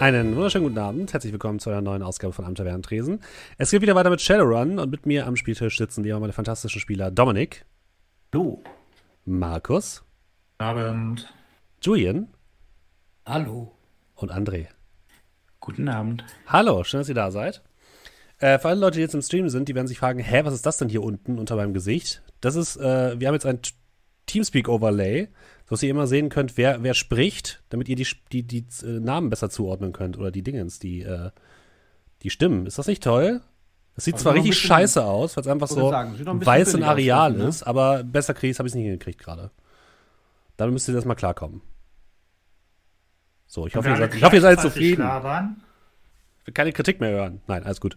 Einen wunderschönen guten Abend. Herzlich willkommen zu einer neuen Ausgabe von Am Tresen. Es geht wieder weiter mit Shadowrun und mit mir am Spieltisch sitzen wie immer meine fantastischen Spieler Dominik. Hallo. Markus. Abend. Julian. Hallo. Und André. Guten Abend. Hallo, schön, dass ihr da seid. Äh, für alle Leute, die jetzt im Stream sind, die werden sich fragen, hä, was ist das denn hier unten unter meinem Gesicht? Das ist, äh, wir haben jetzt ein Teamspeak-Overlay, sodass ihr immer sehen könnt, wer, wer spricht, damit ihr die, die, die äh, Namen besser zuordnen könnt oder die Dingens, die, äh, die Stimmen. Ist das nicht toll? Das sieht also zwar richtig scheiße aus, weil es einfach so sagen, weiß und Areal ne? ist, aber besser kriege ich habe ich es nicht hingekriegt gerade. Damit müsst ihr das mal klarkommen. So, ich hoffe, ihr seid, ich hoffe, ihr seid zufrieden. Labern? Ich will keine Kritik mehr hören. Nein, alles gut.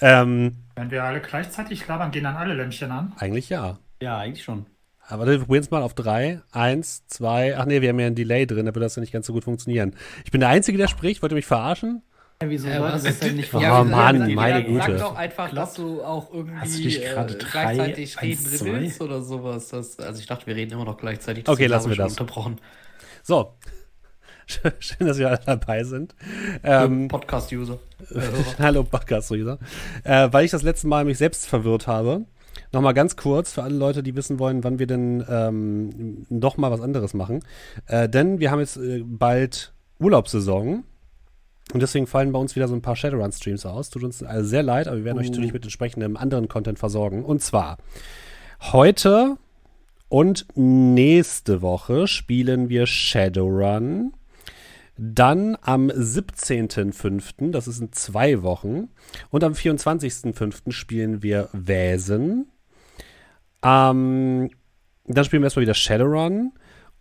Ähm, Wenn wir alle gleichzeitig labern, gehen dann alle Lämpchen an? Eigentlich ja. Ja, eigentlich schon. Aber wir probieren es mal auf drei. Eins, zwei. Ach nee, wir haben ja ein Delay drin, da wird das ja nicht ganz so gut funktionieren. Ich bin der Einzige, der spricht. Wollt ihr mich verarschen? Ja, wieso äh, soll das denn nicht Oh ja, Mann, ja, meine Güte. Güte. Sag doch einfach, dass du auch irgendwie Hast du nicht gerade äh, drei, gleichzeitig eins, reden willst oder sowas. Das, also ich dachte, wir reden immer noch gleichzeitig. Okay, Deswegen lassen wir das. Unterbrochen. So. Schön, dass wir alle dabei sind. Ähm, Podcast-User. Hallo Podcast-User. Äh, weil ich das letzte Mal mich selbst verwirrt habe. Nochmal ganz kurz für alle Leute, die wissen wollen, wann wir denn ähm, doch mal was anderes machen. Äh, denn wir haben jetzt äh, bald Urlaubssaison. Und deswegen fallen bei uns wieder so ein paar Shadowrun-Streams aus. Tut uns also sehr leid, aber wir werden euch natürlich mit entsprechendem anderen Content versorgen. Und zwar heute und nächste Woche spielen wir Shadowrun. Dann am 17.05., das ist in zwei Wochen, und am 24.05. spielen wir Wäsen. Ähm, dann spielen wir erstmal wieder Shadowrun.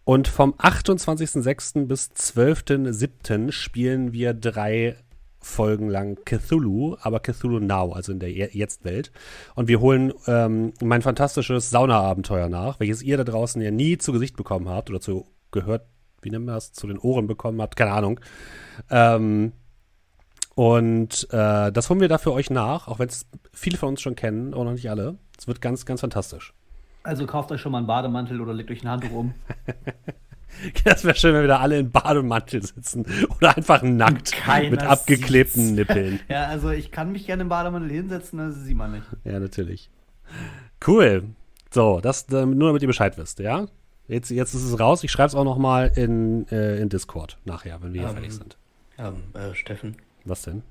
Und vom 28.06. bis 12.07. spielen wir drei Folgen lang Cthulhu, aber Cthulhu Now, also in der Jetzt-Welt. Und wir holen ähm, mein fantastisches Sauna-Abenteuer nach, welches ihr da draußen ja nie zu Gesicht bekommen habt oder zu gehört, wie nennt man das, zu den Ohren bekommen habt, keine Ahnung. Ähm, und äh, das holen wir da für euch nach, auch wenn es viele von uns schon kennen, aber noch nicht alle. Es wird ganz, ganz fantastisch. Also kauft euch schon mal einen Bademantel oder legt euch ein Handtuch um. Das wäre schön, wenn wir da alle in Bademantel sitzen oder einfach nackt Keiner mit abgeklebten sieht's. Nippeln. ja, also ich kann mich gerne im Bademantel hinsetzen, das sieht man nicht. Ja, natürlich. Cool. So, das nur damit ihr Bescheid wisst, ja? Jetzt, jetzt ist es raus. Ich schreibe es auch noch mal in, äh, in Discord nachher, wenn wir hier Ähm, fertig sind. Ja, äh, Steffen, Was denn?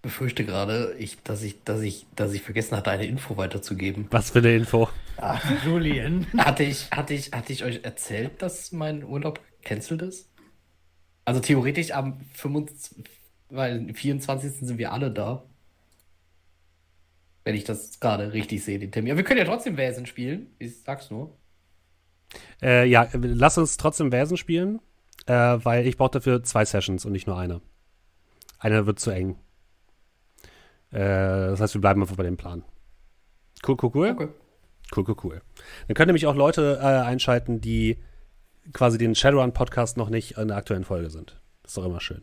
befürchte gerade, ich, dass, ich, dass, ich, dass ich vergessen hatte, eine Info weiterzugeben. Was für eine Info? Julian. Hatte ich, hatte, ich, hatte ich euch erzählt, dass mein Urlaub cancelled ist? Also theoretisch am 25, weil am 24. sind wir alle da. Wenn ich das gerade richtig sehe, den Termin. Aber wir können ja trotzdem Wäsen spielen. Ich sag's nur. Äh, ja, lass uns trotzdem Versen spielen, äh, weil ich brauche dafür zwei Sessions und nicht nur eine. Eine wird zu eng. Äh, das heißt, wir bleiben einfach bei dem Plan. Cool, cool, cool. Okay. Cool, cool, cool. Dann können nämlich auch Leute äh, einschalten, die quasi den Shadowrun-Podcast noch nicht in der aktuellen Folge sind. Das ist doch immer schön.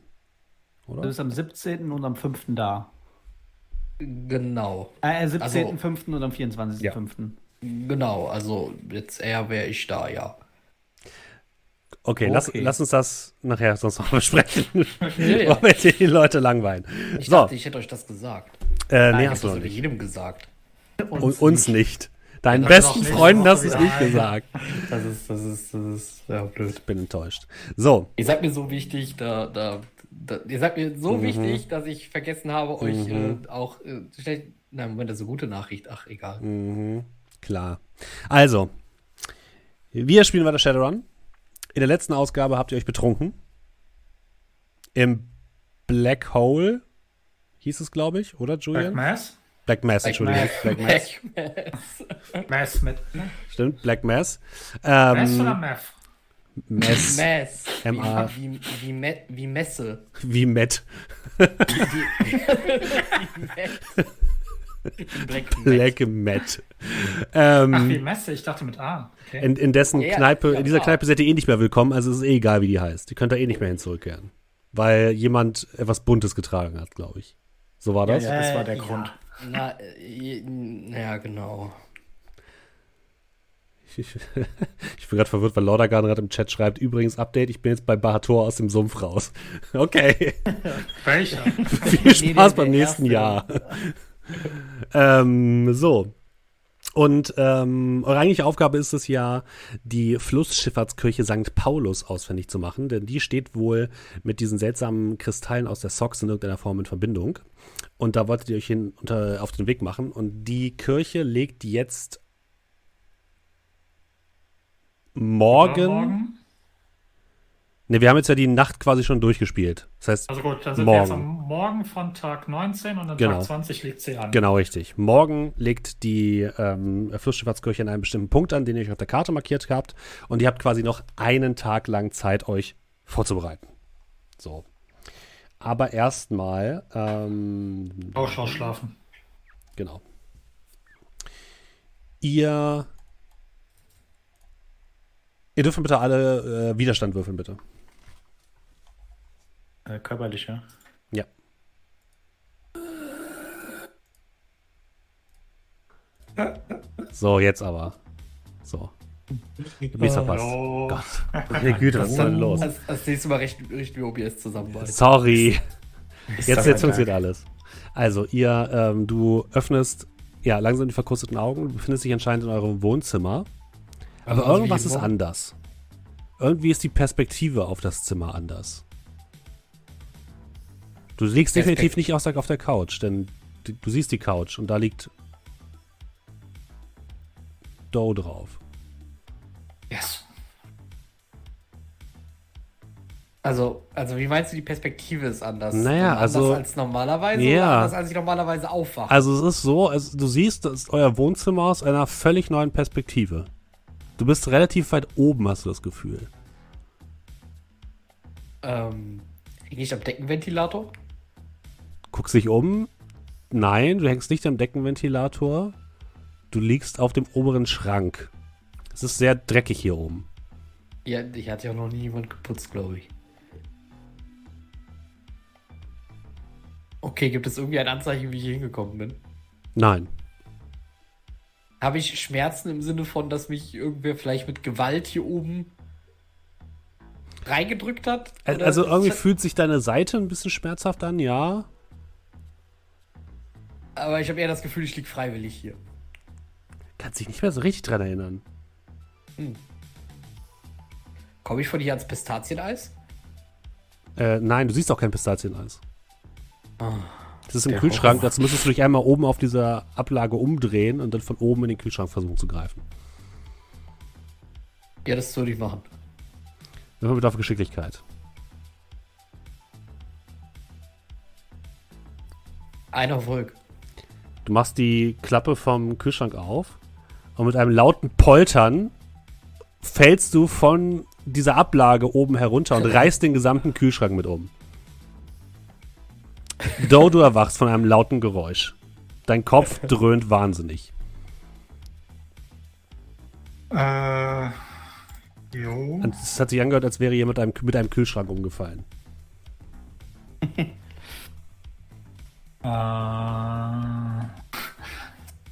Du Oder? bist am 17. und am 5. da. Genau. Äh, 17.5. Also- und am 24.5. Ja. Genau. Also jetzt eher wäre ich da, ja. Okay, Lass, Okay. lass uns das nachher sonst noch besprechen. Ja, ja. Wollen wir die Leute langweilen. Ich so, dachte, ich hätte euch das gesagt. äh, nee, Ich hast du nicht. jedem gesagt. Und uns nicht. Deinen Ja, besten nicht, Freunden hast du es nicht gesagt. Das ist, das ist, das ist ja blöd. Ich bin enttäuscht. So, Ihr seid mir so wichtig, da, da, da ihr seid mir so Mhm. wichtig, dass ich vergessen habe, euch Mhm. äh, auch äh, schlecht. Nein, Moment, das ist eine gute Nachricht. Ach, egal. Mhm, klar. Also, wir spielen weiter Shadowrun. In der letzten Ausgabe habt ihr euch betrunken. Im Black Hole hieß es, glaube ich, oder Black Julian? Mass? Black Mass, Entschuldigung. Black Mass. Mass. Mass mit. Stimmt, Black Mass. Mass oder Ähm, Meth? Mass, Mass. M.A. Wie, wie, wie, Me wie Messe. wie Matt. Wie, wie Mess. Black, Black Matt. Ach, Ähm, wie Messe? Ich dachte mit A. Okay. in, in dessen Ja, ja, Kneipe, ja, in dieser. Kneipe seid ihr eh nicht mehr willkommen, also es ist eh egal, wie die heißt. Die könnt ihr eh nicht mehr hin zurückkehren. Weil jemand etwas Buntes getragen hat, glaube ich. So war das? Ja, das war der Äh, Grund. Na, äh, ja, genau. Ich, bin gerade verwirrt, weil Lordagan gerade im Chat schreibt, übrigens Update, ich bin jetzt bei Bahator aus dem Sumpf raus. Okay. Welcher? Viel Spaß beim nächsten Jahr. ähm, so. Und ähm, eure eigentliche Aufgabe ist es ja, die Flussschifffahrtskirche St. Paulus ausfindig zu machen, denn die steht wohl mit diesen seltsamen Kristallen aus der Sox in irgendeiner Form in Verbindung. Und da wolltet ihr euch hin unter, auf den Weg machen. Und die Kirche legt jetzt morgen. Morgen? Ne, wir haben jetzt ja die Nacht quasi schon durchgespielt. Das heißt, Also gut, dann sind Morgen. wir jetzt am Morgen von Tag 19 und an Genau. Tag 20 liegt sie an. Genau, richtig. Morgen legt die ähm, Flussschifffahrtskirche an einem bestimmten Punkt an, den ihr euch auf der Karte markiert habt. Und ihr habt quasi noch einen Tag lang Zeit, euch vorzubereiten. So. Aber erstmal, ähm, Ausschau schlafen. genau. Ihr. Ihr dürft bitte alle äh, Widerstand würfeln, bitte. Äh, körperlicher. Ja. So, jetzt aber. So. Mies verpasst. Hallo. Gott. Meine Güte, was ist denn los? Als, als nächstes Mal richten, richten wir OBS zusammen. Sorry. Jetzt, jetzt funktioniert alles. Also, ihr, ähm, du öffnest ja langsam die verkrusteten Augen, du befindest dich anscheinend in eurem Wohnzimmer. Aber Also irgendwas wie ist anders. Irgendwie ist die Perspektive auf das Zimmer anders. Du liegst definitiv nicht auf der, auf der Couch, denn du, du siehst die Couch und da liegt Doe drauf. Yes. Also, also wie meinst du, die Perspektive ist anders? Naja, anders also- als normalerweise Ja. anders als ich normalerweise aufwache? Also es ist so, also du siehst das ist euer Wohnzimmer aus einer völlig neuen Perspektive. Du bist relativ weit oben, hast du das Gefühl. ähm, hänge ich am Deckenventilator? Guckst dich um. Nein, du hängst nicht am Deckenventilator. Du liegst auf dem oberen Schrank. Es ist sehr dreckig hier oben. Ja, ich hatte ja noch nie jemand geputzt, glaube ich. Okay, gibt es irgendwie ein Anzeichen, wie ich hier hingekommen bin? Nein. Habe ich Schmerzen im Sinne von, dass mich irgendwer vielleicht mit Gewalt hier oben reingedrückt hat? Oder Also irgendwie fühlt sich deine Seite ein bisschen schmerzhaft an, ja. Aber ich habe eher das Gefühl, ich liege freiwillig hier. Kannst dich nicht mehr so richtig dran erinnern. Komme ich von hier ans Pistazieneis? Äh, nein, du siehst auch kein Pistazieneis. Das ist im Kühlschrank, Horror. dazu müsstest du dich einmal oben auf dieser Ablage umdrehen und dann von oben in den Kühlschrank versuchen zu greifen. Ja, das würde ich machen. Würfel bitte auf Geschicklichkeit. Ein Erfolg. Du machst die Klappe vom Kühlschrank auf und mit einem lauten Poltern fällst du von dieser Ablage oben herunter und reißt den gesamten Kühlschrank mit um. Doe, du erwachst von einem lauten Geräusch. Dein Kopf dröhnt wahnsinnig. Äh, jo. Und Es hat sich angehört, als wäre jemand mit einem, mit einem Kühlschrank umgefallen. Äh,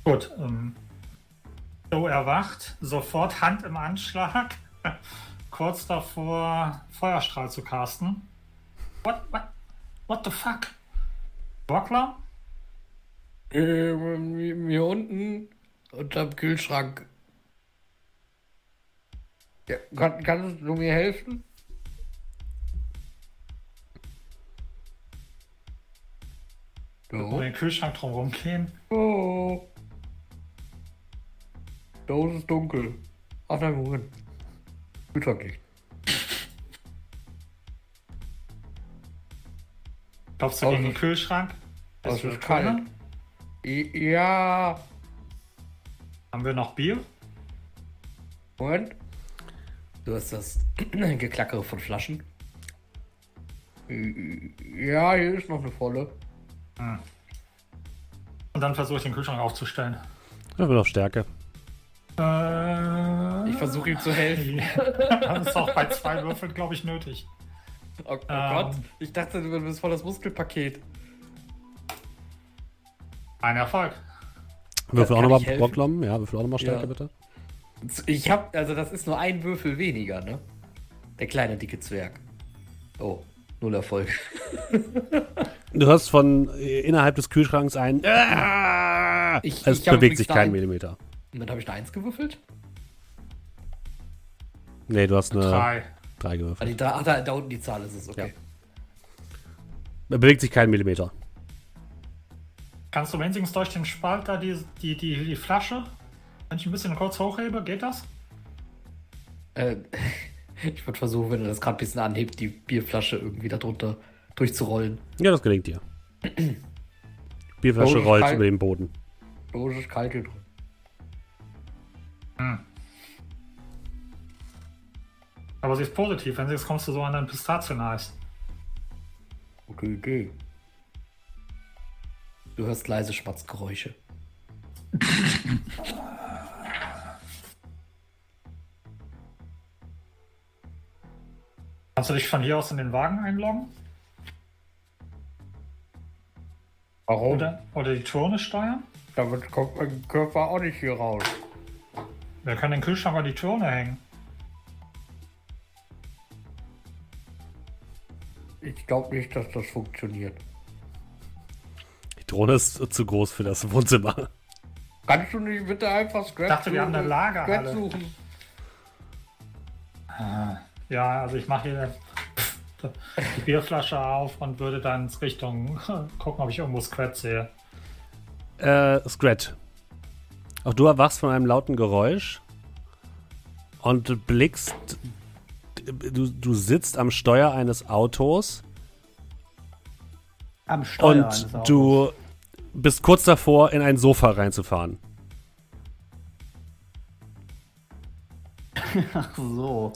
gut. Ähm, so erwacht, sofort Hand im Anschlag, kurz davor Feuerstrahl zu casten. What, what, what the fuck? Wackler? Ähm, hier unten unterm Kühlschrank. Ja, kann, kannst du mir helfen? Um So. den Kühlschrank drumherum gehen. Oh. Da ist es dunkel. Ach nein, Moment. Nicht. Klopfst du gegen den Kühlschrank? Das Ist kalt. I- Ja. Haben wir noch Bier? Moment. Du hast das Geklackere von Flaschen. Ja, hier ist noch eine volle. Und dann versuche ich den Kühlschrank aufzustellen. Würfel auf Stärke. Äh, Ich versuche ihm zu helfen. das ist auch bei zwei Würfeln, glaube ich, nötig. Oh, oh Ähm. Gott, ich dachte, du bist voll das Muskelpaket. Ein Erfolg. Würfel auch nochmal? Brocklom. Ja, würfel auch nochmal Stärke, Ja. bitte. Ich hab, also das ist nur ein Würfel weniger, ne? Der kleine dicke Zwerg. Oh, null Erfolg. Du hörst von äh, innerhalb des Kühlschranks ein. Ich- es ich bewegt sich da kein ein- Millimeter. Und dann habe ich eine Eins gewürfelt. Nee, du hast eine Drei. 3 Ah, gewürfelt. die, da, ah, da, da unten die Zahl ist es, okay. Er bewegt sich kein Millimeter. Kannst du wenigstens durch den Spalt da die, die, die, die Flasche, wenn ich ein bisschen kurz hochhebe, geht das? Äh, ich würde versuchen, wenn er das gerade ein bisschen anhebt, die Bierflasche irgendwie darunter durchzurollen. Ja, das gelingt dir. Bierflasche Oh, rollt über den Boden. Logisch kalt hier drin. Aber sie ist positiv, wenn sie jetzt kommst du so an dein Pistazien-Eis. Gute Idee. Du hörst leise Schmatzgeräusche. Kannst du dich von hier aus in den Wagen einloggen? Warum? Oder, oder die Turne steuern? Damit kommt mein Körper auch nicht hier raus. Wir können den Kühlschrank an die Turne hängen. Ich glaube nicht, dass das funktioniert. Die Drohne ist zu groß für das Wohnzimmer. Kannst du nicht bitte einfach Scratch Ich dachte, wir haben eine Lagerhalle. Scratch suchen? Ja, also ich mache hier die Bierflasche auf und würde dann in Richtung gucken, ob ich irgendwo Squat sehe. Äh, Scrat. Auch du erwachst von einem lauten Geräusch und blickst. Du, du sitzt am Steuer eines Autos Am Steuer eines und Autos. du bist kurz davor, in ein Sofa reinzufahren. Ach so.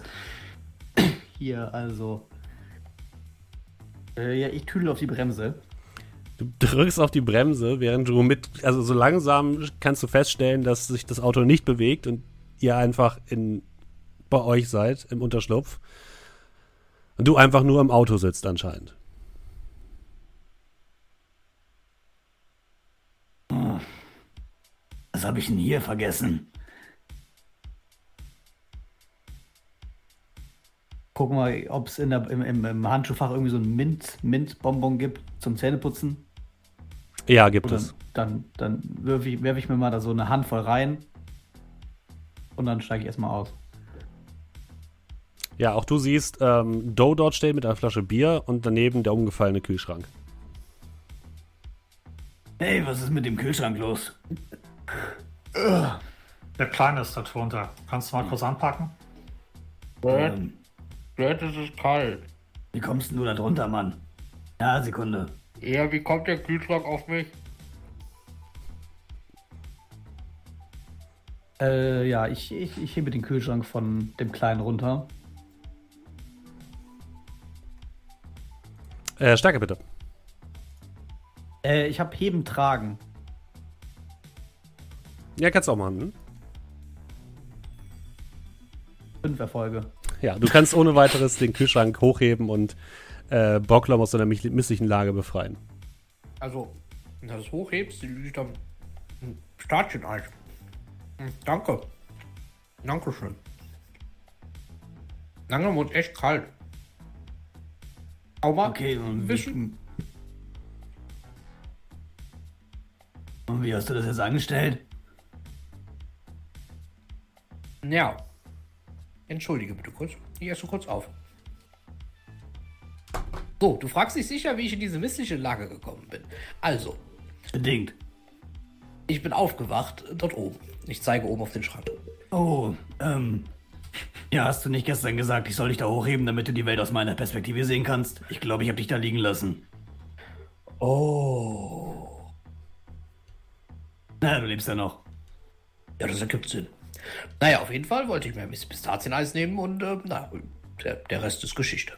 Hier, also. Äh, ja, ich tüdel auf die Bremse. Du drückst auf die Bremse, während du mit, also so langsam kannst du feststellen, dass sich das Auto nicht bewegt und ihr einfach in, bei euch seid, im Unterschlupf. Und du einfach nur im Auto sitzt anscheinend. Was habe ich denn hier vergessen? Gucken wir, ob es im, im, im Handschuhfach irgendwie so ein Mint, Mint-Bonbon gibt zum Zähneputzen. Ja, gibt Oder es. dann dann werfe ich, werf ich mir mal da so eine Handvoll rein. Und dann steige ich erstmal aus. Ja, auch du siehst ähm, Doe dort stehen mit einer Flasche Bier und daneben der umgefallene Kühlschrank. Hey, was ist mit dem Kühlschrank los? Der Kleine ist da drunter. Kannst du mal kurz anpacken? Ähm, Scratch, es ist kalt. wie kommst denn du da drunter, Mann? Ja, Sekunde. Ja, wie kommt der Kühlschrank auf mich? Äh, ja, ich, ich, ich hebe den Kühlschrank von dem Kleinen runter. Äh, Stärke bitte. Äh, ich habe Heben tragen. Ja, kannst du auch machen. Hm? Fünf Erfolge. Ja, du kannst ohne weiteres den Kühlschrank hochheben und äh, Bocklom aus seiner mich- misslichen Lage befreien. Also, wenn du das hochhebst, liegt da ein Statieneis. Hm, Danke. Dankeschön. Langsam wird echt kalt. Aber Okay, und wie, Wischen? und wie hast du das jetzt angestellt? Ja. Entschuldige bitte kurz. Ich esse kurz auf. So, du fragst dich sicher, wie ich in diese missliche Lage gekommen bin. Also, Bedingt. ich bin aufgewacht dort oben. Ich zeige oben auf den Schrank. Oh, ähm. Ja, hast du nicht gestern gesagt, ich soll dich da hochheben, damit du die Welt aus meiner Perspektive sehen kannst? Ich glaube, ich habe dich da liegen lassen. Oh. Na, du lebst ja noch. Ja, das ergibt Sinn. Naja, auf jeden Fall wollte ich mir ein bisschen Pistazieneis nehmen und äh, na, der, der Rest ist Geschichte.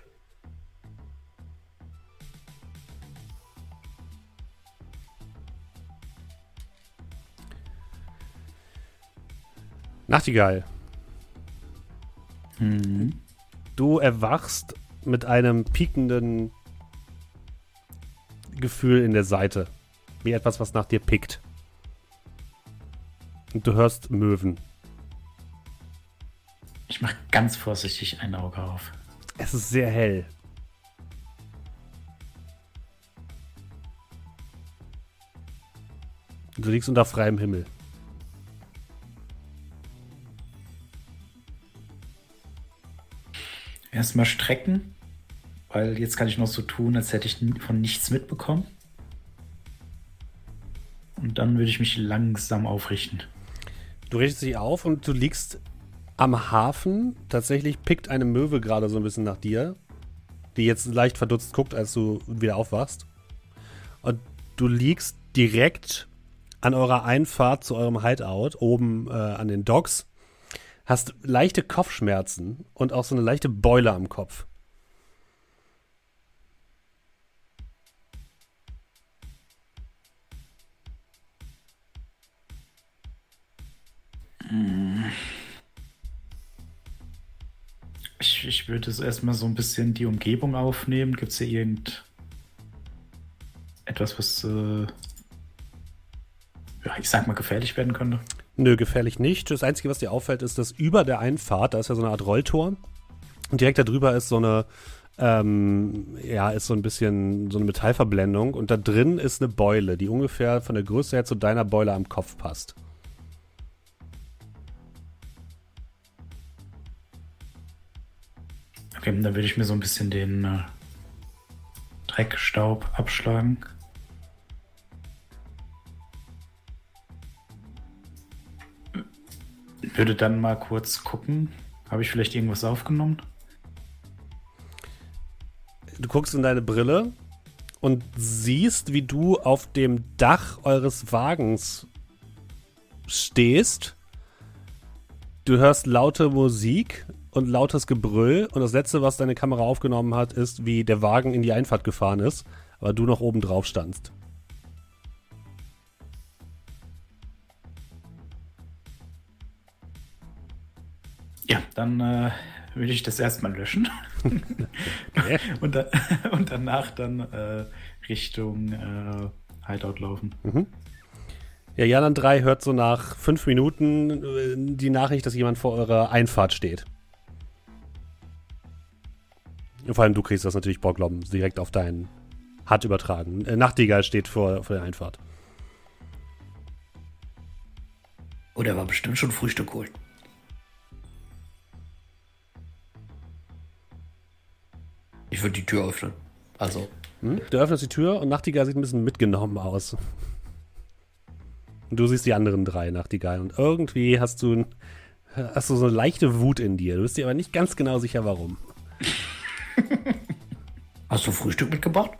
Nachtigall. Du erwachst mit einem piekenden Gefühl in der Seite. Wie etwas, was nach dir pickt. Und du hörst Möwen. Ich mache ganz vorsichtig ein Auge auf. Es ist sehr hell. Du liegst unter freiem Himmel. Erstmal strecken, weil jetzt kann ich noch so tun, als hätte ich von nichts mitbekommen. Und dann würde ich mich langsam aufrichten. Du richtest dich auf und du liegst am Hafen. Tatsächlich pickt eine Möwe gerade so ein bisschen nach dir, die jetzt leicht verdutzt guckt, als du wieder aufwachst. Und du liegst direkt an eurer Einfahrt zu eurem Hideout, oben äh, an den Docks. Hast leichte Kopfschmerzen und auch so eine leichte Beule am Kopf. Ich, ich würde es erstmal so ein bisschen die Umgebung aufnehmen. Gibt es hier irgend etwas, was, äh, ja, ich sag mal, gefährlich werden könnte? Nö, gefährlich nicht. Das Einzige, was dir auffällt, ist, dass über der Einfahrt, da ist ja so eine Art Rolltor. Und direkt darüber ist so eine, ähm, ja, ist so ein bisschen so eine Metallverblendung. Und da drin ist eine Beule, die ungefähr von der Größe her zu deiner Beule am Kopf passt. Okay, dann würde ich mir so ein bisschen den äh, Dreckstaub abschlagen. Würde dann mal kurz gucken. Habe ich vielleicht irgendwas aufgenommen? Du guckst in deine Brille und siehst, wie du auf dem Dach eures Wagens stehst. Du hörst laute Musik und lautes Gebrüll und das letzte, was deine Kamera aufgenommen hat, ist, wie der Wagen in die Einfahrt gefahren ist, aber du noch oben drauf standst. Ja, dann äh, würde ich das erstmal löschen. Okay. und, da, und danach dann äh, Richtung äh, Hideout laufen. Ja, Jalan 3 hört so nach fünf Minuten äh, die Nachricht, dass jemand vor eurer Einfahrt steht. Und vor allem du kriegst das natürlich Borglom direkt auf deinen Hut übertragen. Äh, Nachtigall steht vor, vor der Einfahrt. Oh, der war bestimmt schon Frühstück holen. Ich würde die Tür öffnen. Also, Hm? Du öffnest die Tür und Nachtigall sieht ein bisschen mitgenommen aus. Und du siehst die anderen drei Nachtigall und irgendwie hast du, ein- hast du so eine leichte Wut in dir. Du bist dir aber nicht ganz genau sicher, warum. hast du Frühstück mitgebracht?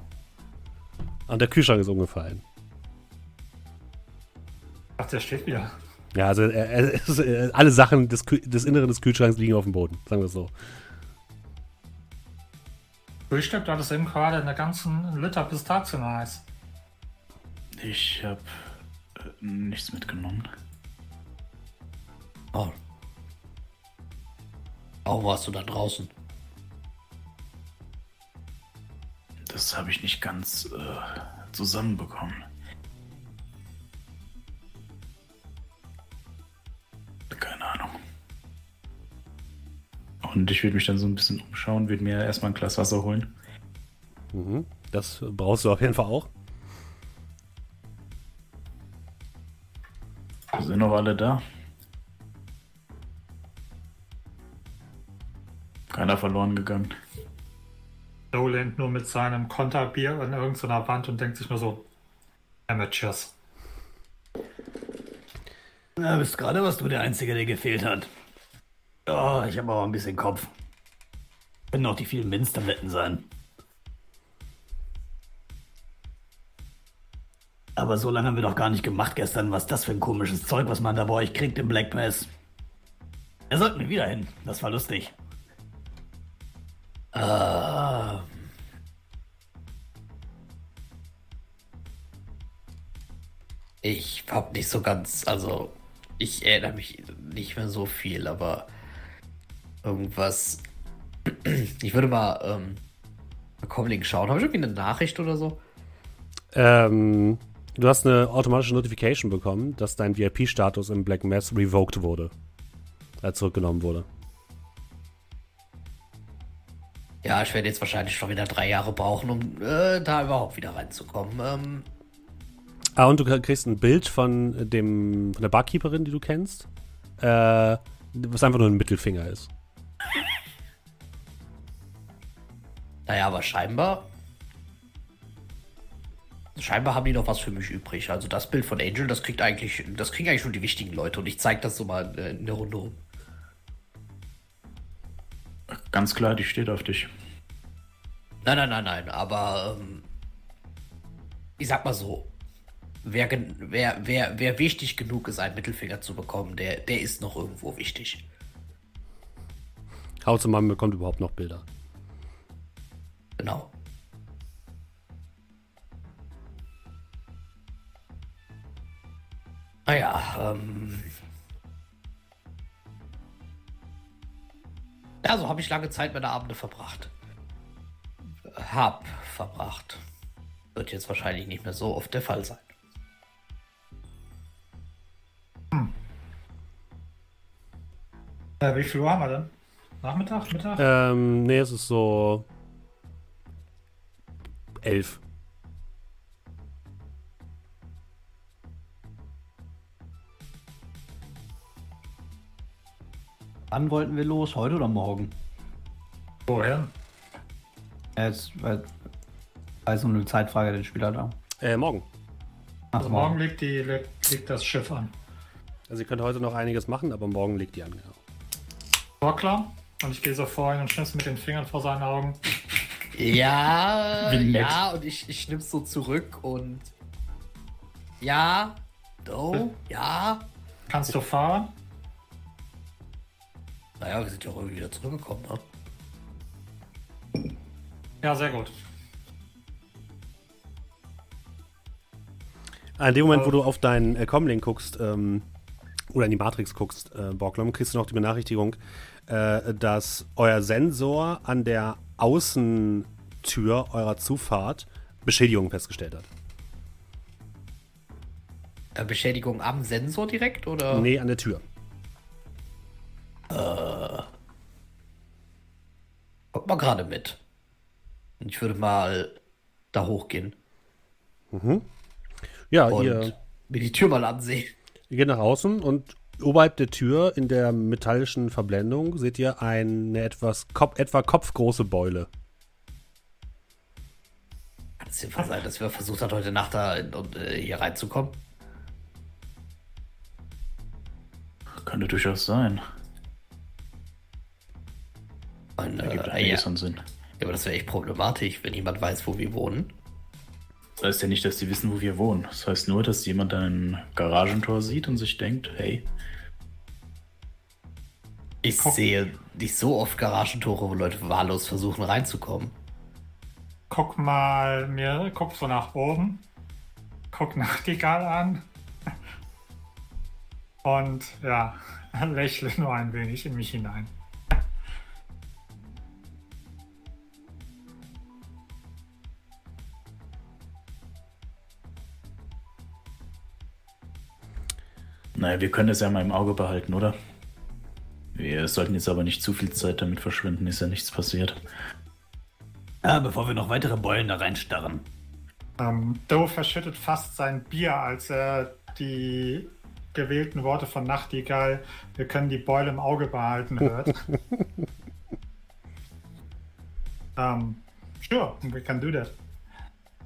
Und der Kühlschrank ist umgefallen. Ach, der steht wieder. Ja, also es- äh, alle Sachen des, des Inneren des Kühlschranks liegen auf dem Boden, sagen wir es so. Frühstück, da ist eben gerade eine ganzen Liter Pistazieneis. Ich habe äh, nichts mitgenommen. Oh. Warum warst du da draußen? Das habe ich nicht ganz äh, zusammenbekommen. Und ich würde mich dann so ein bisschen umschauen, würde mir erstmal ein Glas Wasser holen. Mhm. Das brauchst du auf jeden Fall auch. Sind noch alle da? Keiner verloren gegangen. Joe lehnt nur mit seinem Konterbier an irgendeiner Wand und denkt sich nur so, Amateurs. Na, bist gerade was du der Einzige, der gefehlt hat. Ja, ich habe aber ein bisschen Kopf. Können auch die vielen Minztabletten sein. Aber so lange haben wir doch gar nicht gemacht gestern. Was das für ein komisches Zeug, was man da bei euch kriegt im Black Mass? Da sollten wir wieder hin. Das war lustig. Ah. Ich hab nicht so ganz, also ich erinnere mich nicht mehr so viel, aber irgendwas. Ich würde mal ähm, bei Comlink schauen. Habe ich irgendwie eine Nachricht oder so? Ähm, du hast eine automatische Notification bekommen, dass dein VIP-Status im Black Mass revoked wurde. Äh, zurückgenommen wurde. Ja, ich werde jetzt wahrscheinlich schon wieder drei Jahre brauchen, um äh, da überhaupt wieder reinzukommen. Ähm, Ah, und du kriegst ein Bild von, dem, von der Barkeeperin, die du kennst, äh, was einfach nur ein Mittelfinger ist. Naja, aber scheinbar. Scheinbar haben die noch was für mich übrig. Also das Bild von Angel, das kriegt eigentlich, das kriegen eigentlich nur die wichtigen Leute und ich zeige das so mal äh, in der Runde rum. Ganz klar, die steht auf dich. Nein, nein, nein, nein, aber ähm, ich sag mal so, wer, wer, wer, wer wichtig genug ist, einen Mittelfinger zu bekommen, der, der ist noch irgendwo wichtig. Hausemann bekommt überhaupt noch Bilder. Genau. Naja, ähm. Ja, so habe ich lange Zeit meine Abende verbracht. Hab verbracht. Wird jetzt wahrscheinlich nicht mehr so oft der Fall sein. Äh, wie viel Uhr haben wir denn? Nachmittag? Mittag? Ähm, nee, es ist so elf. Wann wollten wir los? Heute oder morgen? Woher? Ja, Jetzt, weil, weil so eine Zeitfrage den Spieler da. Äh, morgen. Ach, Also morgen liegt, die, liegt, liegt das Schiff an. Also ihr könnt heute noch einiges machen, aber morgen legt die an, genau. War klar. Und ich gehe so vorhin und schnips mit den Fingern vor seinen Augen. Ja, ja, und ich, ich schnipp's so zurück und. Ja, do, ja. Kannst du fahren? Naja, wir sind ja auch irgendwie wieder zurückgekommen, ne? Ja, sehr gut. In dem Moment, Äh. wo du auf deinen äh, Comlink guckst, ähm, oder in die Matrix guckst, äh, Borglum, kriegst du noch die Benachrichtigung, äh, dass euer Sensor an der Außentür eurer Zufahrt Beschädigungen festgestellt hat. Äh, Beschädigung am Sensor direkt oder? Nee, an der Tür. Kommt mal gerade mit. Ich würde mal da hochgehen Ja, und ihr, mir die Tür mal ansehen. ihr geht nach außen und oberhalb der Tür in der metallischen Verblendung seht ihr eine etwas Kop etwa kopfgroße Beule. Kann es jedenfalls sein, dass wir versucht hat, heute Nacht da in, und, äh, hier reinzukommen? Könnte durchaus sein. Und, äh, Ergibt ja. einiges ja, an Sinn. aber das wäre echt problematisch, wenn jemand weiß, wo wir wohnen. Das heißt ja nicht, dass die wissen, wo wir wohnen. Das heißt nur, dass jemand ein Garagentor sieht und sich denkt, hey, Ich sehe nicht so oft Garagentore, wo Leute wahllos versuchen reinzukommen. Guck mal, mir, guck so nach oben. Guck Nachtigall an. Und ja, lächle nur ein wenig in mich hinein. Naja, wir können das ja mal im Auge behalten, oder? Wir sollten jetzt aber nicht zu viel Zeit damit verschwenden, ist ja nichts passiert. Ja, bevor wir noch weitere Beulen da reinstarren. Ähm, Doe verschüttet fast sein Bier, als er die gewählten Worte von Nachtigall, wir können die Beule im Auge behalten, hört. ähm, sure, we can do that.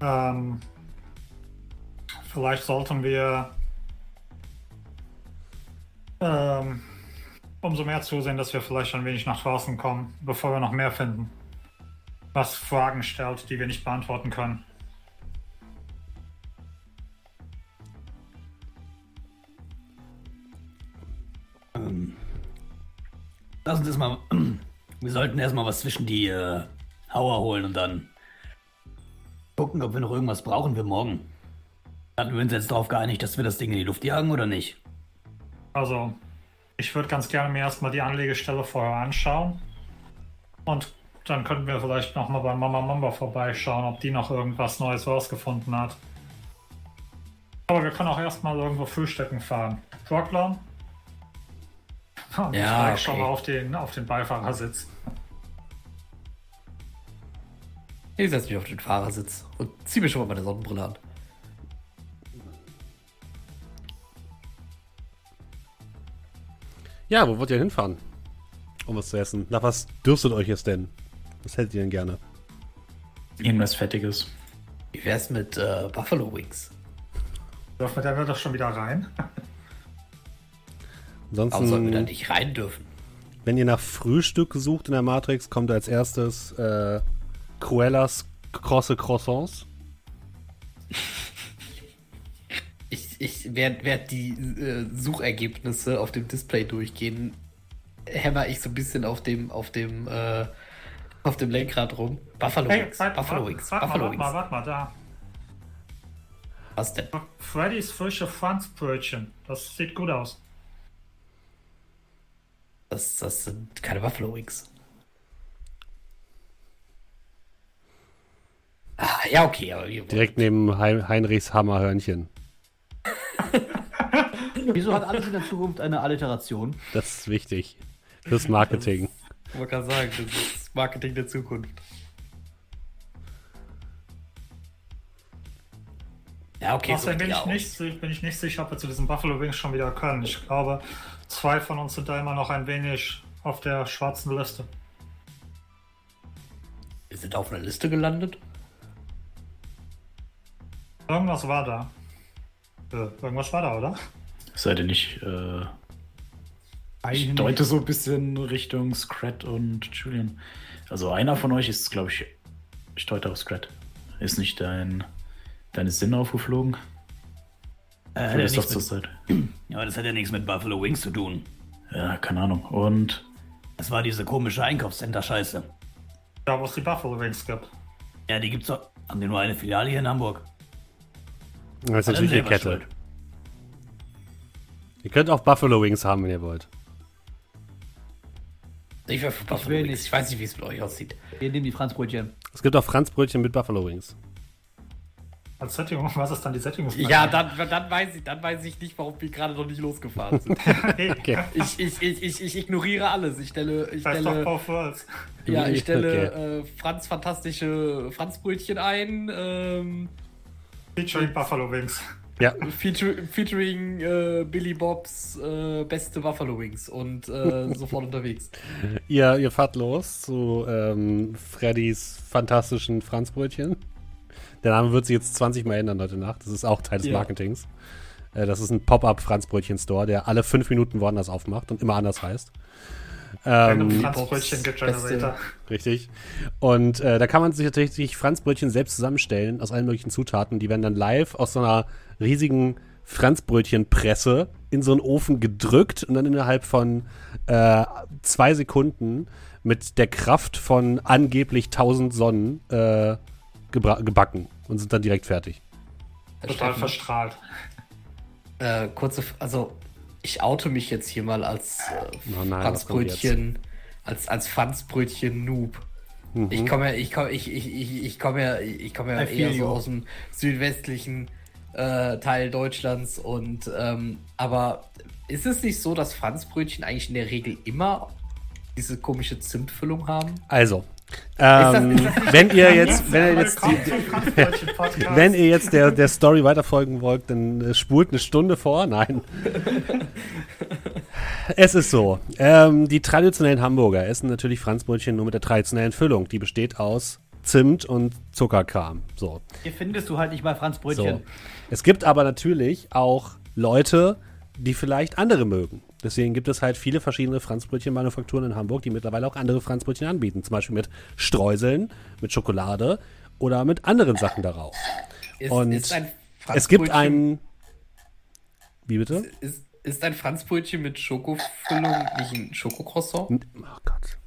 Ähm, vielleicht sollten wir ähm, umso mehr zusehen, dass wir vielleicht ein wenig nach draußen kommen, bevor wir noch mehr finden. Was Fragen stellt, die wir nicht beantworten können. Ähm, lass uns erstmal. Wir sollten erstmal was zwischen die äh, Hauer holen und dann gucken, ob wir noch irgendwas brauchen für morgen. Hatten wir uns jetzt darauf geeinigt, dass wir das Ding in die Luft jagen oder nicht? Also, ich würde ganz gerne mir erstmal die Anlegestelle vorher anschauen. Und dann könnten wir vielleicht nochmal bei Mama Mamba vorbeischauen, ob die noch irgendwas Neues rausgefunden hat. Aber wir können auch erstmal irgendwo frühstücken fahren. Brocklam? Und Ja, ich steig schon okay. mal auf den, auf den Beifahrersitz. Ich setze mich auf den Fahrersitz und ziehe mir schon mal meine Sonnenbrille an. Ja, wo wollt ihr hinfahren? Um was zu essen. Nach was dürstet euch es denn? Was hättet ihr denn gerne? Irgendwas Fettiges. Wie wär's mit äh, Buffalo Wings? Dürfen wir da doch schon wieder rein? Warum sollten wir da Ansonsten, nicht rein dürfen? wenn ihr nach Frühstück sucht in der Matrix, kommt als erstes äh, Cruellas krosse Croissants. Ich, während, während die äh, Suchergebnisse auf dem Display durchgehen, hämmer ich so ein bisschen auf dem, auf dem, äh, auf dem Lenkrad rum. Buffalo Hey, Wings, warte, Buffalo warte, Wings, warte mal, Buffalo warte mal, Wings. warte mal, da. Was denn? Freddy's frische Franzbrötchen. Das sieht gut aus. Das, das sind keine Buffalo Wings. Ah, ja, okay, aber Direkt neben Hein Heinrichs Hammerhörnchen. Wieso hat alles in der Zukunft eine Alliteration? Das ist wichtig. Fürs Marketing. Ich wollte gerade sagen, das ist Marketing der Zukunft. Ja, okay, Außerdem bin ich, nicht, bin ich nicht sicher, ob wir zu diesen Buffalo Wings schon wieder können. Ich glaube, zwei von uns sind da immer noch ein wenig auf der schwarzen Liste. Wir sind auf einer Liste gelandet. Irgendwas war da. Äh, irgendwas war da, oder? Seid ihr nicht. Äh, ich deute so ein bisschen Richtung Scrat und Julian. Also einer von euch ist, glaube ich. Ich deute auf Scrat. Ist nicht dein. Deine Sinne aufgeflogen? Äh, ja, bist doch nichts zur Zeit. ja, aber das hat ja nichts mit Buffalo Wings zu tun. Ja, keine Ahnung. Und Das war diese komische Einkaufscenter-Scheiße. Da, wo es die Buffalo Wings gibt. Ja, die gibt's doch. Haben die nur eine Filiale hier in Hamburg? Das ist Dann natürlich selber Kette. schuld. Ihr könnt auch Buffalo Wings haben, wenn ihr wollt. Ich für Buffalo will Wings. nicht. Ich weiß nicht, wie es mit euch aussieht. Wir nehmen die Franzbrötchen. Es gibt auch Franzbrötchen mit Buffalo Wings. Als Sättigung, was ist dann die Sättigung? Ja, dann, dann, weiß ich, dann weiß ich nicht, warum wir gerade noch nicht losgefahren sind. okay. ich, ich, ich, ich, ich ignoriere alles. Ich stelle, ich doch stelle, Worlds. ja, ich stelle Okay. äh, Franz fantastische Franzbrötchen ein, ähm, Featuring Buffalo Wings. Ja, featuring äh, Billy Bobs äh, beste Buffalo Wings und äh, sofort unterwegs. ihr, ihr fahrt los zu ähm, Freddys fantastischen Franzbrötchen. Der Name wird sich jetzt 20 Mal ändern heute Nacht. Das ist auch Teil des Ja. Marketings. Äh, das ist ein Pop-Up-Franzbrötchen-Store, der alle fünf Minuten woanders aufmacht und immer anders heißt. Ähm, Franzbrötchen Bobs Generator. Richtig. Und äh, da kann man sich tatsächlich Franzbrötchen selbst zusammenstellen aus allen möglichen Zutaten. Die werden dann live aus so einer riesigen Franzbrötchenpresse in so einen Ofen gedrückt und dann innerhalb von äh, zwei Sekunden mit der Kraft von angeblich 1000 Sonnen äh, gebacken und sind dann direkt fertig. Total verstrahlt. äh, kurze, also ich oute mich jetzt hier mal als äh, Oh nein? Franzbrötchen, als, als Franzbrötchen-Noob. Mhm. Ich komme ja, ich komme, ich, ich, ich, ich komme ja, ich komme ja eher so aus dem südwestlichen äh, Teil Deutschlands und ähm, aber ist es nicht so, dass Franzbrötchen eigentlich in der Regel immer diese komische Zimtfüllung haben? Also, ähm, ist das wenn ihr jetzt, wenn ihr jetzt, Franzbrötchen-Podcast. wenn ihr jetzt der, der Story weiterfolgen wollt, dann äh, spult eine Stunde vor. Nein. es ist so. Ähm, die traditionellen Hamburger essen natürlich Franzbrötchen nur mit der traditionellen Füllung. Die besteht aus Zimt und Zuckerkram. So. Hier findest du halt nicht mal Franzbrötchen. so. Es gibt aber natürlich auch Leute, die vielleicht andere mögen. Deswegen gibt es halt viele verschiedene Franzbrötchen-Manufakturen in Hamburg, die mittlerweile auch andere Franzbrötchen anbieten. Zum Beispiel mit Streuseln, mit Schokolade oder mit anderen Sachen darauf. Ist, Und ist ein Es gibt einen. Wie bitte? Ist, ist ein Franzbrötchen mit Schokofüllung nicht ein Schokocroissant? Oh Gott.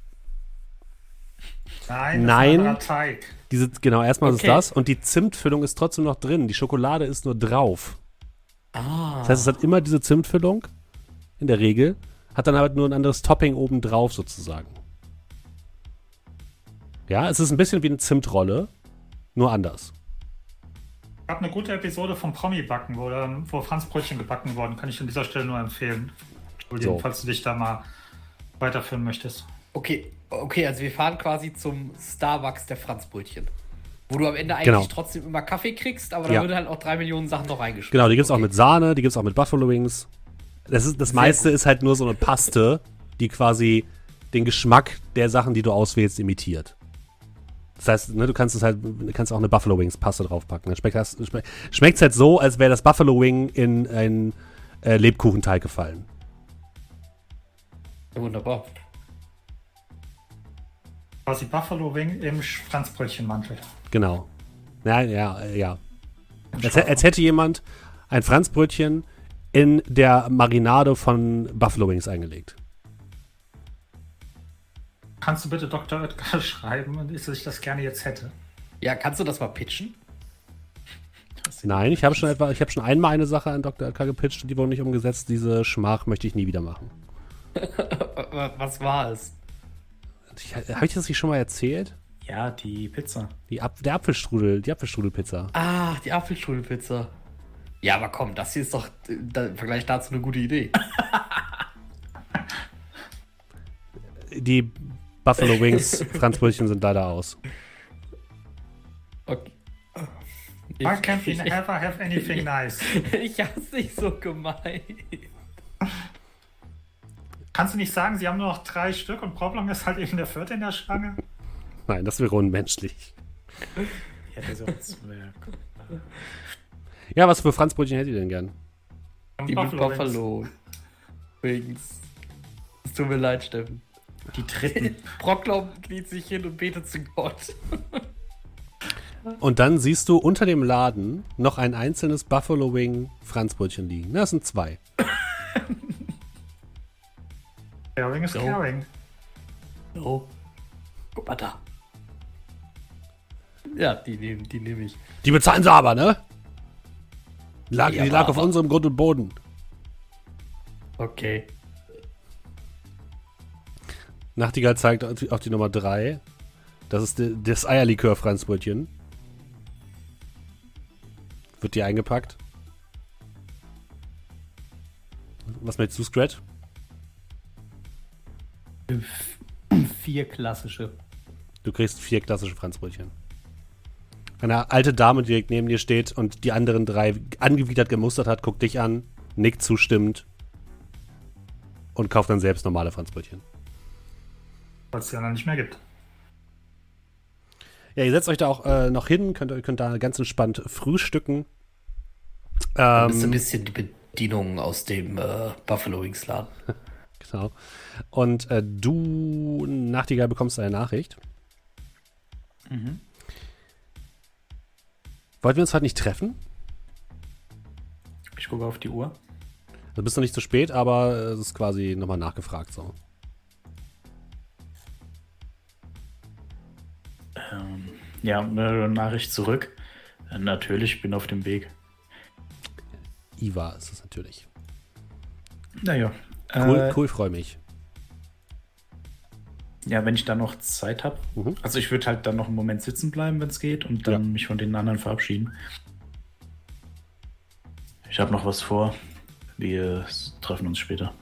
Nein, Nein. ein Teig. Diese, genau, erstmal Okay. ist das. Und die Zimtfüllung ist trotzdem noch drin. Die Schokolade ist nur drauf. Ah. Das heißt, es hat immer diese Zimtfüllung. In der Regel. Hat dann halt nur ein anderes Topping oben drauf sozusagen. Ja, es ist ein bisschen wie eine Zimtrolle. Nur anders. Es gab eine gute Episode vom Promi-Backen, wo, dann, wo Franzbrötchen gebacken wurden. Kann ich an dieser Stelle nur empfehlen. So. falls du dich da mal weiterführen möchtest. Okay, okay, also wir fahren quasi zum Starbucks der Franzbrötchen. Wo du am Ende eigentlich Genau. trotzdem immer Kaffee kriegst, aber da Ja. wird halt auch drei Millionen Sachen noch reingeschmissen. Genau, die gibt's auch Okay. mit Sahne, die gibt's auch mit Buffalo Wings. Das, ist, das meiste ist halt nur so eine Paste, die quasi den Geschmack der Sachen, die du auswählst, imitiert. Das heißt, ne, du kannst es halt, du kannst auch eine Buffalo Wings Paste draufpacken. Dann schmeckt schmeckt's halt so, als wäre das Buffalo Wing in einen äh, Lebkuchenteig gefallen. Ja, wunderbar. Quasi Buffalo Wing im Franzbrötchenmantel. Genau. Ja, ja, ja. Als, als hätte jemand ein Franzbrötchen in der Marinade von Buffalo Wings eingelegt. Kannst du bitte Dr. Oetker schreiben, dass ich das gerne jetzt hätte? Ja, kannst du das mal pitchen? Nein, ich habe schon etwa, ich habe schon einmal eine Sache an Dr. Oetker gepitcht, die wurde nicht umgesetzt. Diese Schmach möchte ich nie wieder machen. Was war es? Habe ich das nicht schon mal erzählt? Ja, die Pizza. Die Ap der Apfelstrudel, die Apfelstrudelpizza. Ah, die Apfelstrudelpizza. Ja, aber komm, das hier ist doch äh, da, im Vergleich dazu eine gute Idee. Die Buffalo Wings Franzbrötchen sind leider aus. Okay. I can't ich, ever have anything nice. ich hab's nicht so gemeint. Kannst du nicht sagen, sie haben nur noch drei Stück und Problem ist halt eben der vierte in der Schlange? Nein, das wäre unmenschlich. Ja, der ist. Ja, was für Franzbrötchen hättet ihr denn gern? Die mit Buffalo Wings. Buffalo Wings. Es tut mir leid, Steffen. Die dritten. Brocklau kniet sich hin und betet zu Gott. Und dann siehst du unter dem Laden noch ein einzelnes Buffalo Wing Franzbrötchen liegen. Na, Das sind zwei. Caring is caring. Oh. Guck mal da. Ja, die nehme die nehm ich. Die bezahlen sie aber, ne? Lag, die lag auf unserem Grund und Boden. Okay. Nachtigall zeigt auf die- Nummer 3. Das ist das Eierlikör-Franzbrötchen. Wird dir eingepackt. Was möchtest du, Scratch? Vier klassische. Du kriegst vier klassische Franzbrötchen. Eine alte Dame, die direkt neben dir steht und die anderen drei angewidert gemustert hat, guckt dich an, nickt zustimmend und kauft dann selbst normale Franzbrötchen. Weil es ja dann nicht mehr gibt. Ja, ihr setzt euch da auch äh, noch hin, könnt, könnt da ganz entspannt frühstücken. Das ist ein Ähm, bisschen die Bedienung aus dem äh, Buffalo Wings Laden. genau. Und äh, du, Nachtigall, bekommst eine Nachricht. Mhm. Wollten wir uns heute nicht treffen? Ich gucke auf die Uhr. Du bist noch nicht zu spät, aber es ist quasi nochmal nachgefragt so. Ähm, ja, eine Nachricht zurück. Äh, Natürlich, bin auf dem Weg. Iva ist es natürlich. Naja. Cool, äh, cool, freue mich. Ja, wenn ich dann noch Zeit habe. Mhm. Also ich würde halt dann noch einen Moment sitzen bleiben, wenn es geht, und dann Ja. mich von den anderen verabschieden. Ich habe noch was vor. Wir treffen uns später.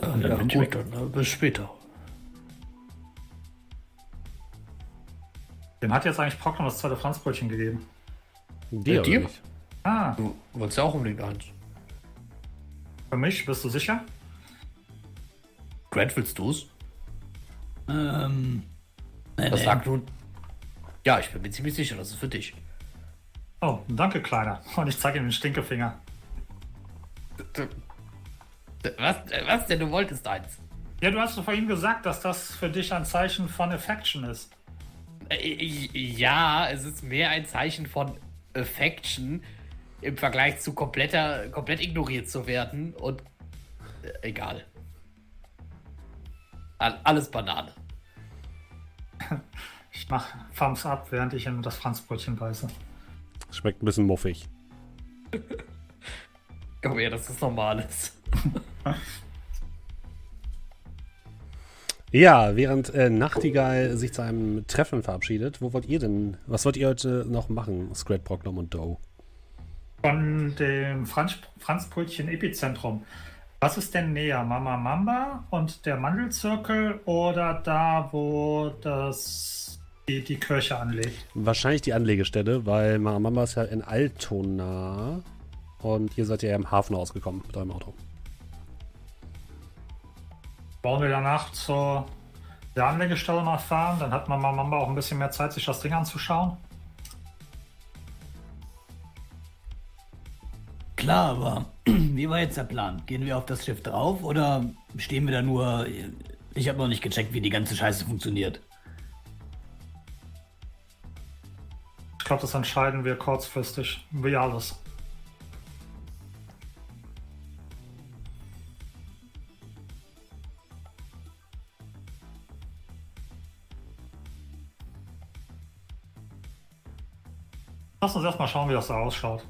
Und dann Ja, bin ich gut, weg. dann äh, bis später. Dem hat jetzt eigentlich Proclam das zweite Franzbrötchen gegeben. Dir, Äh, dir? Ah, Du wolltest ja auch unbedingt eins. Für mich, bist du sicher? Grant, willst du's? Ähm. Nee, Was sagt nun? Ja, ich bin mir ziemlich sicher, das ist für dich. Oh, danke, Kleiner. Und ich zeige ihm den Stinkefinger. Was, äh, was denn? Du wolltest eins. Ja, du hast doch vorhin gesagt, dass das für dich ein Zeichen von Affection ist. Äh, Ja, es ist mehr ein Zeichen von Affection im Vergleich zu kompletter, komplett ignoriert zu werden und äh, egal. All- Alles Banane. Ich mach Thumbs up, während ich ihm das Franzbrötchen beiße. Schmeckt ein bisschen muffig. Komm her, das ist Normales. Ja, während äh, Nachtigall sich zu einem Treffen verabschiedet, wo wollt ihr denn, was wollt ihr heute noch machen, Scrat, Brocknum und Doe? Von dem Franz Franzbrötchen Epizentrum. Was ist denn näher? Mama Mamba und der Mandelzirkel oder da, wo das die, die Kirche anlegt? Wahrscheinlich die Anlegestelle, weil Mama Mamba ist ja in Altona. Und ihr seid ja im Hafen rausgekommen mit eurem Auto. Wollen wir danach zur der Anlegestelle mal fahren? Dann hat Mama Mamba auch ein bisschen mehr Zeit, sich das Ding anzuschauen. Klar, aber wie war jetzt der Plan? Gehen wir auf das Schiff drauf oder stehen wir da nur? Ich habe noch nicht gecheckt, wie die ganze Scheiße funktioniert. Ich glaube, das entscheiden wir kurzfristig, wie alles. Lass uns erstmal schauen, wie das da ausschaut.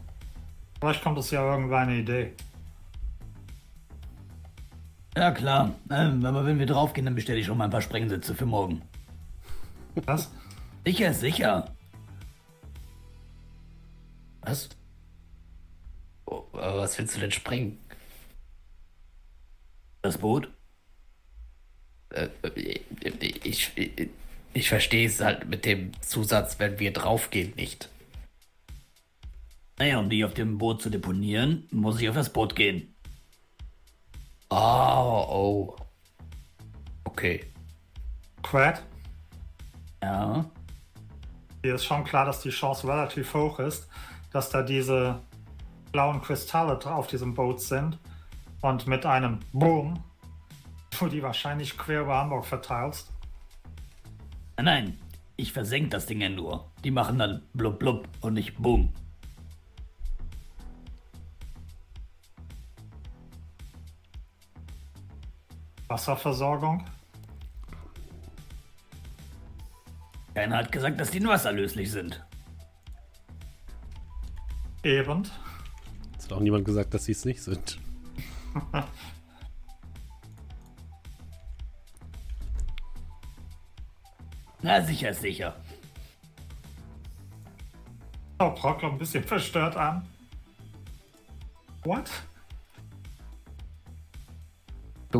Vielleicht kommt es ja irgendwann eine Idee. Ja, klar. Ähm, aber wenn wir draufgehen, dann bestelle ich schon mal ein paar Sprengsitze für morgen. Was? Sicher, sicher. Was? Oh, aber was willst du denn sprengen? Das Boot? Äh, ich, ich, ich verstehe es halt mit dem Zusatz, wenn wir draufgehen, nicht. Naja, um die auf dem Boot zu deponieren, muss ich auf das Boot gehen. Oh, oh. Okay. Quad? Ja. Hier ist schon klar, dass die Chance relativ hoch ist, dass da diese blauen Kristalle auf diesem Boot sind und mit einem Boom du die wahrscheinlich quer über Hamburg verteilst. Nein, nein, ich versenk das Ding ja nur. Die machen dann blub blub und nicht Boom. Wasserversorgung? Keiner hat gesagt, dass die in Wasser löslich sind. Eben. Es hat auch niemand gesagt, dass sie es nicht sind. Na, sicher, sicher. Oh, Brock ein bisschen verstört an. What?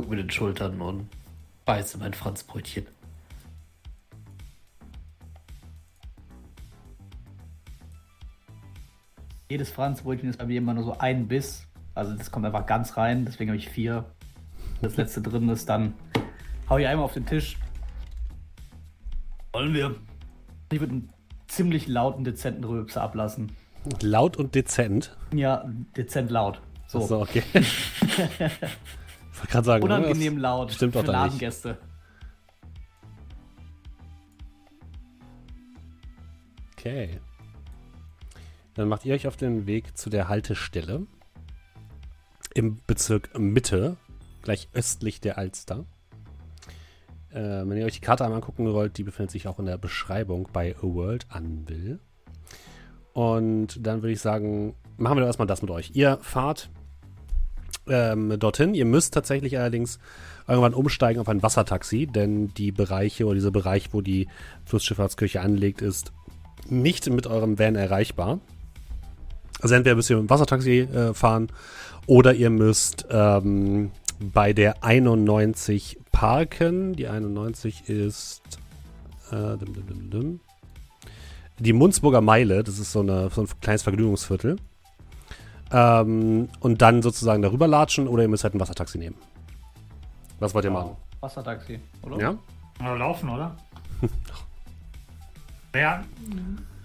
Guck mit den Schultern und beiße mein Franzbrötchen. Jedes Franzbrötchen ist bei mir immer nur so ein Biss. Also das kommt einfach ganz rein, deswegen habe ich vier. Das letzte drin ist, dann hau ich einmal auf den Tisch. Wollen wir? Ich würde einen ziemlich lauten, dezenten Rülpser ablassen. Laut und dezent. Ja, dezent laut. So. So, okay. ich gerade sagen, Unangenehm das laut Stimmt doch für nicht. Ladengäste. Okay. Dann macht ihr euch auf den Weg zu der Haltestelle im Bezirk Mitte, gleich östlich der Alster. Äh, wenn ihr euch die Karte einmal angucken wollt, die befindet sich auch in der Beschreibung bei A World Anvil. Und dann würde ich sagen, machen wir doch erstmal das mit euch. Ihr fahrt ähm, dorthin. Ihr müsst tatsächlich allerdings irgendwann umsteigen auf ein Wassertaxi, denn die Bereiche oder dieser Bereich, wo die Flussschifffahrtskirche anlegt, ist nicht mit eurem Van erreichbar. Also entweder müsst ihr mit dem Wassertaxi äh, fahren oder ihr müsst ähm, bei der 91 parken. Die 91 ist äh, dim, dim, dim, die Munzburger Meile. Das ist so, eine, so ein kleines Vergnügungsviertel. Ähm, und dann sozusagen darüber latschen oder ihr müsst halt ein Wassertaxi nehmen. Was wollt ihr machen? Wassertaxi, oder? Ja? Oder laufen, oder? ja,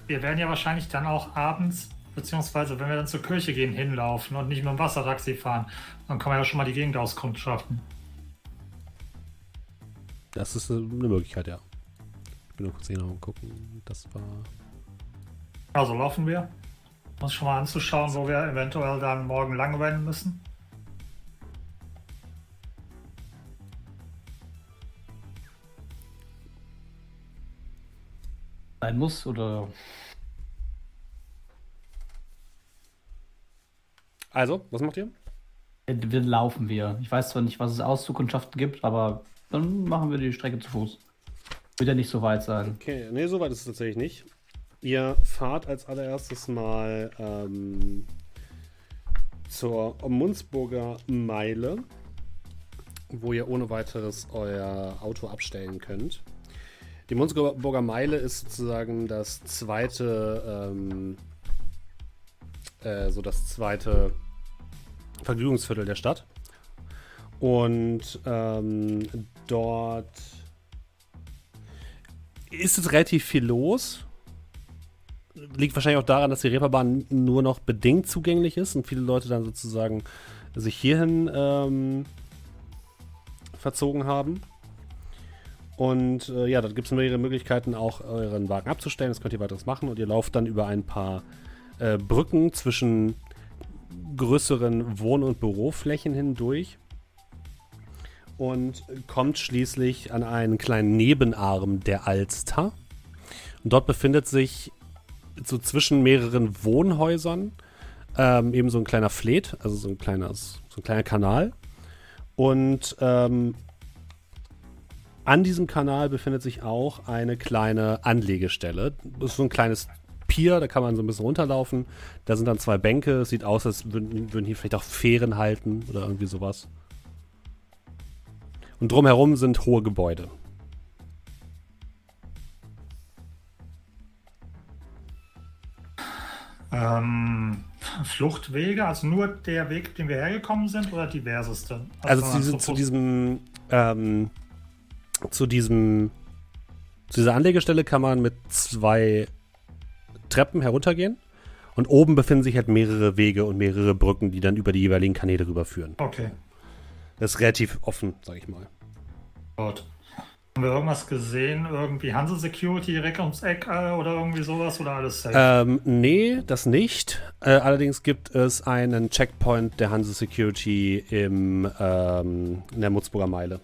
wir werden ja wahrscheinlich dann auch abends, beziehungsweise wenn wir dann zur Kirche gehen, hinlaufen und nicht mit dem Wassertaxi fahren. Dann kann man ja schon mal die Gegend auskundschaften. Das ist äh, eine Möglichkeit, ja. Ich bin nur kurz hier noch gucken. Das war. Also laufen wir. Uns schon mal anzuschauen, wo wir eventuell dann morgen lang rennen müssen. Sein muss oder. Also, was macht ihr? Wir laufen wir. Ich weiß zwar nicht, was es Auszukundschaften gibt, aber dann machen wir die Strecke zu Fuß. Wird ja nicht so weit sein. Okay, nee, so weit ist es tatsächlich nicht. Ihr fahrt als allererstes mal ähm, zur Munzburger Meile. wo ihr ohne weiteres euer Auto abstellen könnt. Die Munzburger Meile ist sozusagen das zweite, ähm, äh, so das zweite Vergnügungsviertel der Stadt. Und ähm, dort ist es relativ viel los. Liegt wahrscheinlich auch daran, dass die Reeperbahn nur noch bedingt zugänglich ist und viele Leute dann sozusagen sich hierhin ähm, verzogen haben. Und äh, ja, da gibt es mehrere Möglichkeiten, auch euren Wagen abzustellen. Das könnt ihr weiteres machen und ihr lauft dann über ein paar äh, Brücken zwischen größeren Wohn- und Büroflächen hindurch und kommt schließlich an einen kleinen Nebenarm der Alster. Und dort befindet sich so zwischen mehreren Wohnhäusern ähm, eben so ein kleiner Fleet, also so ein, kleines, so ein kleiner Kanal. Und ähm, an diesem Kanal befindet sich auch eine kleine Anlegestelle. Das ist so ein kleines Pier, da kann man so ein bisschen runterlaufen. Da sind dann zwei Bänke. Es sieht aus, als würden, würden hier vielleicht auch Fähren halten oder irgendwie sowas. Und drumherum sind hohe Gebäude. Ähm, Fluchtwege, also nur der Weg, den wir hergekommen sind oder diverseste? Also, also diese, zu diesem, ähm, zu diesem, zu dieser Anlegestelle kann man mit zwei Treppen heruntergehen. Und oben befinden sich halt mehrere Wege und mehrere Brücken, die dann über die jeweiligen Kanäle rüberführen. Okay. Das ist relativ offen, sag ich mal. Gut. Haben wir irgendwas gesehen? Irgendwie Hanse Security direkt ums Eck äh, oder irgendwie sowas oder alles safe? Ähm, nee, das nicht. Äh, allerdings gibt es einen Checkpoint der Hanse Security im, ähm, in der Mutzburger Meile.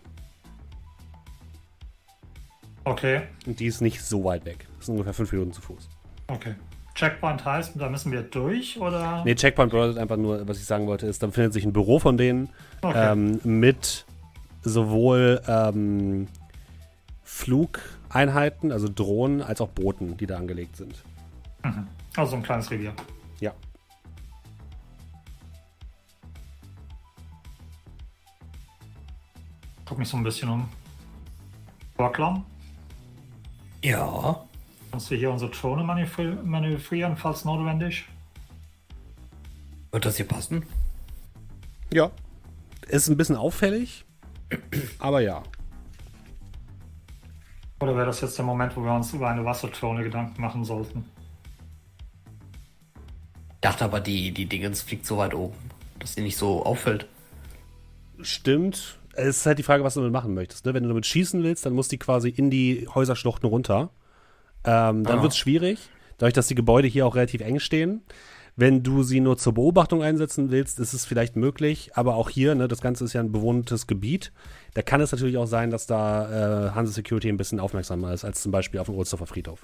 Okay. Und die ist nicht so weit weg. Das sind ungefähr fünf Minuten zu Fuß. Okay. Checkpoint heißt, da müssen wir durch, oder? Nee, Checkpoint bedeutet einfach nur, was ich sagen wollte, ist, dann findet sich ein Büro von denen okay. ähm, mit sowohl ähm, Flugeinheiten, also Drohnen, als auch Booten, die da angelegt sind. Mhm. Also ein kleines Revier. Ja. Guck mich so ein bisschen um. Borglom? Ja. Kannst du hier unsere Drohne manövrieren, falls notwendig? Wird das hier passen? Ja. Ist ein bisschen auffällig, aber ja. Oder wäre das jetzt der Moment, wo wir uns über eine Wasserklone Gedanken machen sollten? Ich dachte aber, die, die Dingens fliegt so weit oben, dass sie nicht so auffällt. Stimmt. Es ist halt die Frage, was du damit machen möchtest. Ne? Wenn du damit schießen willst, dann muss die quasi in die Häuserschluchten runter. Ähm, dann ah. wird es schwierig, dadurch, dass die Gebäude hier auch relativ eng stehen. Wenn du sie nur zur Beobachtung einsetzen willst, ist es vielleicht möglich, aber auch hier, ne, das Ganze ist ja ein bewohntes Gebiet. Da kann es natürlich auch sein, dass da äh, Hanse Security ein bisschen aufmerksamer ist als zum Beispiel auf dem Ohlsdorfer Friedhof.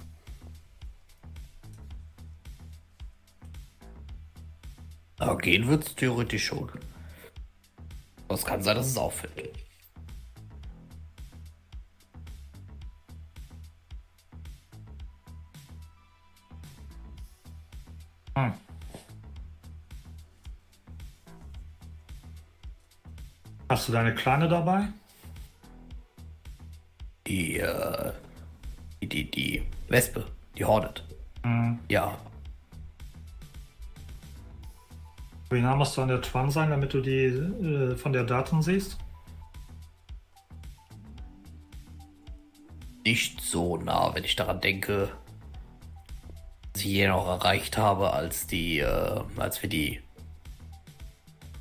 Aber gehen wird es theoretisch schon. Aber es kann sein, dass es auffällt. Hm. Hast du deine Kleine dabei? Die, äh, die, die, die Wespe, die Hornet. Mhm. Ja. Wie nah musst du an der Twan sein, damit du die äh, von der Daten siehst? Nicht so nah, wenn ich daran denke, dass ich hier noch erreicht habe, als die, äh, als wir die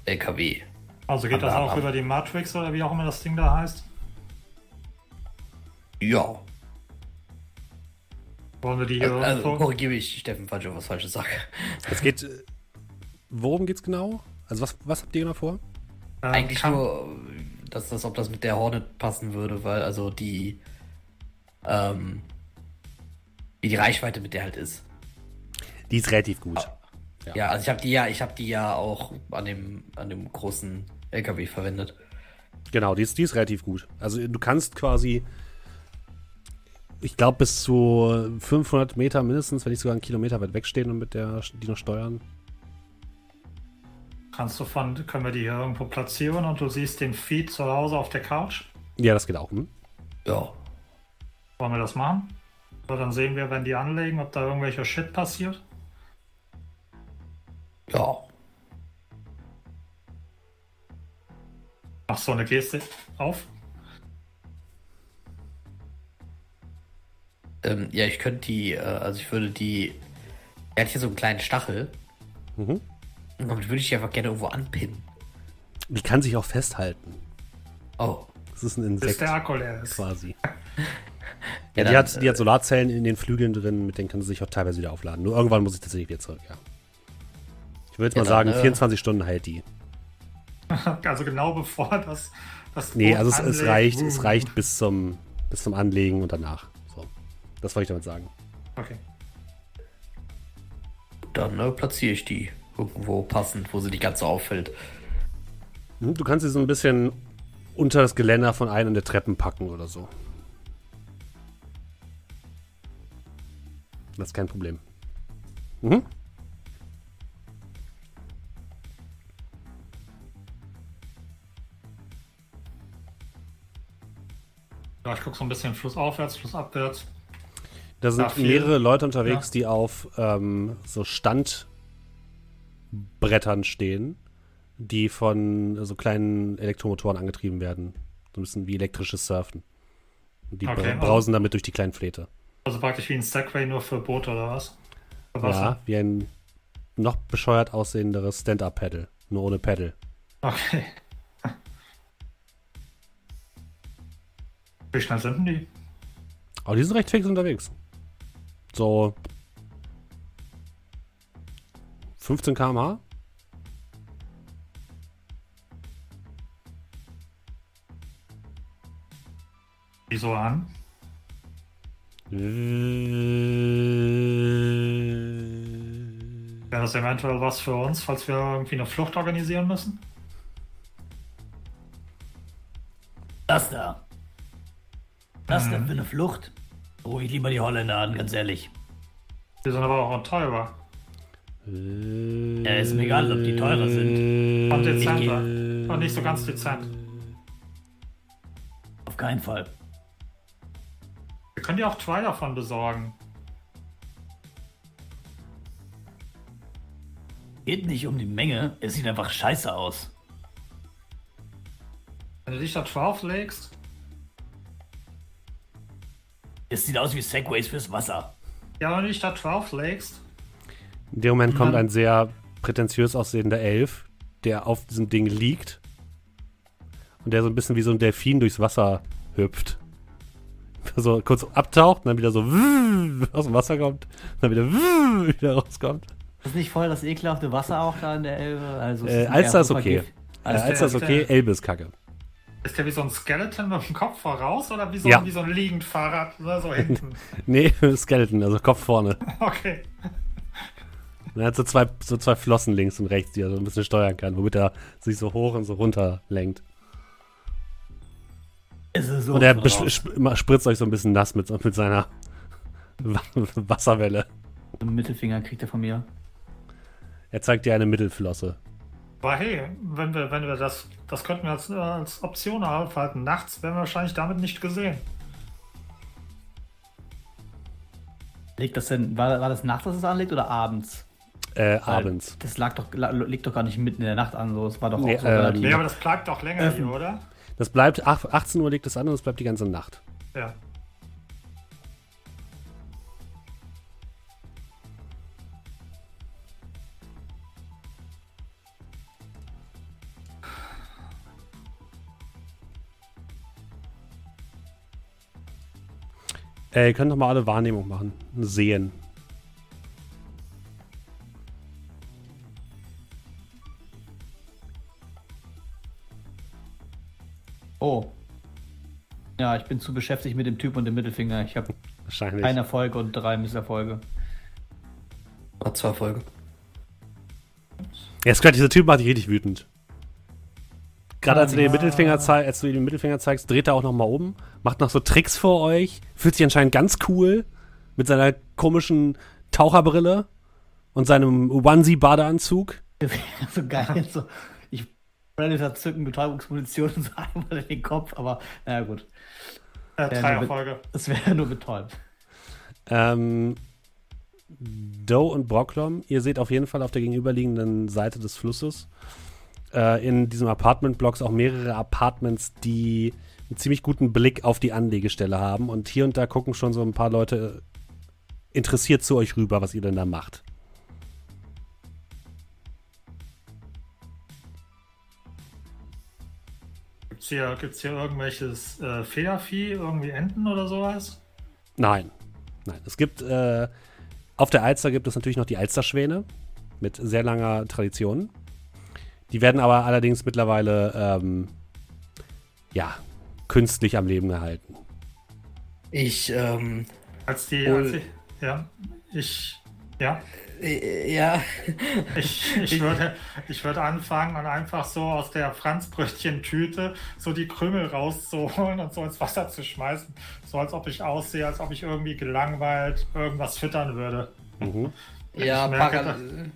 LKW also geht das auch über die Matrix oder wie auch immer das Ding da heißt? Ja. Wollen wir die hier also, also korrigiere ich, Steffen, falls ich was Falsches sage. Es geht. Äh, worum geht's genau? Also was, was habt ihr genau vor? Ähm, Eigentlich nur, dass das, ob das mit der Hornet passen würde, weil also die ähm, wie die Reichweite mit der halt ist. Die ist relativ gut. Ja, ja also ich habe die ja, ich habe die ja auch an dem an dem großen LKW verwendet. Genau, die ist, die ist relativ gut. Also du kannst quasi, ich glaube, bis zu 500 Meter mindestens, wenn nicht sogar einen Kilometer weit wegstehen und mit der die noch steuern. Kannst du von, können wir die hier irgendwo platzieren und du siehst den Feed zu Hause auf der Couch? Ja, das geht auch. Hm? Ja. Wollen wir das machen? So, dann sehen wir, wenn die anlegen, ob da irgendwelcher Shit passiert. Ja. Mach so eine Geste auf. Ähm, ja, ich könnte die, äh, also ich würde die. Er hat hier so einen kleinen Stachel. Mhm. Und damit würde ich die einfach gerne irgendwo anpinnen. Die kann sich auch festhalten. Oh. Das ist ein Bis Insekt der Akku leer ist. quasi. Ja, die, dann, hat, die äh, hat Solarzellen in den Flügeln drin, mit denen kann sie sich auch teilweise wieder aufladen. Nur irgendwann muss ich tatsächlich wieder zurück, ja. Ich würde jetzt Ja, mal sagen, dann, äh, 24 Stunden hält die. Also genau bevor das. das Nee, also es, es reicht, es Uh. reicht bis zum, bis zum Anlegen und danach. So. Das wollte ich damit sagen. Okay. Dann äh, platziere ich die irgendwo passend, wo sie nicht ganz so auffällt. Hm, Du kannst sie so ein bisschen unter das Geländer von einem der Treppen packen oder so. Das ist kein Problem. Mhm. Ja, ich gucke so ein bisschen flussaufwärts, flussabwärts. Da sind Ja, mehrere Leute unterwegs, Ja. die auf ähm, so Standbrettern stehen, die von so kleinen Elektromotoren angetrieben werden. So ein bisschen wie elektrisches Surfen. Und die Okay, also- brausen damit durch die kleinen Fläte. Also praktisch wie ein Segway nur für Boote oder was? Für. Ja, wie ein noch bescheuert aussehenderes Stand-Up-Paddle. Nur ohne Paddle. Okay. Wie schnell sind denn die? Aber die sind recht fix unterwegs. So 15 km/h. Wieso an? Wäre das eventuell was für uns, falls wir irgendwie eine Flucht organisieren müssen? Das da. Das Mhm. da für eine Flucht. Ruhe ich lieber die Holländer an, ganz ehrlich. Die sind aber auch teurer. Ja, ist mir egal, ob die teurer sind. Und dezenter. Und nicht so ganz dezent. Auf keinen Fall. Wir können dir auch zwei davon besorgen. Geht nicht um die Menge, es sieht einfach scheiße aus. Wenn du dich da drauflegst, Es sieht aus wie Segways fürs Wasser. ja, wenn du dich da drauflegst, In dem Moment kommt ein sehr prätentiös aussehender Elf, der auf diesem Ding liegt und der so ein bisschen wie so ein Delfin durchs Wasser hüpft. So kurz abtaucht und dann wieder so aus dem Wasser kommt, dann wieder wieder rauskommt. Ist nicht voll das ekelhafte Wasser auch da in der Elbe? Also Äh, eher Alster ist okay. Äh, Ist der- als das ist okay, Elbe ist kacke. Ist der wie so ein Skeleton mit dem Kopf voraus oder wie so, Ja. wie so ein Liegendfahrrad, ne, so hinten? Nee, Skeleton, also Kopf vorne. Okay. Er hat so zwei, so zwei Flossen links und rechts, die er so ein bisschen steuern kann, womit er sich so hoch und so runter lenkt. So Und er spritzt euch so ein bisschen nass mit, mit seiner Wa- Wasserwelle. Einen Mittelfinger kriegt er von mir. Er zeigt dir eine Mittelflosse. Aber hey, wenn wir, wenn wir das, das könnten wir als, äh, als Option aufhalten. Nachts werden wir wahrscheinlich damit nicht gesehen. Legt das denn, war, war das nachts, dass es anlegt oder abends? Äh, abends. Das lag doch, liegt doch gar nicht mitten in der Nacht an, so. Es war doch Nee, auch so äh, relativ. Nee, aber das bleibt doch länger hier, oder? Das bleibt, ach, 18 Uhr liegt es an und es bleibt die ganze Nacht. Ja. Äh, ihr könnt doch mal alle Wahrnehmung machen. Sehen. Oh. Ja, ich bin zu beschäftigt mit dem Typ und dem Mittelfinger. Ich habe Wahrscheinlich. einen Erfolg und drei Misserfolge. Hat zwei Folgen. Ja, Scott, dieser Typ macht dich richtig wütend. Gerade als, du den Ja. Als du ihm den Mittelfinger zeigst, dreht er auch noch mal um, macht noch so Tricks vor euch, fühlt sich anscheinend ganz cool mit seiner komischen Taucherbrille und seinem Onesie-Badeanzug. so geil. So, ich Predator zücken, Betäubungsmunition so einmal in den Kopf, aber naja, gut. Äh, Ja, Dreierfolge. Das wäre nur betäubt. Ähm, Doe und Brocklom, ihr seht auf jeden Fall auf der gegenüberliegenden Seite des Flusses äh, in diesem Apartment-Blocks auch mehrere Apartments, die einen ziemlich guten Blick auf die Anlegestelle haben. Und hier und da gucken schon so ein paar Leute interessiert zu euch rüber, was ihr denn da macht. Gibt's hier, gibt's hier irgendwelches äh, Federvieh, irgendwie Enten oder sowas? Nein. Nein. Es gibt, äh, auf der Alster gibt es natürlich noch die Alsterschwäne mit sehr langer Tradition. Die werden aber allerdings mittlerweile, ähm, ja, künstlich am Leben gehalten. Ich, ähm, Als die, als die ja, ich, ja, äh, ja, ich, ich würde, ich würde anfangen und einfach so aus der Franzbrötchentüte so die Krümel rauszuholen und so ins Wasser zu schmeißen, so als ob ich aussehe, als ob ich irgendwie gelangweilt irgendwas füttern würde. Mhm. ja, merke, paral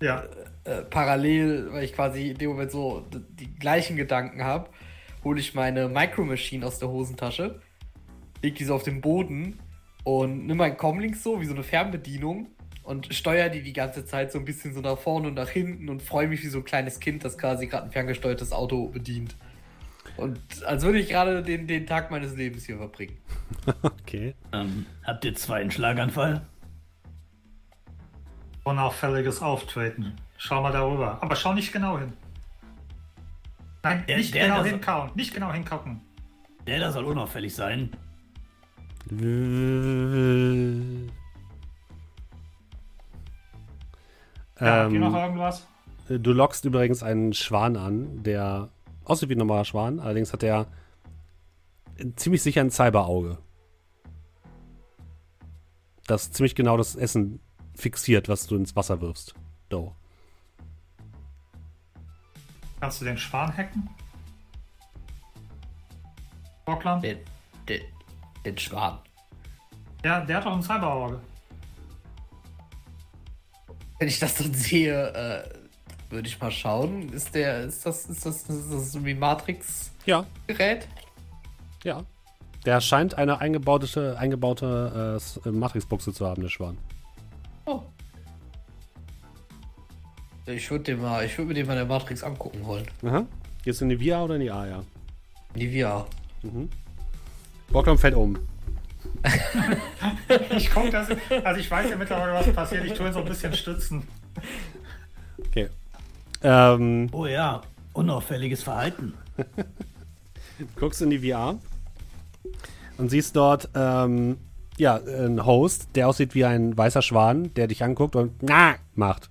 Ja, äh, parallel, weil ich quasi in dem Moment so die gleichen Gedanken habe, hole ich meine Micro Machine aus der Hosentasche, leg die so auf den Boden und nimm meinen Comlink so wie so eine Fernbedienung und steuere die die ganze Zeit so ein bisschen so nach vorne und nach hinten und freue mich wie so ein kleines Kind, das quasi gerade ein ferngesteuertes Auto bedient. Und als würde ich gerade den, den Tag meines Lebens hier verbringen. Okay. Ähm, habt ihr zwei einen Schlaganfall? unauffälliges Auftreten. Schau mal darüber. Aber schau nicht genau hin. Nein, Der- nicht der- genau das- hinkauen. Nicht genau hingucken. Der da soll unauffällig sein. Ja, habt ihr noch Ähm, irgendwas? du lockst übrigens einen Schwan an, der aussieht wie ein normaler Schwan, allerdings hat er ziemlich sicher ein Cyberauge. Das ziemlich genau das Essen fixiert, was du ins Wasser wirfst. Do. Kannst du den Schwan hacken? Bockland? Den, den, den Schwan. Ja, der hat doch ein Cyberauge. Wenn ich das dann sehe, äh, würde ich mal schauen. Ist der, ist das, ist das, ist das so wie Matrix-Gerät? Ja. Ja. Der scheint eine eingebaute, eingebaute äh, äh, Matrixbuchse zu haben, der Schwan. Oh. Ich würde mal, ich würde mir den mal in der Matrix angucken wollen. Aha. Gehst du in die VR oder in die A, ja? Die VR. Borglum fällt um. Ich guck das. Also ich weiß ja mittlerweile, was passiert. Ich tue ihn so ein bisschen stützen. Okay. Ähm, Oh ja, unauffälliges Verhalten. guckst in die VR und siehst dort ähm, ja, einen Host, der aussieht wie ein weißer Schwan, der dich anguckt und na macht.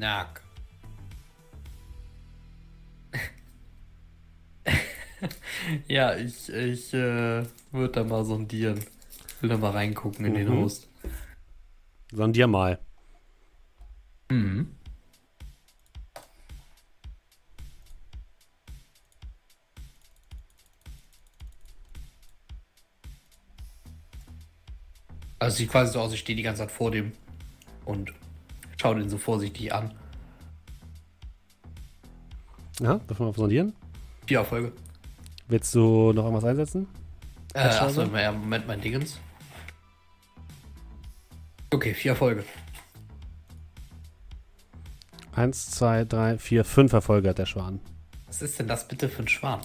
Nack. ja, ich, ich äh, würde da mal sondieren. Will da mal reingucken in den Mhm. Host. Sondier mal. Mhm. Also sieht quasi so aus, ich stehe die ganze Zeit vor dem und schaue den so vorsichtig an. Ja, dürfen wir auf sondieren? Vier Erfolge. Willst du noch irgendwas einsetzen? Äh, achso, ja, Moment, mein Dingens. Okay, vier Erfolge. Eins, zwei, drei, vier, fünf Erfolge hat der Schwan. Was ist denn das bitte für ein Schwan?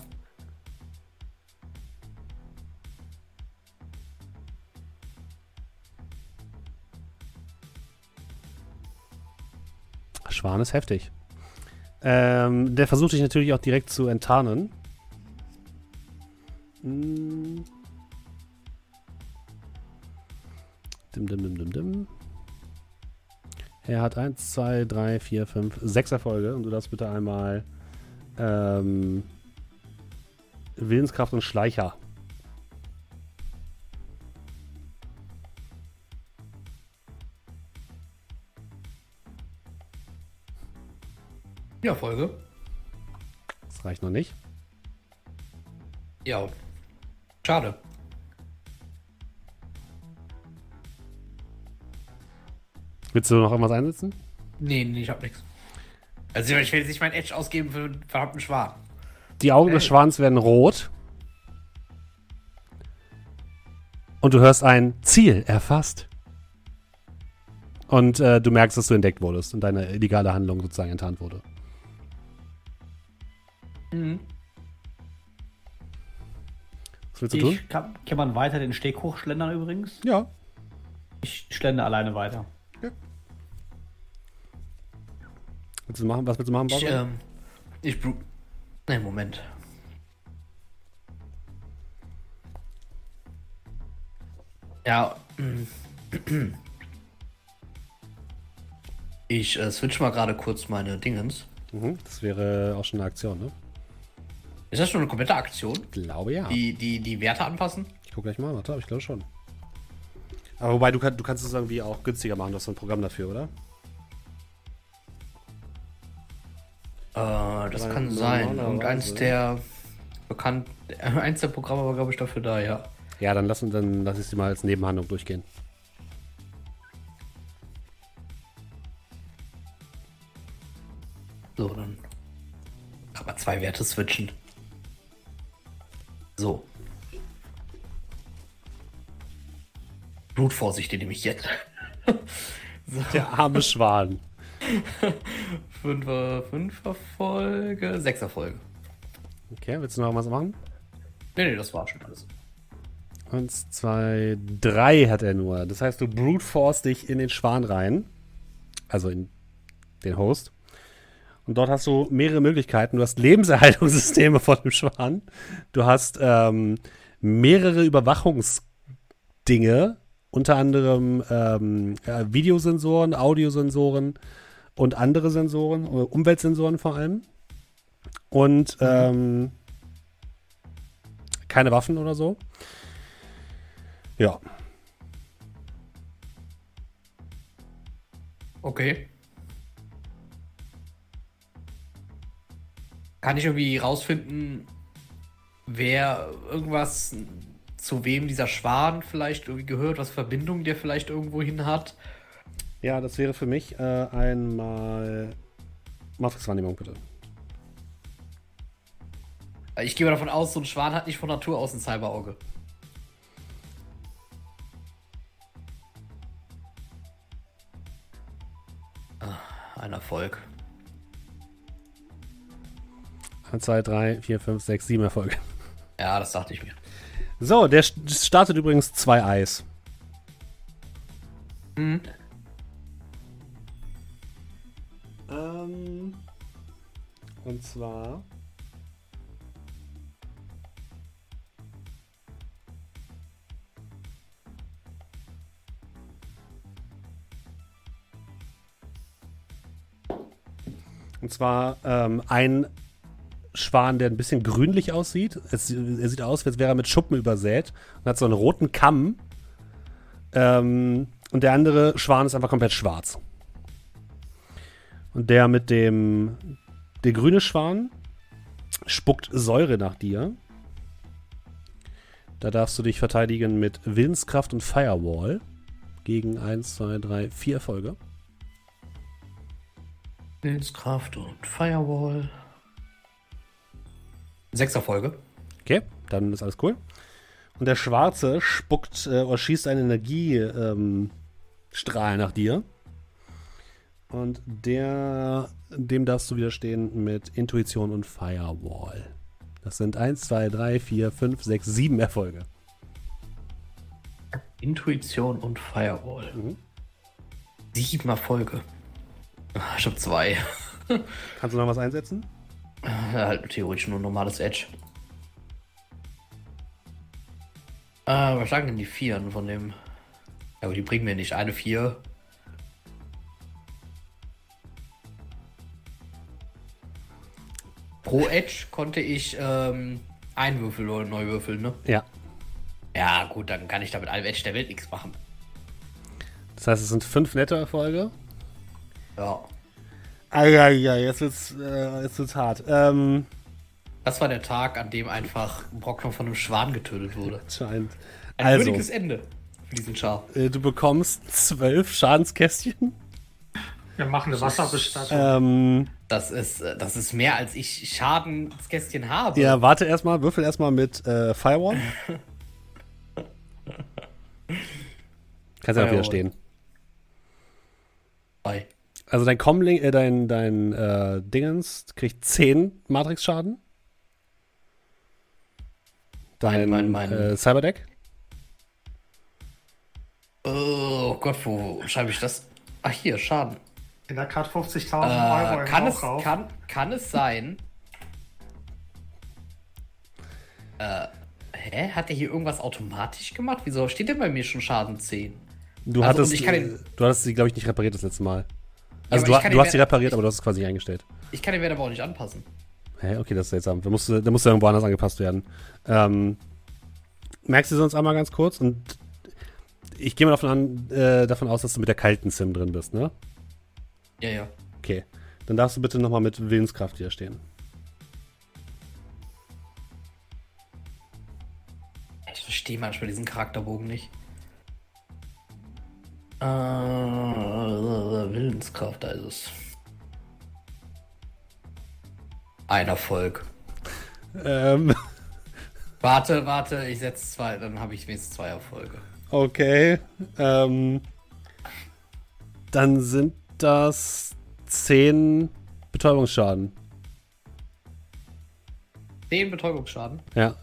Schwan ist heftig. Ähm, der versucht dich natürlich auch direkt zu enttarnen. Hm. Dim, dim, dim, dim, dim. Er hat 1, 2, 3, 4, 5, 6 Erfolge und du darfst bitte einmal ähm, Willenskraft und Schleicher. Vier Erfolge? Das reicht noch nicht. Ja. Schade. Willst du noch irgendwas einsetzen? Nee, nee, ich hab nichts. Also ich will jetzt nicht mein Edge ausgeben für einen verdammten Schwan. Die Augen des Schwans werden rot. Und du hörst ein Ziel erfasst. Und äh, du merkst, dass du entdeckt wurdest und deine illegale Handlung sozusagen enttarnt wurde. Mhm. Was willst du tun? Ich kann, kann man weiter den Steg hochschlendern übrigens? Ja. Ich schlende alleine weiter. Willst du machen? Was willst du machen, Ich, Bauer? ähm, ich bru... Ne, Moment. Ja, ich äh, switch mal gerade kurz meine Dingens. Mhm. Das wäre auch schon eine Aktion, ne? Ist das schon eine komplette Aktion? Glaube ja. Die, die, die Werte anpassen? Ich guck gleich mal, warte, aber ich glaube schon. Aber wobei, du, kann, du kannst es irgendwie auch günstiger machen. Du hast so ein Programm dafür, oder? Äh, das Weil kann sein. normalerweise- Irgendeins der bekannt, äh, eins der Programme war, glaube ich, dafür da, ja. Ja, dann lass, dann lass ich sie mal als Nebenhandlung durchgehen. So, dann man zwei Werte switchen. So. Blutvorsicht, den nehme ich jetzt. Der arme Schwan. Fünfer, fünfer Folge, sechser Folge. Okay, willst du noch was machen? Nee, nee, das war schon alles. Eins, zwei, drei hat er nur. Das heißt, du brute force dich in den Schwan rein. Also in den Host. Und dort hast du mehrere Möglichkeiten. Du hast Lebenserhaltungssysteme von dem Schwan. Du hast ähm, mehrere Überwachungsdinge. Unter anderem ähm, äh, Videosensoren, Audiosensoren und andere Sensoren, äh, Umweltsensoren vor allem. Und ähm, keine Waffen oder so. Ja. Okay. Kann ich irgendwie rausfinden, wer irgendwas zu wem dieser Schwan vielleicht irgendwie gehört, was Verbindung der vielleicht irgendwo hin hat? Ja, das wäre für mich äh, einmal Matrix-Wahrnehmung, bitte. Ich gehe mal davon aus, so ein Schwan hat nicht von Natur aus ein Cyberauge. Ah, Ein Erfolg. 2, 3, 4, 5, 6, 7 Erfolge. Ja, das dachte ich mir. So, der st- startet übrigens zwei Eis. Mhm. Ähm, und zwar. Und zwar ähm, ein Schwan, der ein bisschen grünlich aussieht. Es, er sieht aus, als wäre er mit Schuppen übersät und hat so einen roten Kamm. Ähm, und der andere Schwan ist einfach komplett schwarz. Und der mit dem. Der grüne Schwan spuckt Säure nach dir. Da darfst du dich verteidigen mit Willenskraft und Firewall. Gegen 1, 2, 3, 4 Erfolge. Willenskraft und Firewall. Sechs Erfolge. Okay, dann ist alles cool. Und der Schwarze spuckt äh, oder schießt einen Energiestrahl ähm, nach dir. Und der, dem darfst du widerstehen mit Intuition und Firewall. Das sind 1, 2, 3, 4, 5, 6, 7 Erfolge. Intuition und Firewall. Mhm. Sieben Erfolge. Ah, Ich hab zwei. Kannst du noch was einsetzen? Halt theoretisch nur normales Edge. Äh, was sagen denn die Vieren von dem? Ja, aber die bringen mir nicht. Eine Vier. Pro Edge konnte ich ähm, einen Würfel oder neu würfeln, ne? Ja. Ja, gut, dann kann ich da mit allem Edge der Welt nichts machen. Das heißt, es sind 5 nette Erfolge. Ja. Ah, ja, ja, jetzt wird's, äh, jetzt wird's hart. Ähm, Das war der Tag, an dem einfach Brockner von einem Schwan getötet wurde. scheint. Ein Also, würdiges Ende für diesen Char. äh, du bekommst 12 Schadenskästchen Wir machen eine Wasserbestattung. Ähm, Das ist, äh, das ist mehr, als ich Schaden ins Kästchen habe. ja, warte erstmal, würfel erstmal mit äh, Firewall. Kannst ja auch Firewall. widerstehen. Zwei. Also dein Comlink, äh, dein, dein äh, Dingens kriegt 10 Matrix-Schaden. Dein Mein- mein- mein- Äh, Cyberdeck. Oh Gott, wo schreibe ich das? Ach, hier, Schaden. In der Karte 50.000 Euro Äh, im kann, es, kann, kann es sein? Äh, hä? Hat der hier irgendwas automatisch gemacht? Wieso steht denn bei mir schon Schaden 10? Du Also, hattest, kann äh, den- du hattest sie, glaube ich, nicht repariert das letzte Mal. Also aber du, ich du hast sie repariert, aber du hast es quasi nicht eingestellt. Ich kann den Wert aber auch nicht anpassen. Hä, okay, das ist seltsam. Da musste, da musste irgendwo anders angepasst werden. Ähm, merkst du sonst einmal ganz kurz? Und ich gehe mal davon, an, äh, davon aus, dass du mit der kalten Sim drin bist, ne? Ja, ja. Okay. Dann darfst du bitte nochmal mit Willenskraft hier stehen. Ich verstehe manchmal diesen Charakterbogen nicht. Äh, Willenskraft, da ist es. Ein Erfolg. Ähm, Warte, warte, ich setze zwei, dann habe ich wenigstens zwei Erfolge. okay. Ähm, dann sind das 10 Betäubungsschaden. Zehn Betäubungsschaden. Ja.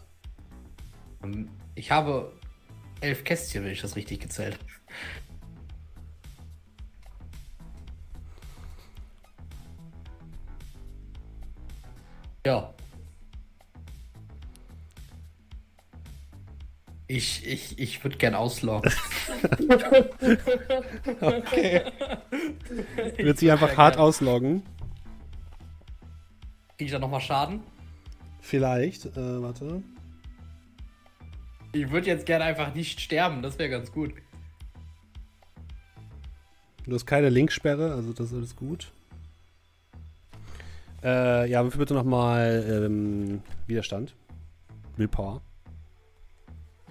Ähm, Ich habe elf Kästchen, wenn ich das richtig gezählt habe. Ja. Ich, ich, ich würde gern ausloggen. Okay. Wird sich einfach hart ausloggen. Kriege ich da nochmal Schaden? Vielleicht. Äh, warte. Ich würde jetzt gerne einfach nicht sterben, das wäre ganz gut. Du hast keine Linksperre, also das ist alles gut. Äh, ja, würfel bitte nochmal ähm, Widerstand. Willpower.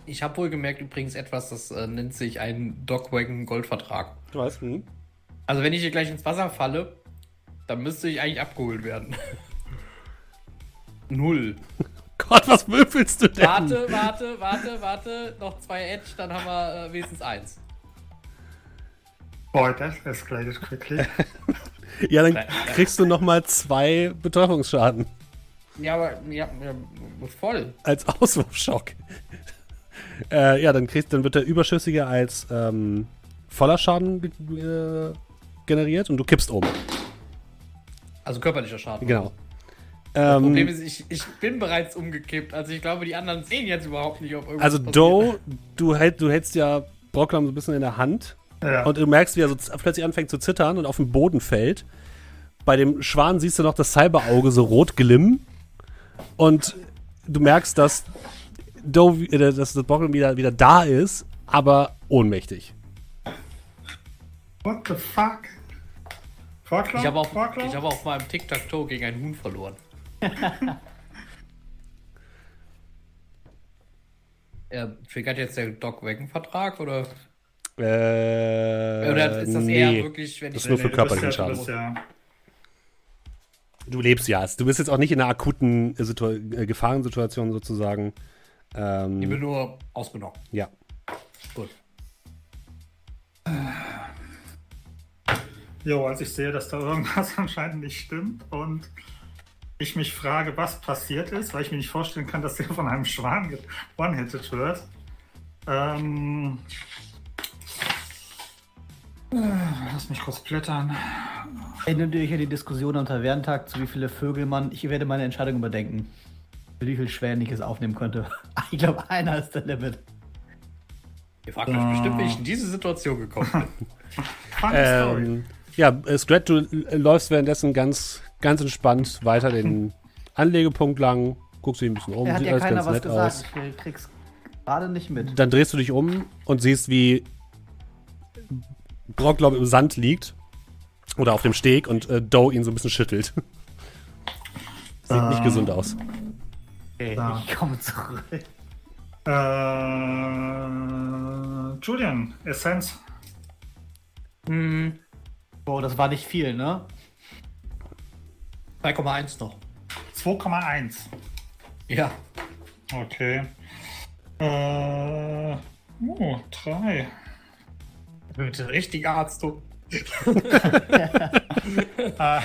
Ich habe wohl gemerkt übrigens etwas, das äh, nennt sich ein Dogwagon Goldvertrag. Du weißt, hm? Also wenn ich hier gleich ins Wasser falle, dann müsste ich eigentlich abgeholt werden. Null. Gott, was würfelst du denn? Warte, warte, warte, warte. Noch zwei Edge, dann haben wir äh, wenigstens eins. Boy, that escalated quickly. Ja, dann kriegst du nochmal zwei Betäubungsschaden Ja, aber ja, ja, voll. als Auswurfschock. äh, ja, dann kriegst, dann wird der Überschüssige als ähm, voller Schaden ge- äh, generiert und du kippst um. Also körperlicher Schaden. Genau. Das Ähm, Problem ist, ich, ich bin bereits umgekippt. Also ich glaube, die anderen sehen jetzt überhaupt nicht, ob irgendwas also. Doe, du, hält, du hältst ja Brocklam so ein bisschen in der Hand ja. und du merkst, wie er so plötzlich anfängt zu zittern und auf den Boden fällt. Bei dem Schwan siehst du noch das Cyberauge so rot glimmen und du merkst, dass Doe, wie- äh, dass das Brocklam wieder, wieder da ist, aber ohnmächtig. What the fuck? Vorklau? Ich habe auch, Vorklau? ich habe auch mal im Tic-Tac-Toe gegen einen Huhn verloren. äh, triggert jetzt der Dog-Wagon-Vertrag oder? Äh, Oder ist das nee. eher wirklich, wenn Das ich. ist nur für körperlichen ja- Schaden. Du bist ja, Du lebst ja. Du bist jetzt auch nicht in einer akuten äh, Situa äh, Gefahrensituation sozusagen. Ich bin Ähm, nur ausgenommen. ja. Gut. Jo, als ich sehe, dass da irgendwas anscheinend nicht stimmt und ich mich frage, was passiert ist, weil ich mir nicht vorstellen kann, dass der von einem Schwan one-hitted wird. Ähm, äh, lass mich kurz blättern. Erinnert ihr euch an die Diskussion am Tavernentag, zu wie viele Vögel man. Ich werde meine Entscheidung überdenken. Wie viel Schweren ich es aufnehmen könnte. Ich glaube, einer ist der Limit. Ihr fragt euch bestimmt, wie ich in diese Situation gekommen bin. Story. Ähm, ja, äh, Scrat, du läufst währenddessen ganz, ganz entspannt weiter den Anlegepunkt lang, guckst dich ein bisschen um, Er hat sieht ja alles keiner ganz was nett gesagt. aus. Ich krieg's gerade nicht mit. Dann drehst du dich um und siehst, wie Brocklob im Sand liegt oder auf dem Steg und äh, Doe ihn so ein bisschen schüttelt. Sieht nicht gesund aus. Okay, Ja. ich komme zurück. Äh, Julian, Essenz. hm. Oh, das war nicht viel, ne? 2,1 noch. 2,1. Ja. Okay. Äh. Oh, 3. Mit richtig Arzt, du. Ah.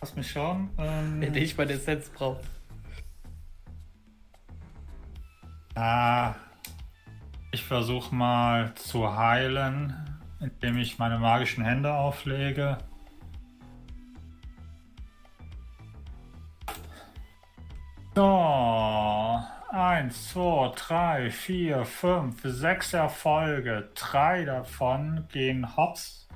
lass mich schauen. Ähm, Hätte ich meine Sets brauche. Ah, ich versuche mal zu heilen, indem ich meine magischen Hände auflege. Oh. 1, 2, 3, 4, 5, 6 Erfolge. Drei davon gehen hops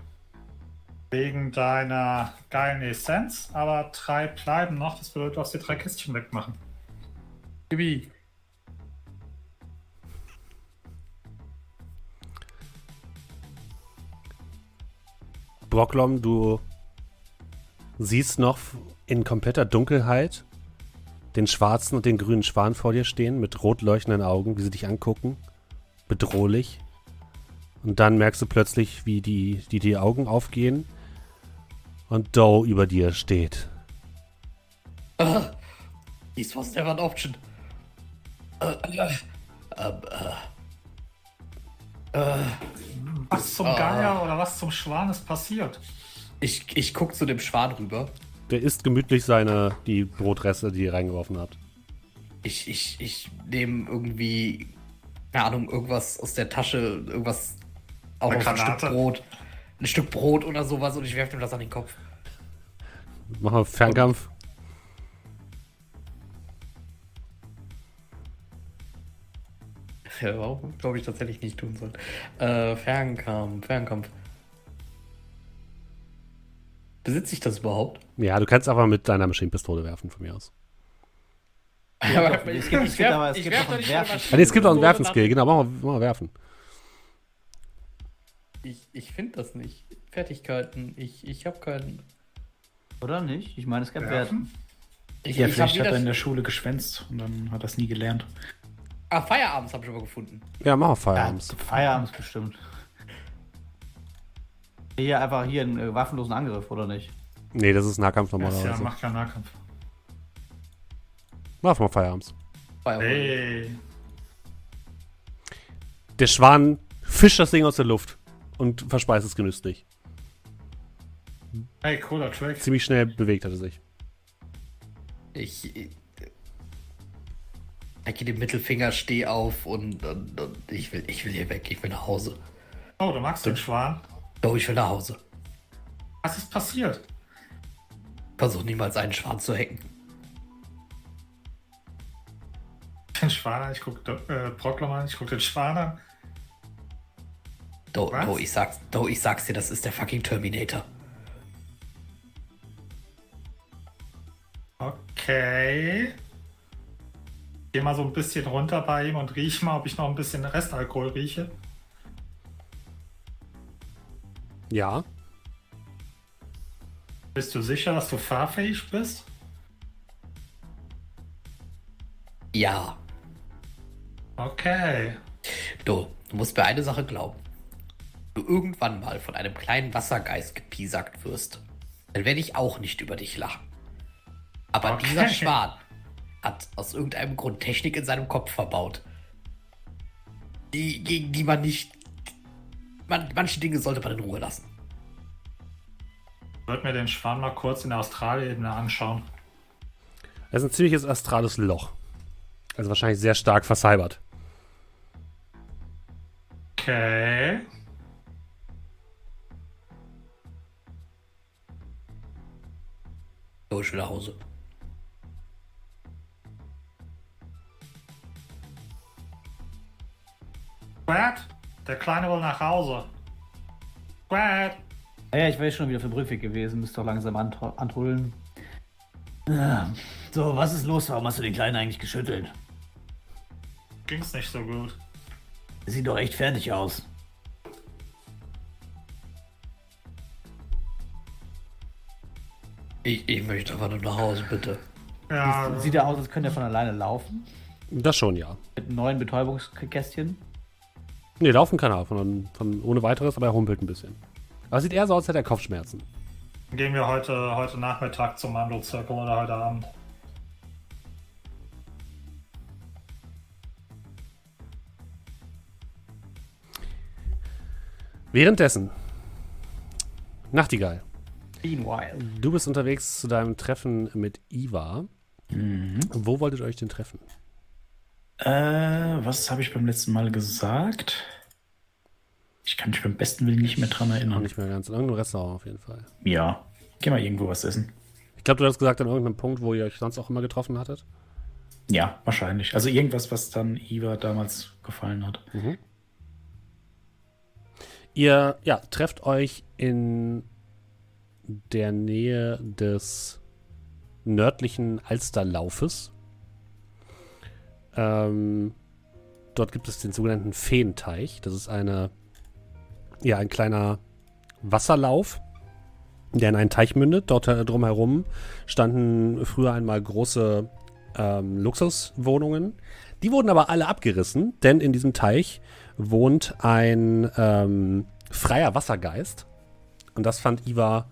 wegen deiner geilen Essenz, aber drei bleiben noch. Das bedeutet, du darfst die drei Kästchen wegmachen. Gibi. Brocklom, du siehst noch in kompletter Dunkelheit den schwarzen und den grünen Schwan vor dir stehen mit rot leuchtenden Augen, wie sie dich angucken. Bedrohlich. Und dann merkst du plötzlich, wie die, die, die Augen aufgehen und Doe über dir steht. Uh, this was never an option. Uh, uh, uh, uh, Was zum Ah. Geier oder was zum Schwan ist passiert? ich, ich guck zu dem Schwan rüber. Der isst gemütlich seine, die Brotreste, die ihr reingeworfen habt. Ich, ich, ich nehme irgendwie, keine Ahnung, irgendwas aus der Tasche, irgendwas, auch ein Stück. Brot. Ein Stück Brot oder sowas und ich werfe ihm das an den Kopf. Machen wir Fernkampf. Ja, warum glaube ich tatsächlich nicht tun sollen. Äh, Fernkampf, Fernkampf. Besitze ich das überhaupt? Ja, du kannst aber mit deiner Maschinenpistole werfen, von mir aus. Ja, doch, es gibt- es gibt aber- es gibt noch ein Werfen- Ah, nee, es gibt auch einen Werfenskill, genau, machen wir, wir werfen. Ich, ich finde das nicht. Fertigkeiten, ich, ich habe keinen. Oder nicht? Ich meine, es gab. Werfen? Ich, Ja, ich vielleicht hab hat er in der Schule geschwänzt und dann hat er es nie gelernt. Ah, Feierabends habe ich aber gefunden. Ja, machen wir Ja, Feierabends. Feierabends bestimmt. Hier einfach hier einen äh, waffenlosen Angriff, oder nicht? Nee, das ist Nahkampf Ja, normalerweise. macht keinen Nahkampf. Machen wir Feierabends. Feierabend. Hey. Der Schwan fischt das Ding aus der Luft und verspeist es genüsslich. Hey, cooler Trick. Ziemlich schnell bewegt hat er sich. Ich. ich Ecke den Mittelfinger, steh auf und, und, und ich, will, ich will hier weg. Ich will nach Hause. Oh, du magst den Schwan. Doch, ich will nach Hause. Was ist passiert? Versuch niemals einen Schwan zu hacken. Den Schwan an, ich guck äh, Brocklom an, ich guck den Schwan an. Do, do, ich sag's, do, ich sag's dir, das ist der fucking Terminator. Okay. Geh mal so ein bisschen runter bei ihm und riech mal, ob ich noch ein bisschen Restalkohol rieche. Ja. Bist du sicher, dass du fahrfähig bist? Ja. Okay. Du, du musst mir eine Sache glauben. Wenn du irgendwann mal von einem kleinen Wassergeist gepiesackt wirst, dann werde ich auch nicht über dich lachen. Aber Okay. dieser Schwan hat aus irgendeinem Grund Technik in seinem Kopf verbaut. Die, gegen die man nicht. Man, manche Dinge sollte man in Ruhe lassen. Ich würde mir den Schwan mal kurz in der Australebene anschauen. Das ist ein ziemliches astrales Loch. Also wahrscheinlich sehr stark vercybert. Okay. So, ich will nach Hause. Squad, der Kleine will nach Hause. Squad. Ja, ja, ich wäre schon wieder auf dem Rückweg gewesen, müsste doch langsam antruddeln. Ja. So, was ist los? Warum hast du den Kleinen eigentlich geschüttelt? Ging's nicht so gut. Sieht doch echt fertig aus. Ich, ich möchte einfach nur nach Hause, bitte. Ja, Sieht er aus, als könnte er von alleine laufen? Das schon, ja. Mit neuen Betäubungskästchen? Nee, laufen kann er von, von ohne weiteres, aber er humpelt ein bisschen. Aber sieht eher so aus, als hätte er Kopfschmerzen. Gehen wir heute, heute Nachmittag zum Mandelzirkel oder heute Abend? Währenddessen, Nachtigall, Meanwhile. du bist unterwegs zu deinem Treffen mit Iva. Mhm. Wo wolltet ihr euch denn treffen? Äh, was habe ich beim letzten Mal gesagt? Ich kann mich beim besten Willen nicht mehr dran erinnern. nicht mehr ganz. In irgendeinem Restaurant auf jeden Fall. Ja, geh mal irgendwo was essen. Ich glaube, du hast gesagt, an irgendeinem Punkt, wo ihr euch sonst auch immer getroffen hattet. Ja, wahrscheinlich. Also irgendwas, was dann Iva damals gefallen hat. Ihr ja, trefft euch in der Nähe des nördlichen Alsterlaufes. Ähm, dort gibt es den sogenannten Feenteich. Das ist eine, ja, ein kleiner Wasserlauf, der in einen Teich mündet. Dort drumherum standen früher einmal große ähm, Luxuswohnungen. Die wurden aber alle abgerissen, denn in diesem Teich wohnt ein ähm, freier Wassergeist. Und das fand Iva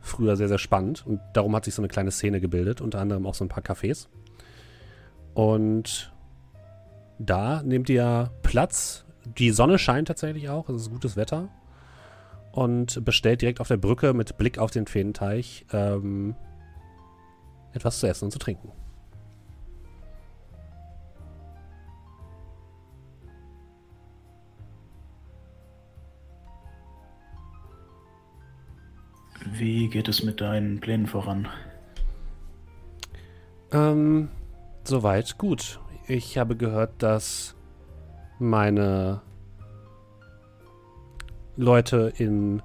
früher sehr, sehr spannend. Und darum hat sich so eine kleine Szene gebildet, unter anderem auch so ein paar Cafés. Und da nehmt ihr Platz. Die Sonne scheint tatsächlich auch, es ist gutes Wetter. Und bestellt direkt auf der Brücke mit Blick auf den Feenteich ähm, etwas zu essen und zu trinken. Wie geht es mit deinen Plänen voran? Ähm, soweit gut. Ich habe gehört, dass meine Leute in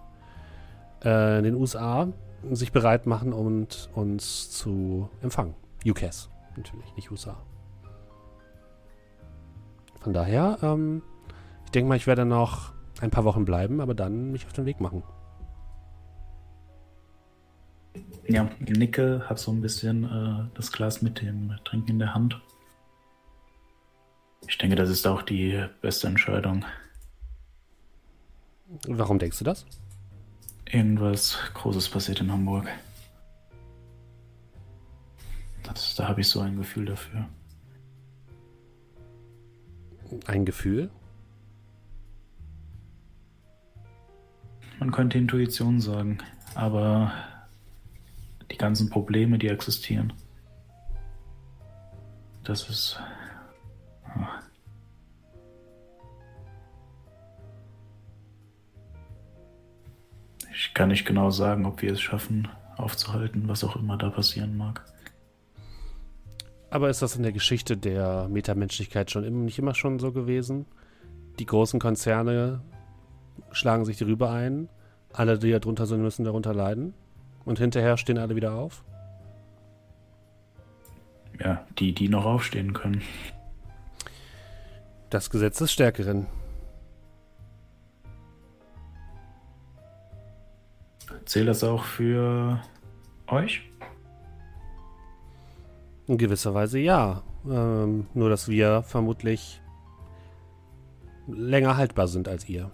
äh, den USA sich bereit machen und uns zu empfangen. UCAS, natürlich, nicht USA. Von daher, ähm, ich denke mal, ich werde noch ein paar Wochen bleiben, aber dann mich auf den Weg machen. Ja, nicke, hab so ein bisschen äh, das Glas mit dem Trinken in der Hand. Ich denke, das ist auch die beste Entscheidung. Warum denkst du das? Irgendwas Großes passiert in Hamburg. Das, da habe ich so ein Gefühl dafür. Ein Gefühl? Man könnte Intuition sagen, aber die ganzen Probleme, die existieren, das ist. Ich kann nicht genau sagen, ob wir es schaffen, aufzuhalten, was auch immer da passieren mag. Aber ist das in der Geschichte der Metamenschlichkeit schon im, nicht immer schon so gewesen? Die großen Konzerne schlagen sich darüber ein, alle, die darunter sind, müssen darunter leiden. Und hinterher stehen alle wieder auf. Ja, die, die noch aufstehen können. Das Gesetz des Stärkeren. Zählt das auch für euch? In gewisser Weise ja. Ähm, nur, dass wir vermutlich länger haltbar sind als ihr.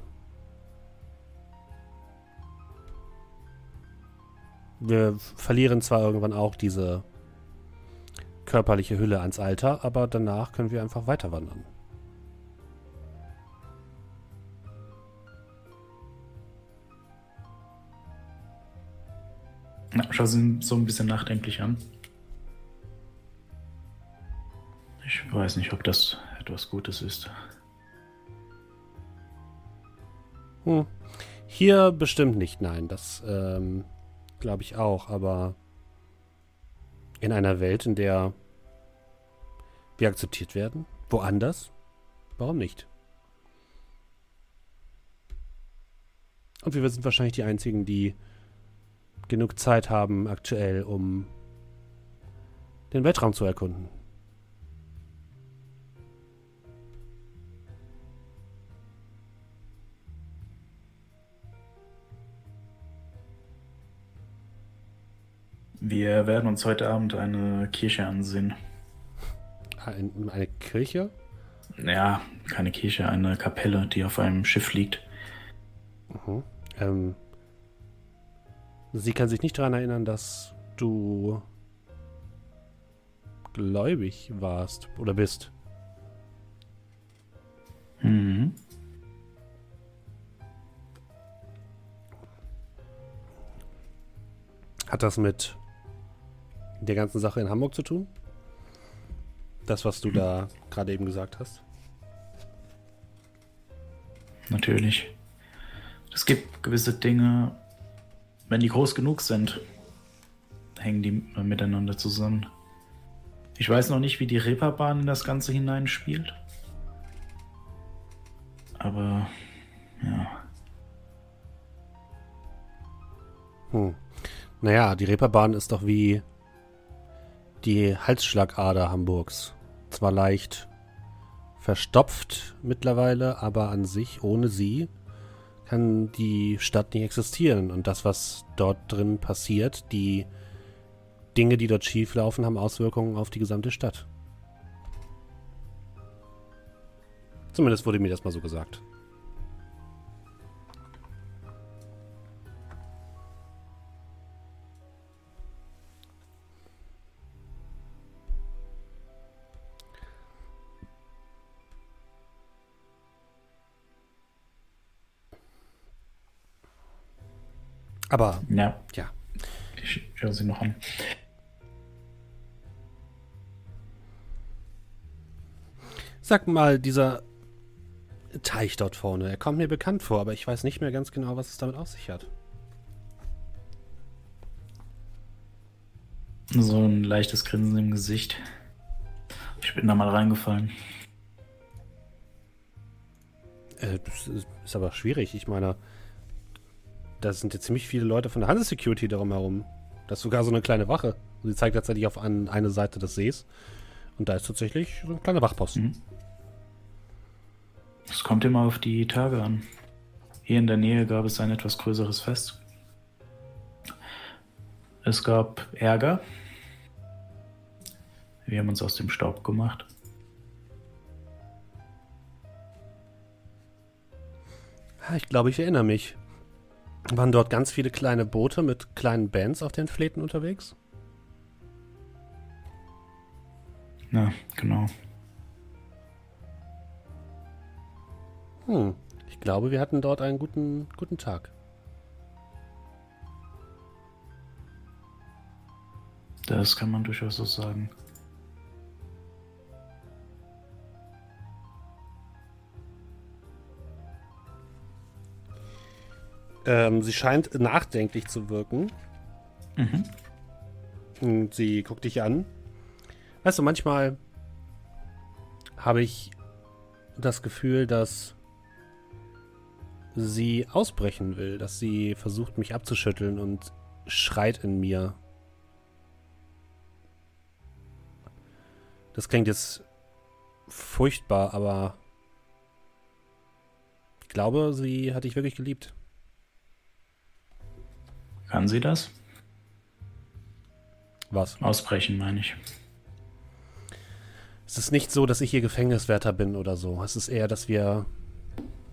Wir verlieren zwar irgendwann auch diese körperliche Hülle ans Alter, aber danach können wir einfach weiter wandern. Na, schau sie so ein bisschen nachdenklich an. Ich weiß nicht, ob das etwas Gutes ist. Hm. Hier bestimmt nicht, nein. Das ähm, glaube ich auch, aber in einer Welt, in der wir akzeptiert werden, woanders, warum nicht? Und wir sind wahrscheinlich die Einzigen, die genug Zeit haben aktuell, um den Weltraum zu erkunden. Wir werden uns heute Abend eine Kirche ansehen. Ein, eine Kirche? Ja, keine Kirche, eine Kapelle, die auf einem Schiff liegt. Mhm. Ähm, Sie kann sich nicht daran erinnern, dass du gläubig warst oder bist. Mhm. Hat das mit der ganzen Sache in Hamburg zu tun? Das, was du da gerade eben gesagt hast? Natürlich. Es gibt gewisse Dinge, wenn die groß genug sind, hängen die miteinander zusammen. Ich weiß noch nicht, wie die Reeperbahn in das Ganze hineinspielt. Aber ja. Hm. Naja, die Reeperbahn ist doch wie die Halsschlagader Hamburgs. Zwar leicht verstopft mittlerweile, aber an sich ohne sie kann die Stadt nicht existieren. Und das, was dort drin passiert, die Dinge, die dort schieflaufen, haben Auswirkungen auf die gesamte Stadt. Zumindest wurde mir das mal so gesagt. Aber Ja, ja, ich höre sie noch an. Sag mal, dieser Teich dort vorne, er kommt mir bekannt vor, aber ich weiß nicht mehr ganz genau, was es damit auf sich hat. So ein leichtes Grinsen im Gesicht. Ich bin da mal reingefallen. Äh, das ist, ist aber schwierig. Ich meine, da sind ja ziemlich viele Leute von der Handelssecurity darum herum. Das ist sogar so eine kleine Wache. Und sie zeigt tatsächlich auf an, eine Seite des Sees. Und da ist tatsächlich so ein kleiner Wachposten. Mhm. Es kommt immer auf die Tage an. Hier in der Nähe gab es ein etwas größeres Fest. Es gab Ärger. Wir haben uns aus dem Staub gemacht. Ich glaube, ich erinnere mich. Waren dort ganz viele kleine Boote mit kleinen Bands auf den Fläten unterwegs? Ja, genau. Hm. Ich glaube, wir hatten dort einen guten, guten Tag. Das kann man durchaus so sagen. Ähm, sie scheint nachdenklich zu wirken. Mhm. Und sie guckt dich an. Weißt du, manchmal habe ich das Gefühl, dass sie ausbrechen will, dass sie versucht, mich abzuschütteln und schreit in mir. Das klingt jetzt furchtbar, aber ich glaube, sie hat dich wirklich geliebt. Kann sie das? Was? Ausbrechen, meine ich. Es ist nicht so, dass ich ihr Gefängniswärter bin oder so. Es ist eher, dass wir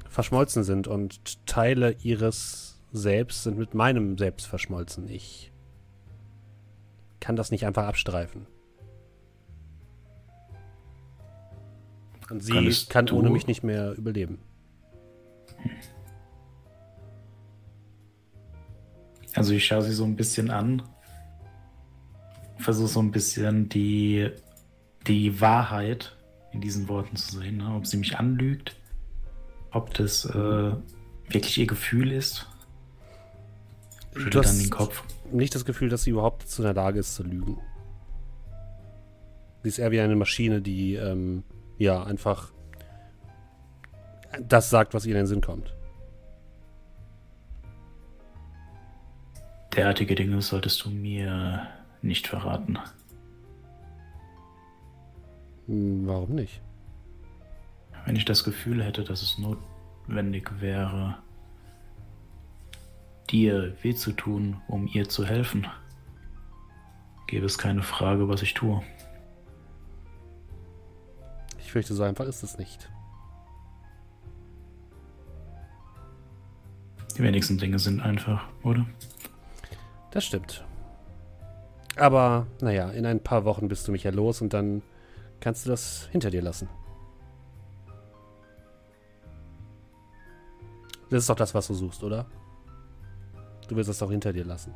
verschmolzen sind und Teile ihres Selbst sind mit meinem Selbst verschmolzen. Ich kann das nicht einfach abstreifen. Und sie Könntest kann ohne mich nicht mehr überleben. Also ich schaue sie so ein bisschen an. Versuche so ein bisschen die, die Wahrheit in diesen Worten zu sehen. Ne? Ob sie mich anlügt, ob das äh, wirklich ihr Gefühl ist. Du Schüttelt dann hast den Kopf. nicht das Gefühl, dass sie überhaupt zu der Lage ist zu lügen. Sie ist eher wie eine Maschine, die ähm, ja einfach das sagt, was ihr in den Sinn kommt. Derartige Dinge solltest du mir nicht verraten. Hm, Warum nicht? Wenn ich das Gefühl hätte, dass es notwendig wäre, dir weh zu tun, um ihr zu helfen, gäbe es keine Frage, was ich tue. Ich fürchte, so einfach ist es nicht. Die wenigsten Dinge sind einfach, oder? Das stimmt. Aber, naja, in ein paar Wochen bist du mich ja los und dann kannst du das hinter dir lassen. Das ist doch das, was du suchst, oder? Du willst es doch hinter dir lassen.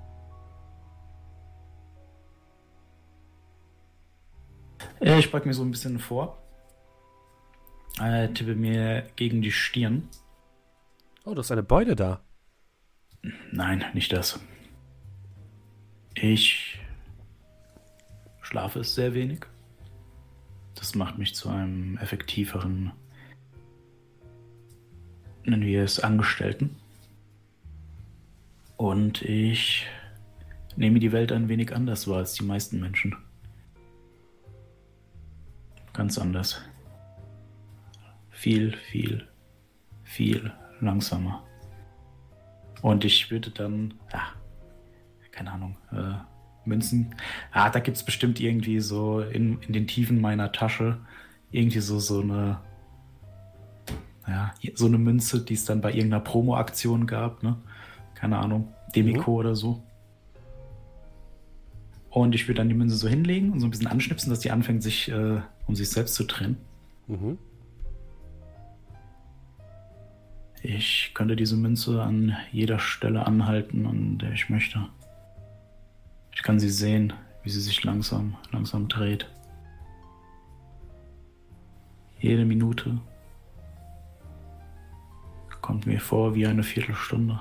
Äh, Ich beug mir so ein bisschen vor. Äh, tippe mir gegen die Stirn. Oh, du hast eine Beute da. Nein, nicht das. Ich schlafe sehr wenig. Das macht mich zu einem effektiveren, nennen wir es, Angestellten. Und ich nehme die Welt ein wenig anders wahr als die meisten Menschen. Ganz anders. Viel, viel, viel langsamer. Und ich würde dann, ja, keine Ahnung, äh, Münzen. Ah, da gibt es bestimmt irgendwie so in, in den Tiefen meiner Tasche irgendwie so, so eine, ja, so eine Münze, die es dann bei irgendeiner Promo-Aktion gab, ne? Keine Ahnung, Demico oder so. Und ich würde dann die Münze so hinlegen und so ein bisschen anschnipsen, dass die anfängt, sich äh, um sich selbst zu trennen. Mhm. Ich könnte diese Münze an jeder Stelle anhalten, an der ich möchte. Ich kann sie sehen, wie sie sich langsam, langsam dreht. Jede Minute kommt mir vor wie eine Viertelstunde.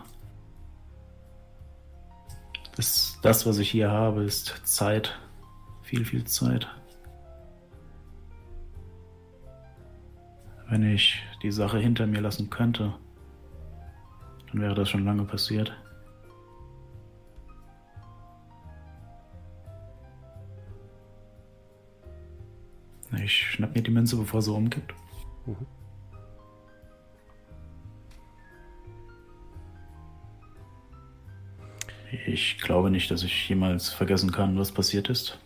Das, das, was ich hier habe, ist Zeit. Viel, viel Zeit. Wenn ich die Sache hinter mir lassen könnte, dann wäre das schon lange passiert. Ich schnapp mir die Münze, bevor sie umkippt. Ich glaube nicht, dass ich jemals vergessen kann, was passiert ist.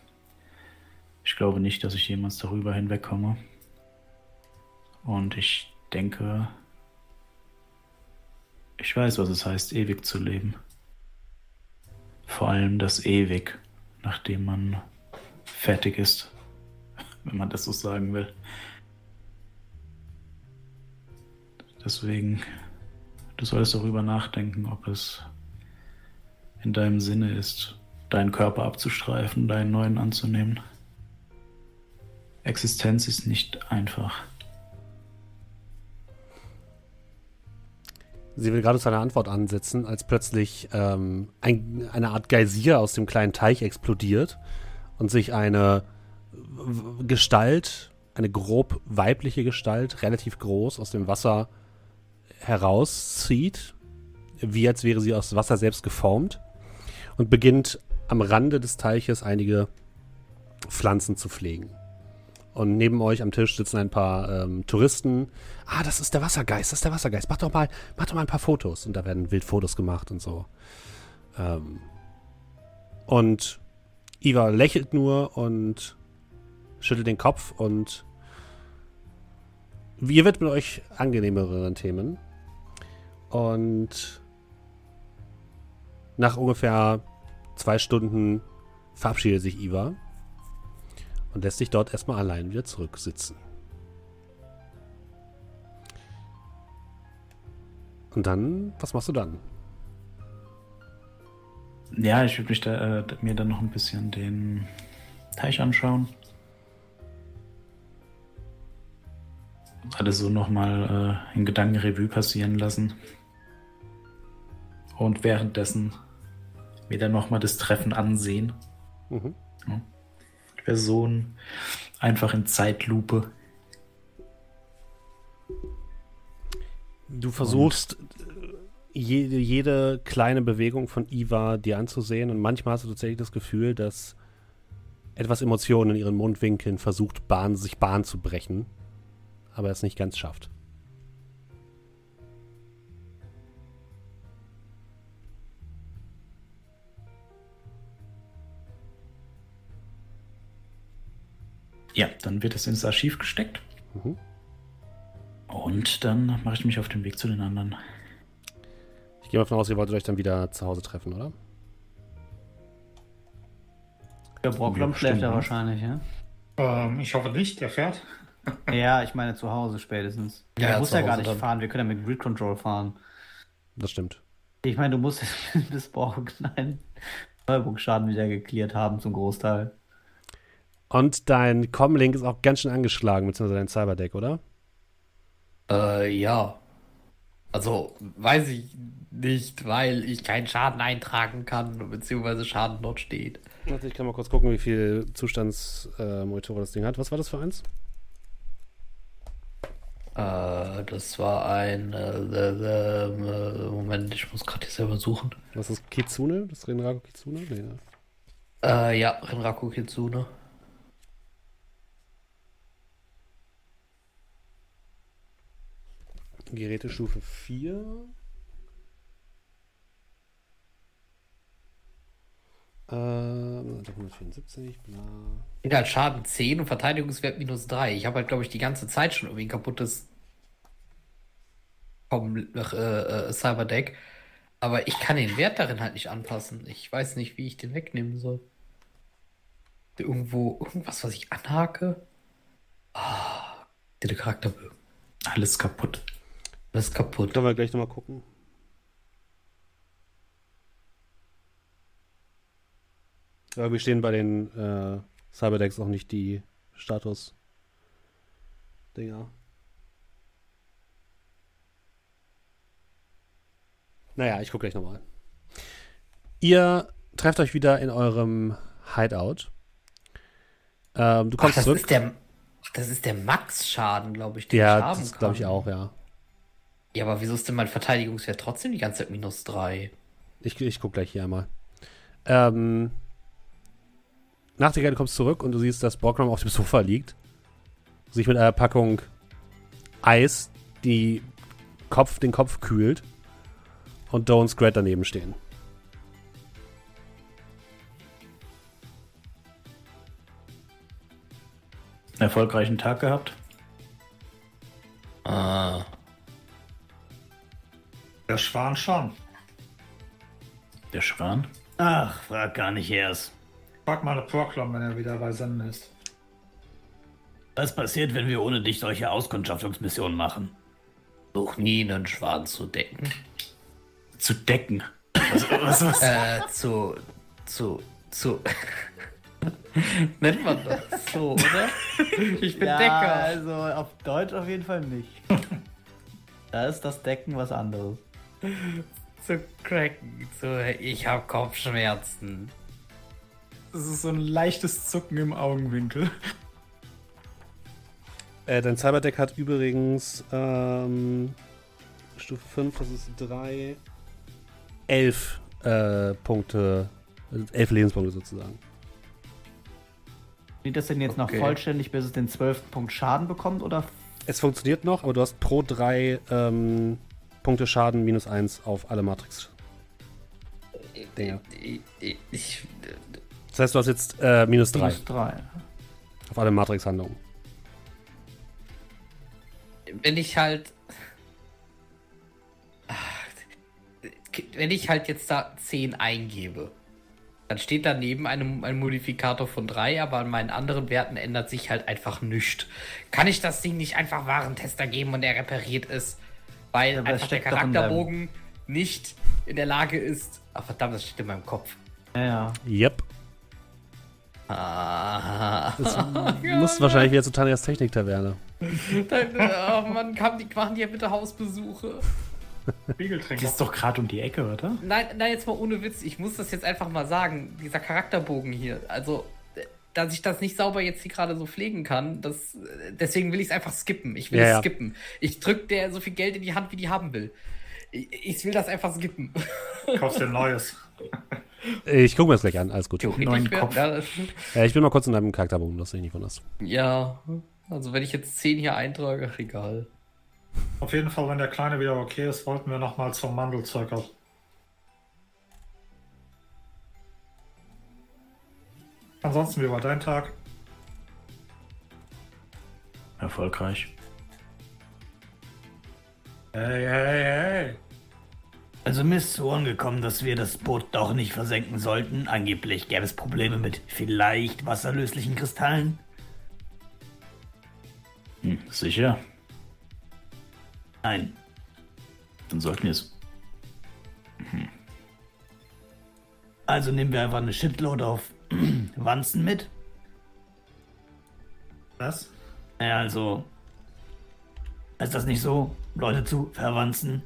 Ich glaube nicht, dass ich jemals darüber hinwegkomme. Und ich denke, ich weiß, was es heißt, ewig zu leben. Vor allem das ewig, nachdem man fertig ist, wenn man das so sagen will. Deswegen, du solltest darüber nachdenken, ob es in deinem Sinne ist, deinen Körper abzustreifen, deinen neuen anzunehmen. Existenz ist nicht einfach. Sie will gerade zu einer Antwort ansetzen, als plötzlich ähm, ein, eine Art Geysir aus dem kleinen Teich explodiert und sich eine Gestalt, eine grob weibliche Gestalt, relativ groß, aus dem Wasser herauszieht, wie als wäre sie aus Wasser selbst geformt und beginnt am Rande des Teiches einige Pflanzen zu pflegen. Und neben euch am Tisch sitzen ein paar ähm, Touristen. Ah, das ist der Wassergeist, das ist der Wassergeist. Mach doch mal, mach doch mal ein paar Fotos. Und da werden Wildfotos gemacht und so. Ähm, und Iva lächelt nur und schüttelt den Kopf und ihr widmet euch angenehmeren Themen. Und nach ungefähr zwei Stunden verabschiedet sich Iva und lässt sich dort erstmal allein wieder zurücksitzen. Und dann, was machst du dann? Ja, ich würde mich da, äh, mir dann noch ein bisschen den Teich anschauen. Alles so nochmal äh, in Gedanken Revue passieren lassen. Und währenddessen mir dann nochmal das Treffen ansehen. Mhm. Die Person einfach in Zeitlupe. Du versuchst äh, jede, jede kleine Bewegung von Iva dir anzusehen und manchmal hast du tatsächlich das Gefühl, dass etwas Emotion in ihren Mundwinkeln versucht, Bahn, sich Bahn zu brechen, aber es nicht ganz schafft. Ja, dann wird es ins Archiv gesteckt. Mhm. Und dann mache ich mich auf den Weg zu den anderen. Ich gehe mal davon aus, ihr wolltet euch dann wieder zu Hause treffen, oder? Der Brocklam schläft ja wahrscheinlich, ja? Ähm, ich hoffe nicht, der fährt. Ja, ich meine zu Hause spätestens. Ja, Ja, muss ja gar nicht dann. fahren, wir können ja mit Grid Control fahren. Das stimmt. Ich meine, du musst bis Borg einen Steuerungsschaden wieder geklärt haben zum Großteil. Und dein Comlink ist auch ganz schön angeschlagen, beziehungsweise dein Cyberdeck, oder? Äh, ja. Also, weiß ich nicht, weil ich keinen Schaden eintragen kann, beziehungsweise Schaden dort steht. Warte, ich kann mal kurz gucken, wie viel Zustandsmonitore das Ding hat. Was war das für eins? Äh, das war ein. Äh, äh, Moment, ich muss gerade hier selber suchen. Was ist Kitsune? Das Renraku Kitsune? Nee, ne? Äh, ja, Renraku Kitsune. Gerätestufe 4. Ähm, 174, bla. Inhalt Schaden 10 und Verteidigungswert minus 3. Ich habe halt, glaube ich, die ganze Zeit schon irgendwie ein kaputtes vom äh, äh, Cyberdeck. Aber ich kann den Wert darin halt nicht anpassen. Ich weiß nicht, wie ich den wegnehmen soll. Irgendwo, irgendwas, was ich anhake. Ah, diese Charakterbögen. Alles kaputt. Das ist kaputt. Können wir gleich nochmal gucken. Aber wir stehen bei den äh, Cyberdecks auch nicht die Status-Dinger. Naja, ich gucke gleich nochmal. Ihr trefft euch wieder in eurem Hideout. Ähm, du Ach, kommst das zurück. ist der, ach, das ist der Max-Schaden, glaube ich, den ich ja, haben das glaube ich auch, ja. Ja, aber wieso ist denn mein Verteidigungswert trotzdem die ganze Zeit minus 3? Ich, ich gucke gleich hier einmal. Ähm, nach der Kette kommst du zurück und du siehst, dass Borgram auf dem Sofa liegt. Sich mit einer Packung Eis die Kopf, den Kopf kühlt. Und Doe und Scrat daneben stehen. Erfolgreichen Tag gehabt. Ah. Der Schwan schon. Der Schwan. Ach, frag gar nicht erst. Frag mal eine Proclam, wenn er wieder bei Senden ist. Was passiert, wenn wir ohne dich solche Auskundschaftungsmissionen machen? Such nie einen Schwan zu decken. Zu decken. Was, was, was? Äh, zu. zu. zu. Nennt man das so, oder? Ich bin ja, Decker. also auf Deutsch auf jeden Fall nicht. da ist das Decken was anderes. Zu cracken. Zu. Ich hab Kopfschmerzen. Das ist so ein leichtes Zucken im Augenwinkel. Äh, dein Cyberdeck hat übrigens ähm, Stufe 5, das ist 3, 11 äh, Punkte, also 11 Lebenspunkte sozusagen. Geht das denn jetzt noch Okay. vollständig, bis es den 12. Punkt Schaden bekommt? Oder Es funktioniert noch, aber du hast pro 3 ähm, Punkte Schaden minus 1 auf alle Matrix. Ich, ich, ich, Das heißt, du hast jetzt äh, minus 3 minus 3? auf alle Matrix-Handlungen. wenn ich halt. Wenn ich halt jetzt da 10 eingebe, dann steht daneben einem, ein Modifikator von 3, aber an meinen anderen Werten ändert sich halt einfach nichts. Kann ich das Ding nicht einfach Warentester geben und er repariert es? Weil es einfach der in Charakterbogen nicht in der Lage ist. Ach verdammt, das steht in meinem Kopf. Ja, ja. Yep. Ah. Das muss wahrscheinlich wieder zu Tanias Technik-Taverne. Dann, oh Mann, kann die, machen die ja bitte Hausbesuche. Die ist doch gerade um die Ecke, oder? Nein, nein, jetzt mal ohne Witz. Ich muss das jetzt einfach mal sagen. Dieser Charakterbogen hier. Also, äh, dass ich das nicht sauber jetzt hier gerade so pflegen kann, das, äh, deswegen will ich es einfach skippen. Ich will Ja, es ja. skippen. Ich drück der so viel Geld in die Hand, wie die haben will. Ich, ich will das einfach skippen. Kaufst dir ein neues. Ich gucke mir das gleich an, alles gut. Neuen Kopf. Ja, das- Äh, ich bin mal kurz in deinem Charakterbogen, dass du dich nicht wunderst. ja, also wenn ich jetzt 10 hier eintrage, ach, egal. Auf jeden Fall, wenn der Kleine wieder okay ist, wollten wir nochmal zum Mandelzirkel. Ansonsten, wie war dein Tag? Erfolgreich. Hey, hey, hey. Also mir ist zu Ohren gekommen, dass wir das Boot doch nicht versenken sollten. Angeblich gäbe es Probleme mit vielleicht wasserlöslichen Kristallen. Hm, sicher. Nein. Dann sollten wir es. Also nehmen wir einfach eine Shitload auf Wanzen mit. Was? Naja, also. Ist das nicht so, Leute zu verwanzen?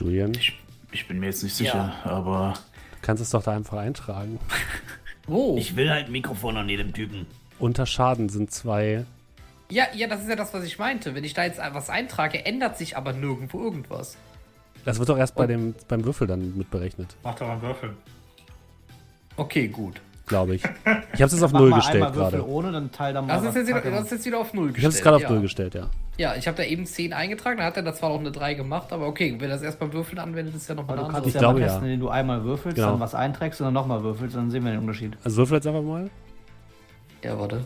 Julian, Ich, ich bin mir jetzt nicht sicher, aber du kannst es doch da einfach eintragen. Wo? Ich will halt ein Mikrofon an jedem Typen. Unter Schaden sind zwei. ja, ja, das ist ja das, was ich meinte. Wenn ich da jetzt was eintrage, ändert sich aber nirgendwo irgendwas. Das wird doch erst bei dem, beim Würfel dann mitberechnet, Mach doch einen Würfel. Okay, gut. Glaube ich. Ich habe es jetzt auf Null gestellt gerade. ohne, dann teil da mal. Das ist, jetzt wieder, das ist jetzt wieder auf Null Ich gestellt. habe es gerade auf ja. Null gestellt, ja. Ja, ich habe da eben 10 eingetragen, da hat er da zwar noch eine 3 gemacht, aber okay, wenn er das erst beim Würfeln anwendet, ist ja nochmal eine du andere kannst Ich ja glaube, mal ja. testen, indem du einmal würfelst, Genau. dann was einträgst und dann nochmal würfelst, dann sehen wir den Unterschied. Also würfel jetzt einfach mal. Ja, warte.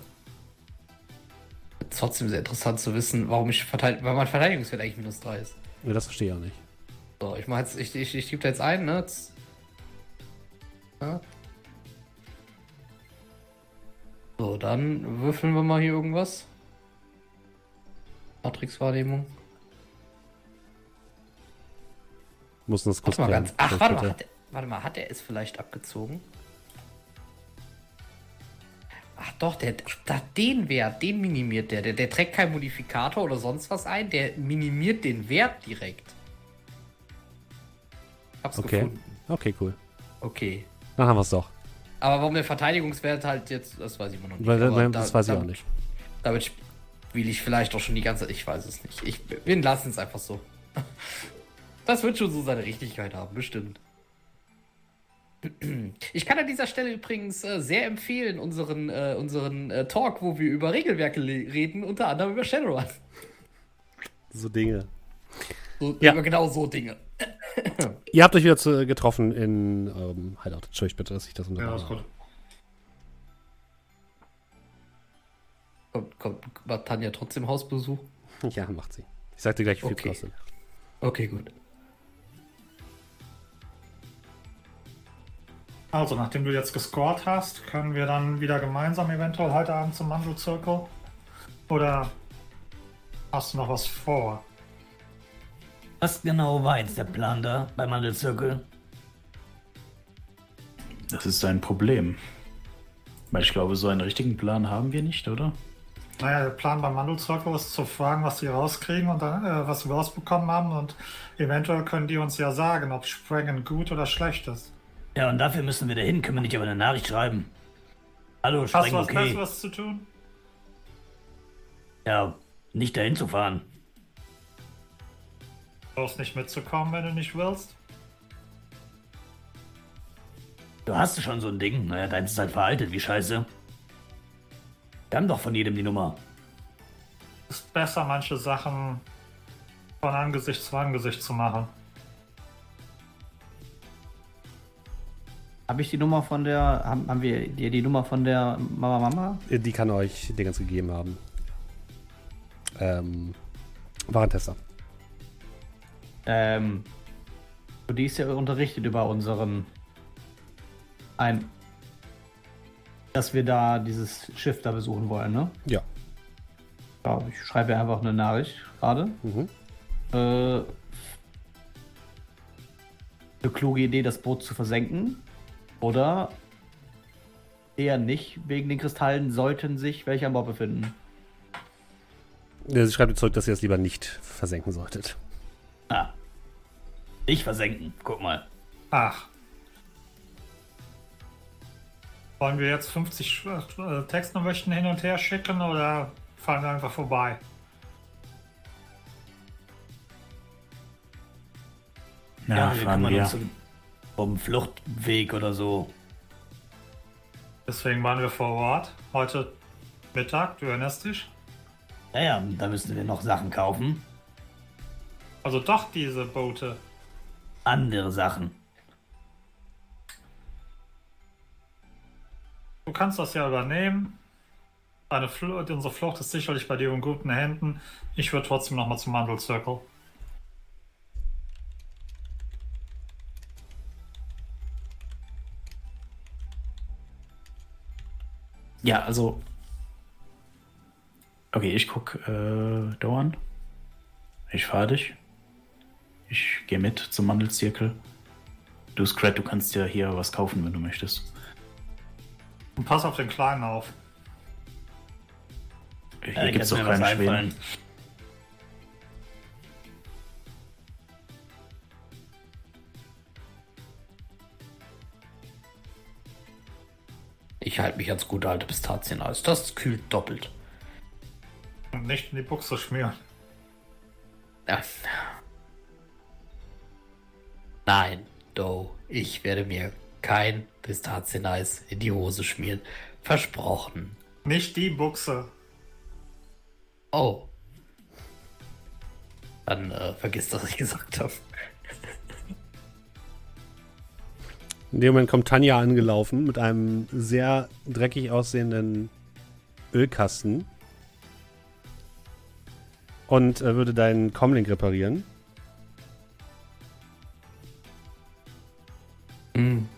Trotzdem sehr interessant zu wissen, warum ich verteidigt, weil mein Verteidigungswert eigentlich minus 3 ist. Ja, das verstehe ich auch nicht. So, ich mach jetzt, ich, ich, ich tippe da jetzt ein, ne? Ja. So, dann würfeln wir mal hier irgendwas. Matrix-Wahrnehmung. Muss das kurz Warte mal ganz. Ach, warte mal, hat er, warte mal, hat er es vielleicht abgezogen? Ach doch, der, ach, den Wert, den minimiert der. der. Der trägt keinen Modifikator oder sonst was ein, der minimiert den Wert direkt. Hab's Okay. gefunden. Okay, cool. Okay. Dann haben wir es doch. Aber warum der Verteidigungswert halt jetzt, das weiß ich immer noch nicht. Weil, Aber weil, da- das weiß ich auch nicht. Damit spiele ich vielleicht auch schon die ganze ich weiß es nicht. Ich, wir lassen es einfach so. Das wird schon so seine Richtigkeit haben, bestimmt. Ich kann an dieser Stelle übrigens äh, sehr empfehlen, unseren, äh, unseren äh, Talk, wo wir über Regelwerke reden, unter anderem über Shadowrun. So Dinge. So, Ja. Über genau so Dinge. Ihr habt euch wieder zu, getroffen in ähm, Hideout. Entschuldigt bitte, dass ich das Ja, unterbrochen ist gut. Kommt, kommt, war Tanja trotzdem Hausbesuch? Ja, macht sie. Ich sag dir gleich, wie viel Okay. kostet. Okay, gut. Also, nachdem du jetzt gescored hast, können wir dann wieder gemeinsam eventuell heute Abend zum Mandelzirkel? Oder hast du noch was vor? Was genau war jetzt der Plan da beim Mandelzirkel? das ist ein Problem. Weil ich glaube, so einen richtigen Plan haben wir nicht, oder? Naja, der Plan beim Mandelzirkel ist zu fragen, was sie rauskriegen und dann, äh, was wir rausbekommen haben. Und eventuell können die uns ja sagen, ob Sprengen gut oder schlecht ist. Ja, und dafür müssen wir dahin, können wir nicht aber eine Nachricht schreiben. Hallo, Hast streng du was okay. Besseres zu tun? Ja, nicht dahin zu fahren. Du brauchst nicht mitzukommen, wenn du nicht willst. Du hast schon so ein Ding. Naja, deins ist halt veraltet, wie scheiße. Wir haben doch von jedem die Nummer. ist besser, manche Sachen von Angesicht zu Angesicht zu machen. Habe ich die Nummer von der. Haben, haben wir dir die Nummer von der Mama Mama? Die kann euch Dingens gegeben haben. Ähm, war ein Tester. Ähm. Die ist ja unterrichtet über unseren. Ein. Dass wir da dieses Schiff da besuchen wollen, ne? Ja. Ja, ich schreibe ihr einfach eine Nachricht gerade. Mhm. Äh, eine kluge Idee, das Boot zu versenken. Oder eher nicht. Wegen den Kristallen sollten sich welche an Bord befinden. Ja, Sie schreibt zurück, dass ihr es lieber nicht versenken solltet. Ah. Ich versenken. Guck mal. Ach. Wollen wir jetzt 50 äh, Textnachrichten hin und her schicken oder fahren wir einfach vorbei? Ja, fahren kümmern wir. uns um Fluchtweg oder so. Deswegen waren wir vor Ort. Heute Mittag, du erinnerst dich? Ja, ja, da müssen wir noch Sachen kaufen. Also doch diese Boote. Andere Sachen. Du kannst das ja übernehmen. Deine Fl unsere Flucht ist sicherlich bei dir in guten Händen. Ich würde trotzdem nochmal zum Mandelzirkel. Ja, also. Okay, ich guck äh, Dauern. Ich fahre dich. Ich gehe mit zum Mandelzirkel. Du, Scrat, du kannst ja hier was kaufen, wenn du möchtest. Und pass auf den Kleinen auf. Hier Äh, gibt's doch keine Schweden. Ich halte mich ans gute alte Pistazieneis. Das kühlt doppelt. Und nicht in die Buchse schmieren. Ja. Nein, Doe, ich werde mir kein Pistazieneis in die Hose schmieren. Versprochen. Nicht die Buchse. Oh. Dann äh, vergiss, was ich gesagt habe. In dem Moment kommt Tanja angelaufen mit einem sehr dreckig aussehenden Ölkasten und äh, würde deinen Comlink reparieren. Hm.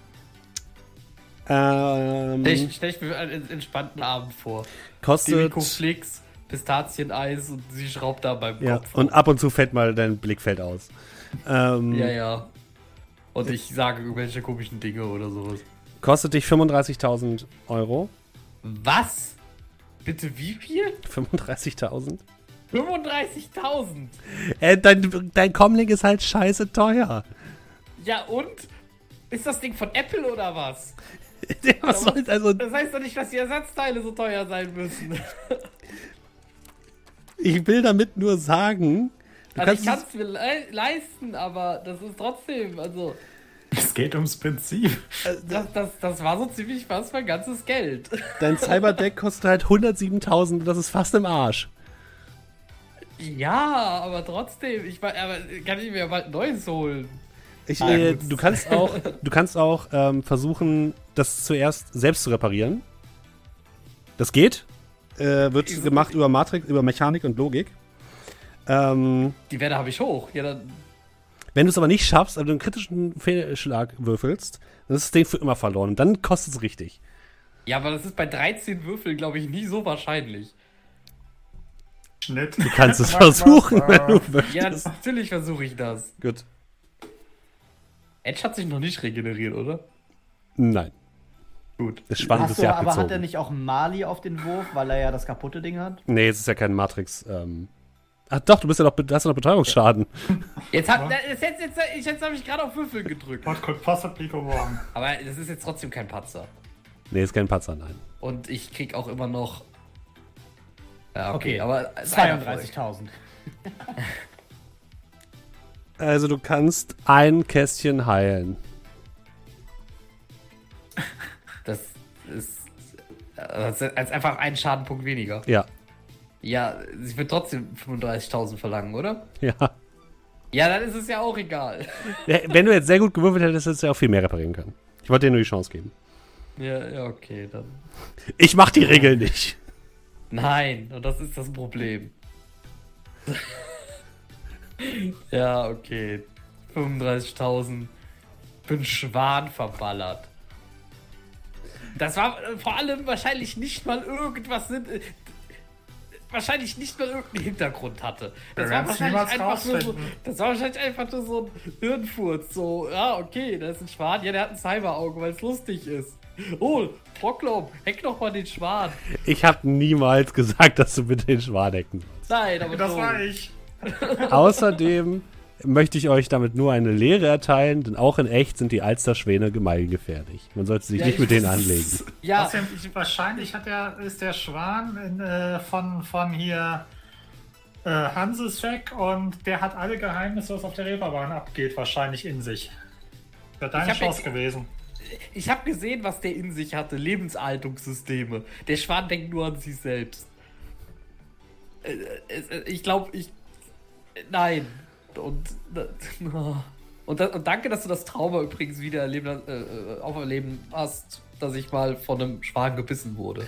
Ähm, Stell, ich- ich mir einen entspannten Abend vor. kostet Demiko-Flix, Pistazieneis und sie schraubt da beim ja, Kopf. und ab und zu fällt mal dein Blickfeld aus. Ähm, ja, ja. Und ich sage irgendwelche komischen Dinge oder sowas. Kostet dich 35.000 Euro. Was? Bitte wie viel? 35.000? 35.000. Äh, dein, dein Comlink ist halt scheiße teuer. Ja und? Ist das Ding von Apple oder was? Ja, was soll, also, Das heißt doch nicht, dass die Ersatzteile so teuer sein müssen. ich will damit nur sagen, du Also ich kannst kann es mir le leisten, aber das ist trotzdem, also Es geht ums Prinzip. das, das, das war so ziemlich fast mein ganzes Geld. dein Cyberdeck kostet halt 107.000 und das ist fast im Arsch. Ja, aber trotzdem, ich aber kann ich mir bald ein neues holen. Ich, Ah, äh, du kannst auch, du kannst auch ähm, versuchen, das zuerst selbst zu reparieren. Das geht. Äh, wird Ich- gemacht über Matrix, über Mechanik und Logik. Ähm, Die Werte habe ich hoch. Ja, dann. wenn du es aber nicht schaffst, also einen kritischen Fehlschlag würfelst, dann ist das Ding für immer verloren. Und dann kostet es richtig. Ja, aber das ist bei 13 Würfeln, glaube ich, nie so wahrscheinlich. Schnitt. Du kannst es versuchen, wenn du Ja, möchtest. natürlich versuche ich das. Gut. Edge hat sich noch nicht regeneriert, oder? Nein. Gut. Das Hast ist ja aber hat er abgezogen. nicht auch Mali auf den Wurf, weil er ja das kaputte Ding hat? Nee, es ist ja kein Matrix. Ähm. Ach doch, du bist ja noch, hast ja noch Betäubungsschaden. Jetzt hat. Jetzt, jetzt, jetzt, jetzt, jetzt habe ich gerade auf Würfel gedrückt. What could possibly go wrong? Aber das ist jetzt trotzdem kein Patzer. Nee, ist kein Patzer, nein. Und ich krieg auch immer noch. Ja, okay, Okay, aber. es ist ein Erfolg. 32.000. Also du kannst ein Kästchen heilen. Das ist. Das ist als einfach ein Schadenpunkt weniger. Ja. Ja, sie wird trotzdem 35.000 verlangen, oder? Ja. Ja, dann ist es ja auch egal. Wenn du jetzt sehr gut gewürfelt hättest, hättest du ja auch viel mehr reparieren können. Ich wollte dir nur die Chance geben. Ja, ja, okay, dann. Ich mach die Regeln nicht. Nein, und das ist das Problem. Ja, okay. 35.000 für einen Schwan verballert. Das war äh, vor allem wahrscheinlich nicht mal irgendwas sind. Äh, wahrscheinlich nicht mal irgendeinen Hintergrund hatte. Das war, wahrscheinlich einfach nur so, das war wahrscheinlich einfach nur so ein Hirnfurz. So, ja, okay, da ist ein Schwan. Ja, der hat ein Cyberauge, weil es lustig ist. Oh, Proklom, heck doch mal den Schwan. Ich habe niemals gesagt, dass du bitte den Schwan decken sollst. Nein, aber Das so. war ich. Außerdem möchte ich euch damit nur eine Lehre erteilen, denn auch in echt sind die Alsterschwäne gemeingefährlich. Man sollte sich Ja, nicht ich- mit denen anlegen. Ja, Außerdem, ich, wahrscheinlich hat der, ist der Schwan in, äh, von, von hier äh, Hanses weg und der hat alle Geheimnisse, was auf der Reeperbahn abgeht, wahrscheinlich in sich. Wäre deine Chance gewesen. Ich habe gesehen, was der in sich hatte. Lebenserhaltungssysteme. Der Schwan denkt nur an sich selbst. Äh, äh, Ich glaube, ich. Nein. Und. Und, da- und danke, dass du das Trauma übrigens wieder erleben, äh, äh, auferleben hast, dass ich mal von einem Schwan gebissen wurde.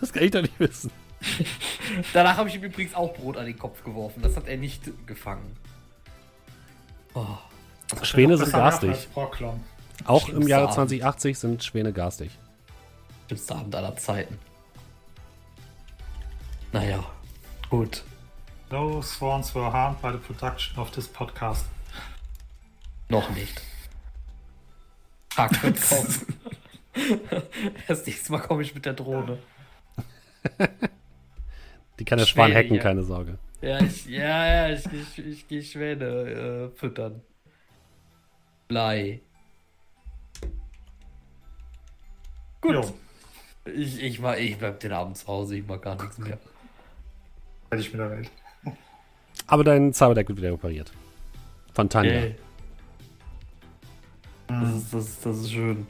Das kann ich doch nicht wissen. Danach habe ich ihm übrigens auch Brot an den Kopf geworfen. Das hat er nicht gefangen. Oh. Schwäne sind garstig. Auch im Jahre Abend. 2080 sind Schwäne garstig. Schlimmster Abend aller Zeiten. Naja, gut. No swans were harmed by the production of this podcast. Noch nicht. Tag wird kommen. Das nächste Mal komme ich mit der Drohne. Die kann der Schwäne, Schwan hacken, ja. keine Sorge. Ja, ich, ja, ja, ich, ich, ich gehe Schwäne äh, füttern. Blei. Gut. Jo, Ich, ich, mach, ich bleib den Abend zu Hause, ich mach gar nichts mehr. hätte ich mit der Welt. Aber dein Cyberdeck wird wieder repariert. Von Tanja. Das ist, das, das ist schön.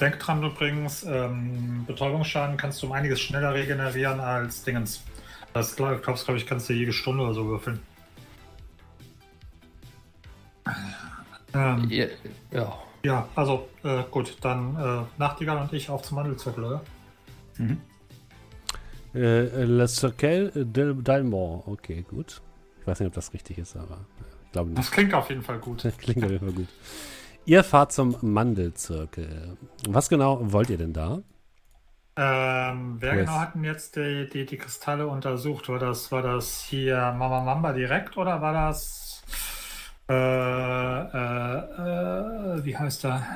Denk dran übrigens, ähm, Betäubungsschaden kannst du um einiges schneller regenerieren als Dingens. Das glaub- glaube ich, kannst du jede Stunde oder so würfeln. Ähm, Ja, ja. ja, also äh, gut, dann äh, Nachtigall und ich auf zum Mandelzirkel, oder? Äh, Le Cercle de d'Almont. Okay, gut. Ich weiß nicht, ob das richtig ist, aber äh, ich glaube nicht. Das klingt auf jeden Fall gut. Klingt auf jeden Fall gut. Ihr fahrt zum Mandelzirkel. Was genau wollt ihr denn da? Ähm, wer Yes. genau hat denn jetzt die, die, die Kristalle untersucht? War das, war das hier Mama Mamba direkt oder war das äh, äh, äh, wie heißt er?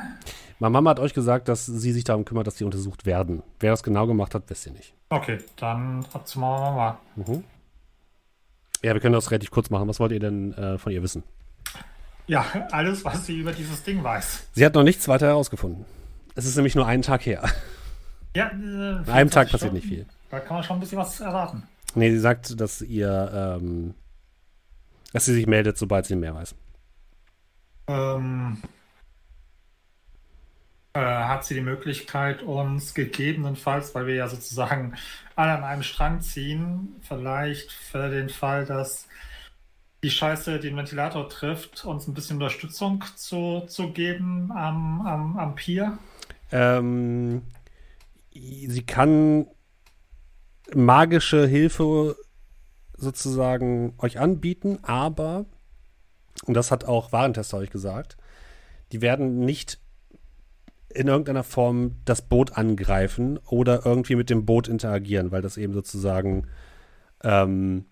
Meine Mama hat euch gesagt, dass sie sich darum kümmert, dass die untersucht werden. Wer das genau gemacht hat, wisst ihr nicht. Okay, dann ab zu Mama. Mhm. Ja, wir können das relativ kurz machen. Was wollt ihr denn äh, von ihr wissen? Ja, alles, was sie über dieses Ding weiß. Sie hat noch nichts weiter herausgefunden. Es ist nämlich nur einen Tag her. Ja, äh, An einem 24 Tag passiert Stunden, nicht viel. Da kann man schon ein bisschen was erwarten. Nee, sie sagt, dass ihr, ähm, dass sie sich meldet, sobald sie mehr weiß. Ähm, äh, hat sie die Möglichkeit, uns gegebenenfalls, weil wir ja sozusagen alle an einem Strang ziehen, vielleicht für den Fall, dass die Scheiße den Ventilator trifft, uns ein bisschen Unterstützung zu, zu geben am, am, am Pier? Ähm, sie kann magische Hilfe sozusagen euch anbieten, aber, und das hat auch Warentester euch gesagt, die werden nicht in irgendeiner Form das Boot angreifen oder irgendwie mit dem Boot interagieren, weil das eben sozusagen ähm,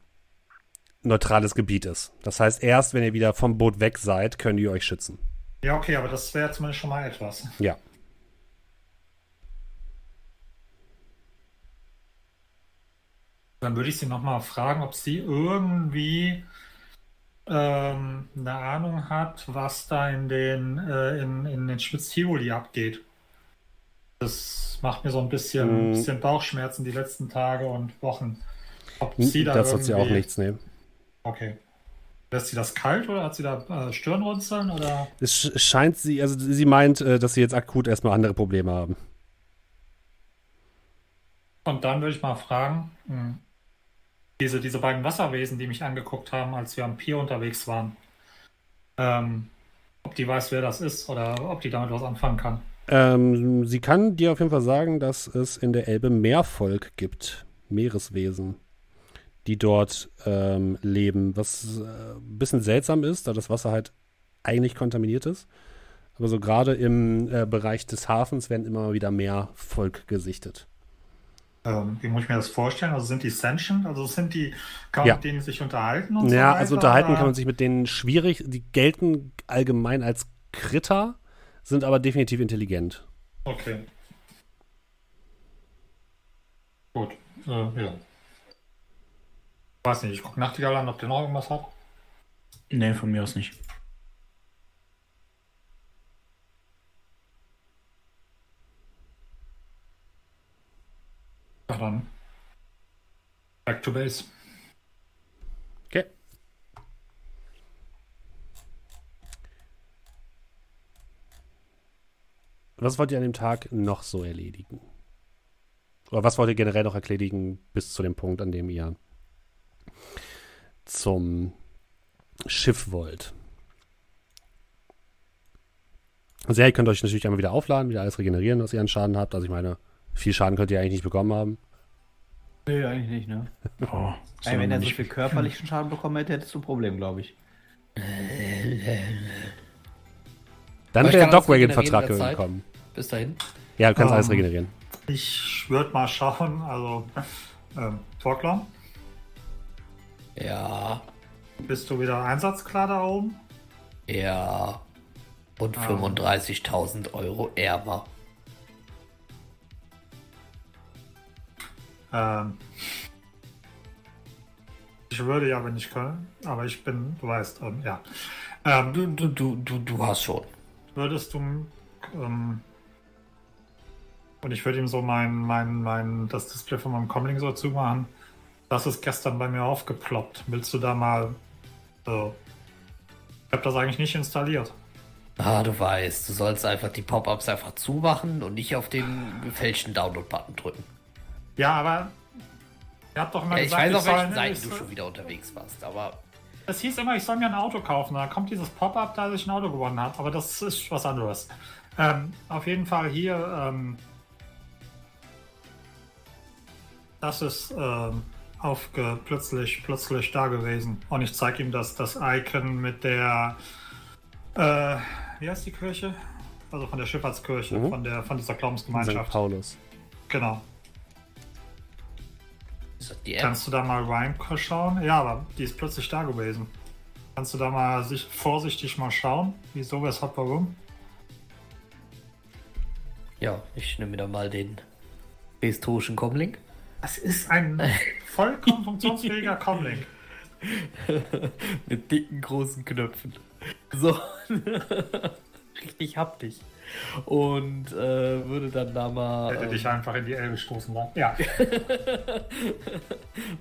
neutrales Gebiet ist. Das heißt, erst wenn ihr wieder vom Boot weg seid, können die euch schützen. Ja, okay, aber das wäre zumindest schon mal etwas. Ja. Dann würde ich sie nochmal fragen, ob sie irgendwie ähm, eine Ahnung hat, was da in den, äh, in, in den Spitz-Tivoli abgeht. Das macht mir so ein bisschen, Mm. bisschen Bauchschmerzen die letzten Tage und Wochen. Ob sie da Das hat sie auch nichts nehmen. Okay. Lässt sie das kalt oder hat sie da äh, Stirnrunzeln oder? Es sch- scheint sie, also sie meint, äh, dass sie jetzt akut erstmal andere Probleme haben. Und dann würde ich mal fragen, mh, diese, diese beiden Wasserwesen, die mich angeguckt haben, als wir am Pier unterwegs waren, ähm, ob die weiß, wer das ist oder ob die damit was anfangen kann. Ähm, sie kann dir auf jeden Fall sagen, dass es in der Elbe Meervolk gibt, Meereswesen, die dort ähm, leben, was äh, ein bisschen seltsam ist, da das Wasser halt eigentlich kontaminiert ist. Aber so gerade im äh, Bereich des Hafens werden immer wieder Meervolk gesichtet. Ähm, wie muss ich mir das vorstellen? Also sind die sentient? Also sind die, kann man Ja. mit denen sich unterhalten und Ja, so also unterhalten oder? kann man sich mit denen schwierig. Die gelten allgemein als Kritter, sind aber definitiv intelligent. Okay. Gut, äh, ja. Weiß nicht, ich gucke Nachtigall an, ob der noch irgendwas hat. Nee, von mir aus nicht. Ja, dann. Back to base. Okay. Was wollt ihr an dem Tag noch so erledigen? Oder was wollt ihr generell noch erledigen bis zu dem Punkt, an dem ihr zum Schiff wollt? Also ja, ihr könnt euch natürlich einmal wieder aufladen, wieder alles regenerieren, was ihr an Schaden habt. Also ich meine, viel Schaden könnt ihr eigentlich nicht bekommen haben. Nee, eigentlich nicht, ne? Oh, Ey, wenn er so nicht- viel körperlichen Schaden bekommen hätte, hättest du ein Problem, glaube ich. Dann wäre der Dogwagon-Vertrag in gekommen. Bis dahin. Ja, du kannst Ähm, alles regenerieren. Ich würde mal schauen, also ähm, Torklon, Ja. bist du wieder einsatzklar da oben? Ja. Und Ah. 35.000 Euro ärmer. Ähm, ich würde ja, wenn ich kann, aber ich bin, du weißt, ähm, ja. Ähm, Du, du, du, du, du hast schon. würdest du ähm, und ich würde ihm so mein, mein, mein, das Display von meinem Comlink so zumachen. Das ist gestern bei mir aufgeploppt. Willst du da mal so? Ich habe das eigentlich nicht installiert. Ah, du weißt, du sollst einfach die Pop-Ups einfach zumachen und nicht auf den gefälschten Download-Button drücken. Ja, aber ihr habt doch immer Ja, ich gesagt, weiß, auf soll- welchen Seiten ich du schon wieder unterwegs warst, aber Es hieß immer, ich soll mir ein Auto kaufen. Da kommt dieses Pop-up, da ich ein Auto gewonnen habe. Aber das ist was anderes. Ähm, auf jeden Fall hier. Ähm, das ist ähm, aufge plötzlich, plötzlich da gewesen. Und ich zeige ihm das, das Icon mit der. Äh, wie heißt die Kirche? Also von der Schifffahrtskirche, Mhm. von, der, von dieser St. Glaubensgemeinschaft. Paulus. Genau. Kannst du da mal Rhyme schauen? Ja, aber die ist plötzlich da gewesen. Kannst du da mal sich vorsichtig mal schauen? Wieso, weshalb, warum? Ja, ich nehme mir da mal den historischen Comlink. Das ist ein vollkommen funktionsfähiger Comlink. Mit dicken, großen Knöpfen. So. Richtig haptisch. Und äh, würde dann da mal. Hätte ähm, dich einfach in die Elbe stoßen wollen. Ja.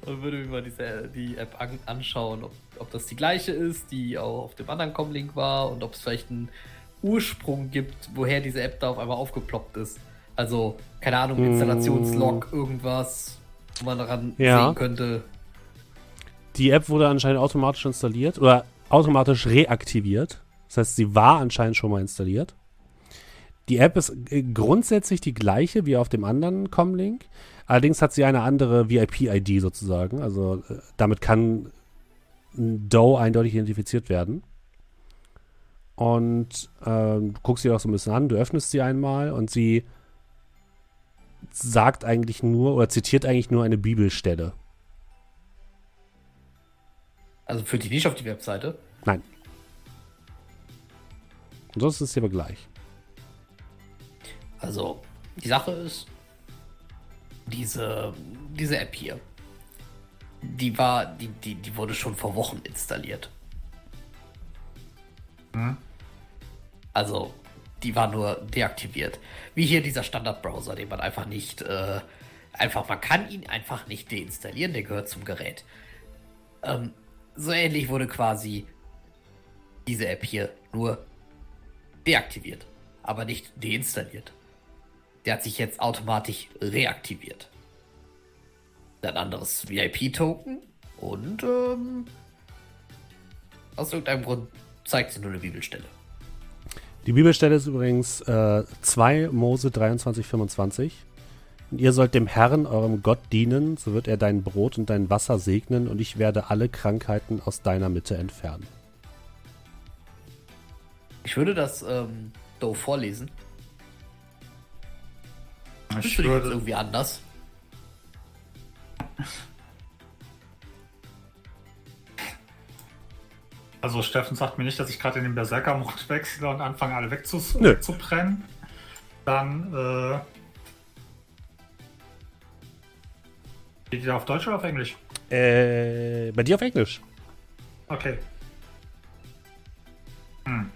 und würde mir mal diese, die App an, anschauen, ob, ob das die gleiche ist, die auch auf dem anderen Comlink war und ob es vielleicht einen Ursprung gibt, woher diese App da auf einmal aufgeploppt ist. Also, keine Ahnung, Installationslog, irgendwas, wo man daran Ja. sehen könnte. Die App wurde anscheinend automatisch installiert oder automatisch reaktiviert. Das heißt, sie war anscheinend schon mal installiert. Die App ist äh, grundsätzlich die gleiche wie auf dem anderen Comlink. Allerdings hat sie eine andere VIP-ID sozusagen. Also äh, damit kann ein Doe eindeutig identifiziert werden. Und ähm, du guckst sie auch so ein bisschen an, du öffnest sie einmal und sie sagt eigentlich nur oder zitiert eigentlich nur eine Bibelstelle. Also führt die nicht auf die Webseite. Nein. Sonst ist es aber gleich. Also, die Sache ist, diese, diese App hier, die war, die, die, die wurde schon vor Wochen installiert. Also, die war nur deaktiviert. Wie hier dieser Standardbrowser, den man einfach nicht, äh, einfach, man kann ihn einfach nicht deinstallieren, der gehört zum Gerät. Ähm, so ähnlich wurde quasi diese App hier nur deaktiviert, aber nicht deinstalliert. Der hat sich jetzt automatisch reaktiviert. Ein anderes VIP-Token und ähm, aus irgendeinem Grund zeigt sie nur eine Bibelstelle. Die Bibelstelle ist übrigens äh, 2 Mose 23, 25. Und ihr sollt dem Herrn, eurem Gott, dienen, so wird er dein Brot und dein Wasser segnen, und ich werde alle Krankheiten aus deiner Mitte entfernen. Ich würde das ähm, Do vorlesen. Bist Ich du dich jetzt irgendwie anders? also Steffen sagt mir nicht, dass ich gerade in den Berserker-Mode wechsle und anfange alle wegzubrennen. Dann, äh. Geht die auf Deutsch oder auf Englisch? Äh, bei dir auf Englisch. Okay. Hm.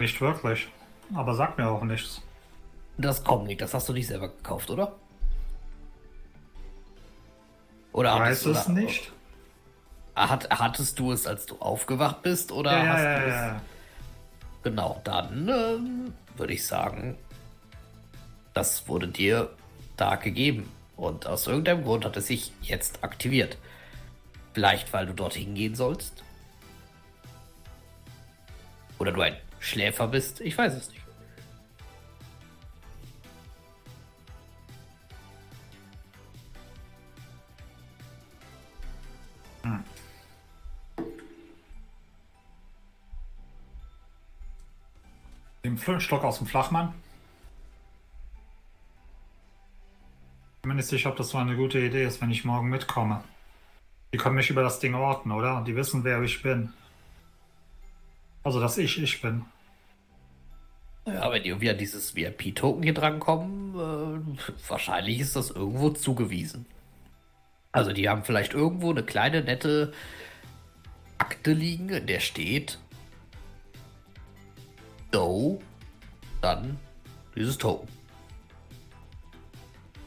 Nicht wirklich. Aber sagt mir auch nichts. Das nicht, das hast du nicht selber gekauft, oder? Oder Weiß hattest, es nicht. Hat, hattest du es, als du aufgewacht bist, oder Ja, ja, hast ja, du es? ja. Genau, dann ähm, würde ich sagen, das wurde dir da gegeben. Und aus irgendeinem Grund hat es sich jetzt aktiviert. Vielleicht, weil du dorthin gehen sollst. Oder du ein Schläfer bist. Ich weiß es nicht. Einen Schluck aus dem Flachmann. Ich bin nicht sicher, ob das so eine gute Idee ist, wenn ich morgen mitkomme. Die können mich über das Ding orten, oder? Die wissen, wer ich bin. Also, dass ich ich bin. Ja, wenn die irgendwie an dieses VIP-Token hier drankommen, äh, wahrscheinlich ist das irgendwo zugewiesen. Also die haben vielleicht irgendwo eine kleine, nette Akte liegen, in der steht Do, dann dieses Token.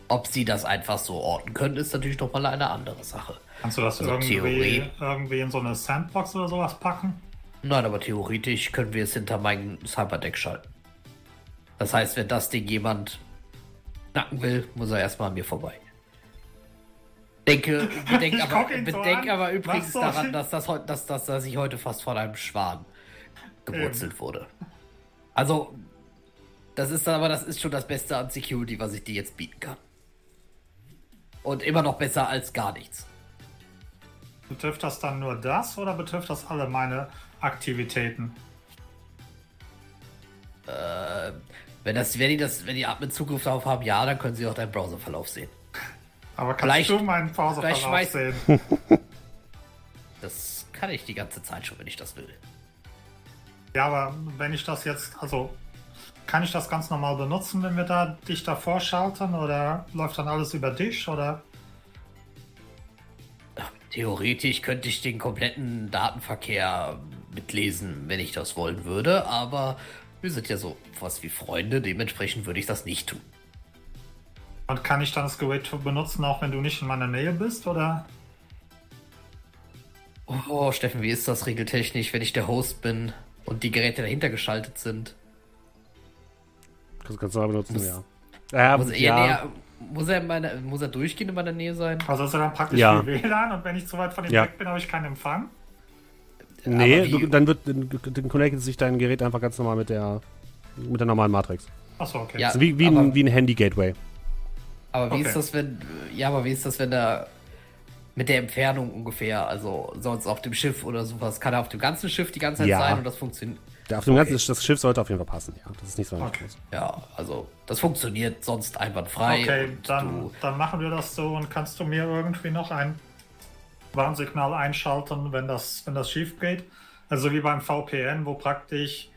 Ob sie das einfach so orten können, ist natürlich noch mal eine andere Sache. Kannst du das Also irgendwie, Theorie. irgendwie in so eine Sandbox oder sowas packen? Nein, aber theoretisch können wir es hinter meinem Cyberdeck schalten. Das heißt, wenn das Ding jemand knacken will, muss er erstmal an mir vorbei. Denke, bedenk aber, so bedenk an. aber übrigens daran, dass, das, dass, dass, dass ich heute fast von einem Schwan gewurzelt wurde. Also, das ist aber das ist schon das Beste an Security, was ich dir jetzt bieten kann. Und immer noch besser als gar nichts. Betrifft das dann nur das oder betrifft das alle meine Aktivitäten? Wenn, das, wenn die das, wenn die Admin Zugriff darauf haben, ja, dann können sie auch deinen Browserverlauf sehen. Aber kannst Vielleicht- du meinen schmeiß- sehen? Das kann ich die ganze Zeit schon, wenn ich das will. Ja, aber wenn ich das jetzt, also kann ich das ganz normal benutzen, wenn wir da dich davor schalten oder läuft dann alles über dich oder? Theoretisch könnte ich den kompletten Datenverkehr mitlesen, wenn ich das wollen würde, aber wir sind ja so was wie Freunde, dementsprechend würde ich das nicht tun. Und kann ich dann das Gerät benutzen, auch wenn du nicht in meiner Nähe bist oder? Oh, Steffen, wie ist das regeltechnisch, wenn ich der Host bin und die Geräte dahinter geschaltet sind? Das kannst du aber benutzen, Muss- ja. Ähm, Muss er, ja. näher, muss, er in meiner, muss er durchgehend in meiner Nähe sein? Also ist er dann praktisch Ja. wie WLAN und wenn ich zu weit von ihm Ja. weg bin, habe ich keinen Empfang? Nee, du, dann wird dann, connectet sich dein Gerät einfach ganz normal mit der mit der normalen Matrix. Achso, okay. Ja. Also wie, wie, aber- ein, wie ein Handy-Gateway. Aber wie Okay. ist das, wenn. Ja, aber wie ist das, wenn er mit der Entfernung ungefähr, also sonst auf dem Schiff oder sowas, kann er auf dem ganzen Schiff die ganze Zeit Ja. sein und das funktioniert. Der- Auf dem ganzen das Schiff sollte auf jeden Fall passen, ja. Das ist nicht so Okay. Ja, also das funktioniert sonst einwandfrei. Okay, dann, dann machen wir das so und kannst du mir irgendwie noch ein Warnsignal einschalten, wenn das, wenn das schief geht. Also wie beim VPN, wo praktisch,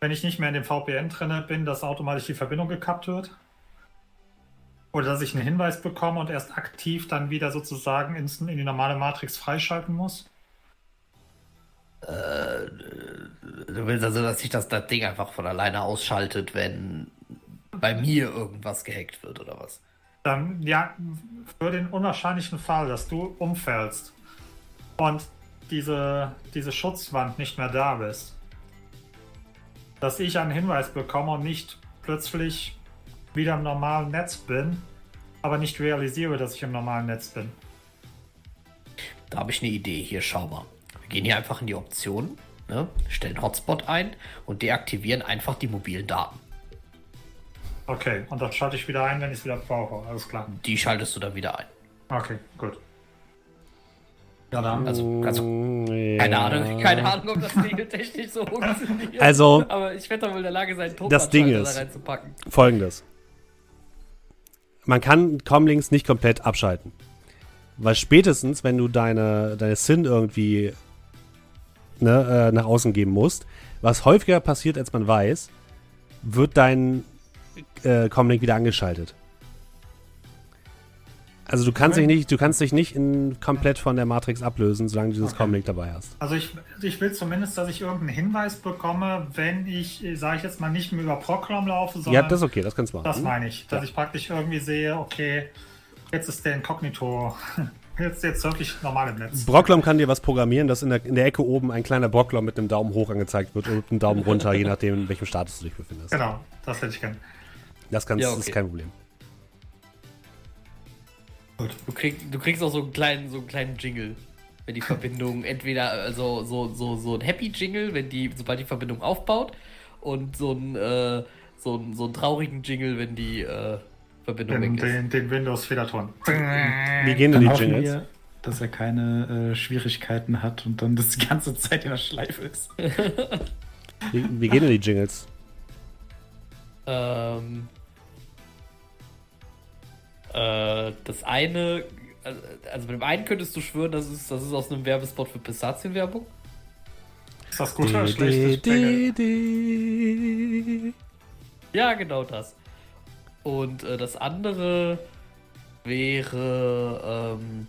wenn ich nicht mehr in dem VPN drin bin, dass automatisch die Verbindung gekappt wird. Oder dass ich einen Hinweis bekomme und erst aktiv dann wieder sozusagen in die normale Matrix freischalten muss. du willst also, dass sich das, das Ding einfach von alleine ausschaltet, wenn bei mir irgendwas gehackt wird oder was? Dann, ja, für den unwahrscheinlichen Fall, dass du umfällst und diese, diese Schutzwand nicht mehr da bist, dass ich einen Hinweis bekomme und nicht plötzlich wieder im normalen Netz bin, aber nicht realisiere, dass ich im normalen Netz bin. Da habe ich eine Idee. Hier, schau mal. Wir gehen hier einfach in die Optionen, ne? stellen Hotspot ein und deaktivieren einfach die mobilen Daten. Okay, und dann schalte ich wieder ein, wenn ich es wieder brauche. Alles klar. Die schaltest du dann wieder ein. Okay, gut. Ja, dann. Also, du Mm, Keine ja. Ahnung, keine Ahnung, ob das regeltechnisch so funktioniert. Also- aber ich werde doch wohl in der Lage sein, Das Ding ist- da reinzupacken. Folgendes. Man kann Comlinks nicht komplett abschalten. Weil spätestens, wenn du deine, deine SIN irgendwie ne, äh, nach außen geben musst, was häufiger passiert, als man weiß, wird dein äh, Comlink wieder angeschaltet. Also du kannst dich nicht, du kannst dich nicht in, komplett von der Matrix ablösen, solange du dieses Okay. Comlink dabei hast. Also ich, ich will zumindest, dass ich irgendeinen Hinweis bekomme, wenn ich, sage ich jetzt mal, nicht mehr über Proclam laufe, sondern Ja, das ist okay, das kannst du machen. Das meine ich, dass Ja. ich praktisch irgendwie sehe, okay, jetzt ist der Inkognito, jetzt jetzt wirklich normal im Netz. Brocklom kann dir was programmieren, dass in der, in der Ecke oben ein kleiner Brocklom mit einem Daumen hoch angezeigt wird und einem Daumen runter, je nachdem, in welchem Status du dich befindest. Genau, das hätte ich gern. Das, kannst, Ja, das ist okay. kein Problem. Du, krieg, du kriegst auch so einen kleinen, so einen kleinen Jingle, wenn die Verbindung entweder also so, so, so ein Happy Jingle, wenn die, sobald die Verbindung aufbaut, und so ein äh, so einen, so einen traurigen Jingle, wenn die äh, Verbindung Den, weg ist. den, den Windows-Federton. Wie gehen denn die Jingles? wir, dass er keine äh, Schwierigkeiten hat und dann das die ganze Zeit in der Schleife ist. Wie, wie gehen denn die Jingles? Ähm, äh, das eine, also, also mit dem einen könntest du schwören, das ist, das ist aus einem Werbespot für Pistazienwerbung. Ist das gut oder schlecht? Ja, genau das. Und äh, das andere wäre ähm,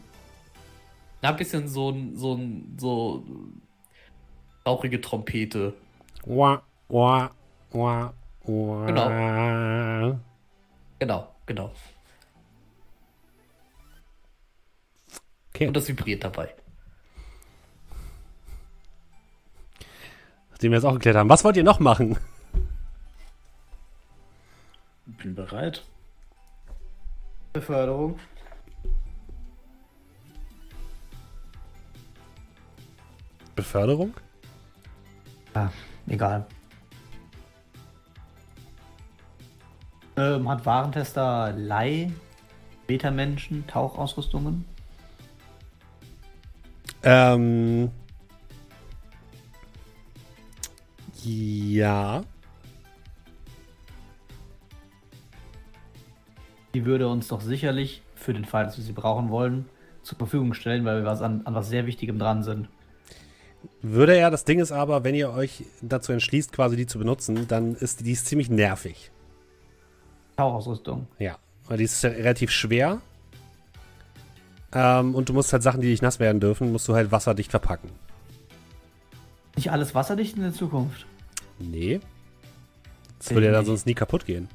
na, ein bisschen so ein so ein so rauchige Trompete. Wah, wah, wah, wah. Genau. Genau, genau. Okay. Und das vibriert dabei. Nachdem wir jetzt auch geklärt haben. Was wollt ihr noch machen? Bin bereit. Beförderung. Beförderung? Ja, egal. Ähm, hat Warentester Leih, Beta-Menschen, Tauchausrüstungen? Ähm. Ja. Die würde uns doch sicherlich, für den Fall, dass wir sie brauchen wollen, zur Verfügung stellen, weil wir was an, an was sehr Wichtigem dran sind. Würde er, das Ding ist aber, wenn ihr euch dazu entschließt, quasi die zu benutzen, dann ist die, die ist ziemlich nervig. Tauchausrüstung. Ja. Weil die ist relativ schwer. Ähm, und du musst halt Sachen, die nicht nass werden dürfen, musst du halt wasserdicht verpacken. Nicht alles wasserdicht in der Zukunft. Nee. Das würde ja dann sonst nie kaputt gehen.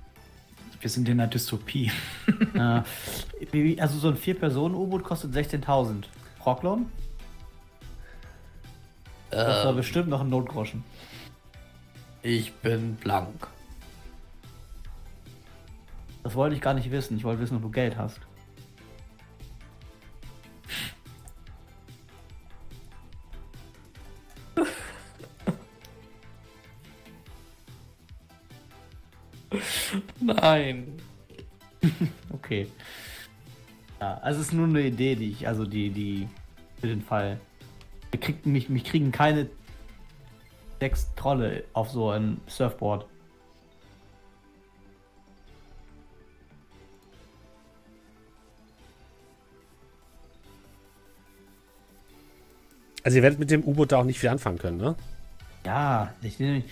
Wir sind in einer Dystopie. äh, also so ein Vier-Personen-U-Boot kostet 16.000. Rocklon? Das war Ähm, bestimmt noch ein Notgroschen. ich bin blank. Das wollte ich gar nicht wissen. Ich wollte wissen, ob du Geld hast. Nein. Okay. Ja, also es ist nur eine Idee, die ich, also die, die, für den Fall. Wir kriegen, mich, mich kriegen keine sechs Trolle auf so ein Surfboard. Also ihr werdet mit dem U-Boot da auch nicht viel anfangen können, ne? Ja, ich nehme.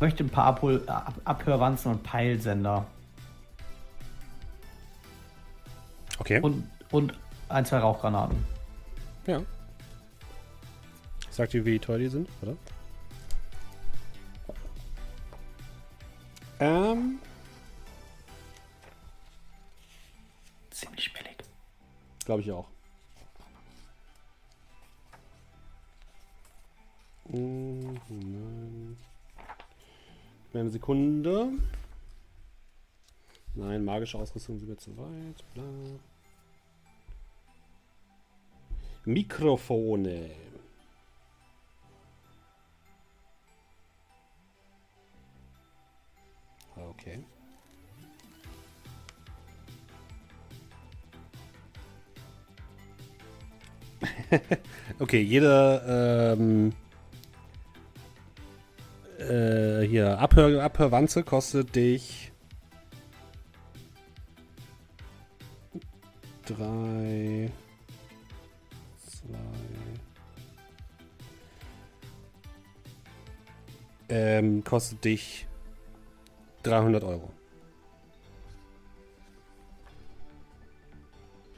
Möchte ein paar Abhol Ab Abhörwanzen und Peilsender. Okay. Und, und ein, zwei Rauchgranaten. ja. Sagt ihr, wie teuer die sind, oder? Ähm, Ziemlich billig. glaube ich auch. Mhm, nein. Eine Sekunde. Nein, magische Ausrüstung sind mir zu weit. Bla. Mikrofone. Okay. Okay, jede ähm, äh, hier Abhör, Abhörwanze kostet dich drei, zwei, ähm, kostet dich 300 Euro.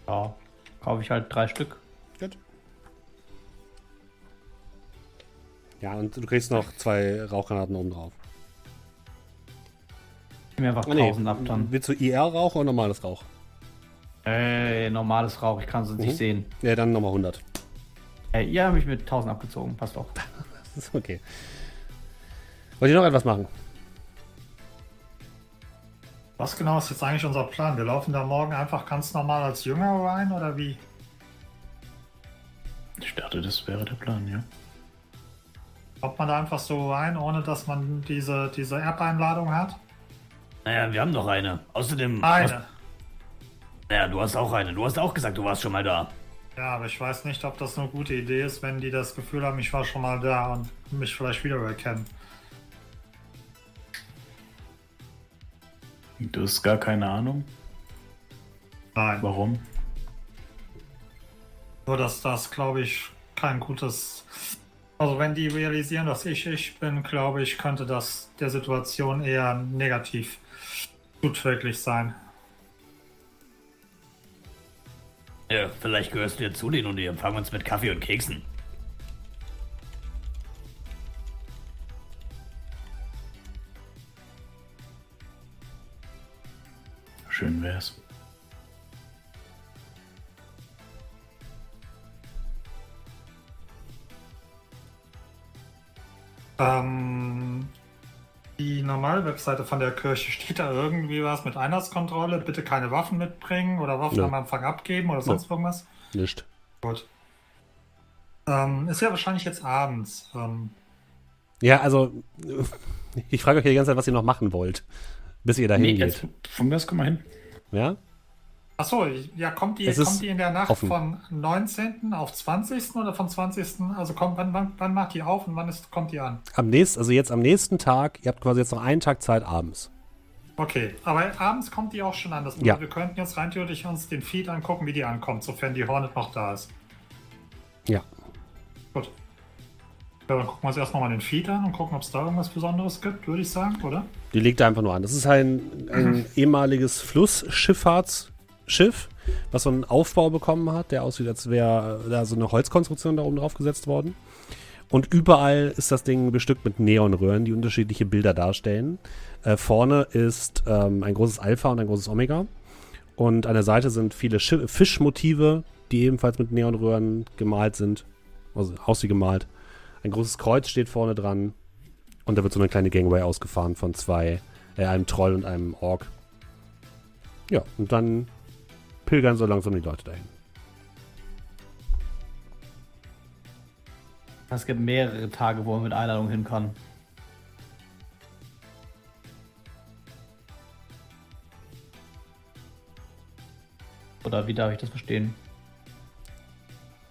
Ja, kaufe ich halt drei Stück. Ja, und du kriegst noch zwei Rauchgranaten oben drauf. Ich mir einfach Ah, nee. 1000 ab dann. Willst du IR-Rauch oder normales Rauch? Äh, normales Rauch, ich kann es Mhm. nicht sehen. Ja, dann nochmal 100. Äh, ihr habt mich mit 1000 abgezogen, passt doch. Das ist okay. Wollt ihr noch etwas machen? Was genau ist jetzt eigentlich unser Plan? Wir laufen da morgen einfach ganz normal als Jünger rein oder wie? Ich dachte, das wäre der Plan, ja. Kommt man da einfach so rein, ohne dass man diese, diese App-Einladung hat? Naja, wir haben doch eine. Außerdem. Hast, Eine. naja, du hast auch eine. Du hast auch gesagt, du warst schon mal da. Ja, aber ich weiß nicht, ob das eine gute Idee ist, wenn die das Gefühl haben, ich war schon mal da und mich vielleicht wieder erkennen. Du hast gar keine Ahnung? Nein. Warum? Nur, dass das, glaube ich, kein gutes. Also, wenn die realisieren, dass ich ich bin, glaube ich, könnte das der Situation eher negativ zuträglich sein. Ja, vielleicht gehörst du ja zu denen und die empfangen uns mit Kaffee und Keksen. Schön wär's. Ähm, die normale Webseite von der Kirche, steht da irgendwie was mit Einheitskontrolle? Bitte keine Waffen mitbringen oder Waffen Nö. am Anfang abgeben oder sonst irgendwas? Nicht. Gut. Ähm, ist ja wahrscheinlich jetzt abends. Ähm, Ja, also, ich frage euch ja die ganze Zeit, was ihr noch machen wollt, bis ihr dahin Nee, geht. jetzt, von mir aus komm mal hin. Ja? Achso, ja, kommt die, kommt die in der Nacht offen. von 19. auf 20. oder von 20. Also kommt, wann, wann, wann macht die auf und wann ist, kommt die an? Am nächsten, also jetzt am nächsten Tag, ihr habt quasi jetzt noch einen Tag Zeit abends. Okay, aber abends kommt die auch schon an. Das Ja. Wir könnten jetzt rein theoretisch uns den Feed angucken, wie die ankommt, sofern die Hornet noch da ist. Ja. Gut. Ja, dann gucken wir uns erstmal mal den Feed an und gucken, ob es da irgendwas Besonderes gibt, würde ich sagen, oder? Die legt einfach nur an. Das ist ein, ein ehemaliges Flussschifffahrtsschiff, was so einen Aufbau bekommen hat, der aussieht, als wäre da so eine Holzkonstruktion da oben drauf gesetzt worden. Und überall ist das Ding bestückt mit Neonröhren, die unterschiedliche Bilder darstellen. Äh, vorne ist ähm, ein großes Alpha und ein großes Omega. Und an der Seite sind viele Schi Fischmotive, die ebenfalls mit Neonröhren gemalt sind. Also aus wie gemalt. Ein großes Kreuz steht vorne dran. Und da wird so eine kleine Gangway ausgefahren von zwei, äh, einem Troll und einem Ork. Ja, und dann pilgern so langsam die Leute dahin. Es gibt mehrere Tage, wo man mit Einladung hin kann. Oder wie darf ich das verstehen?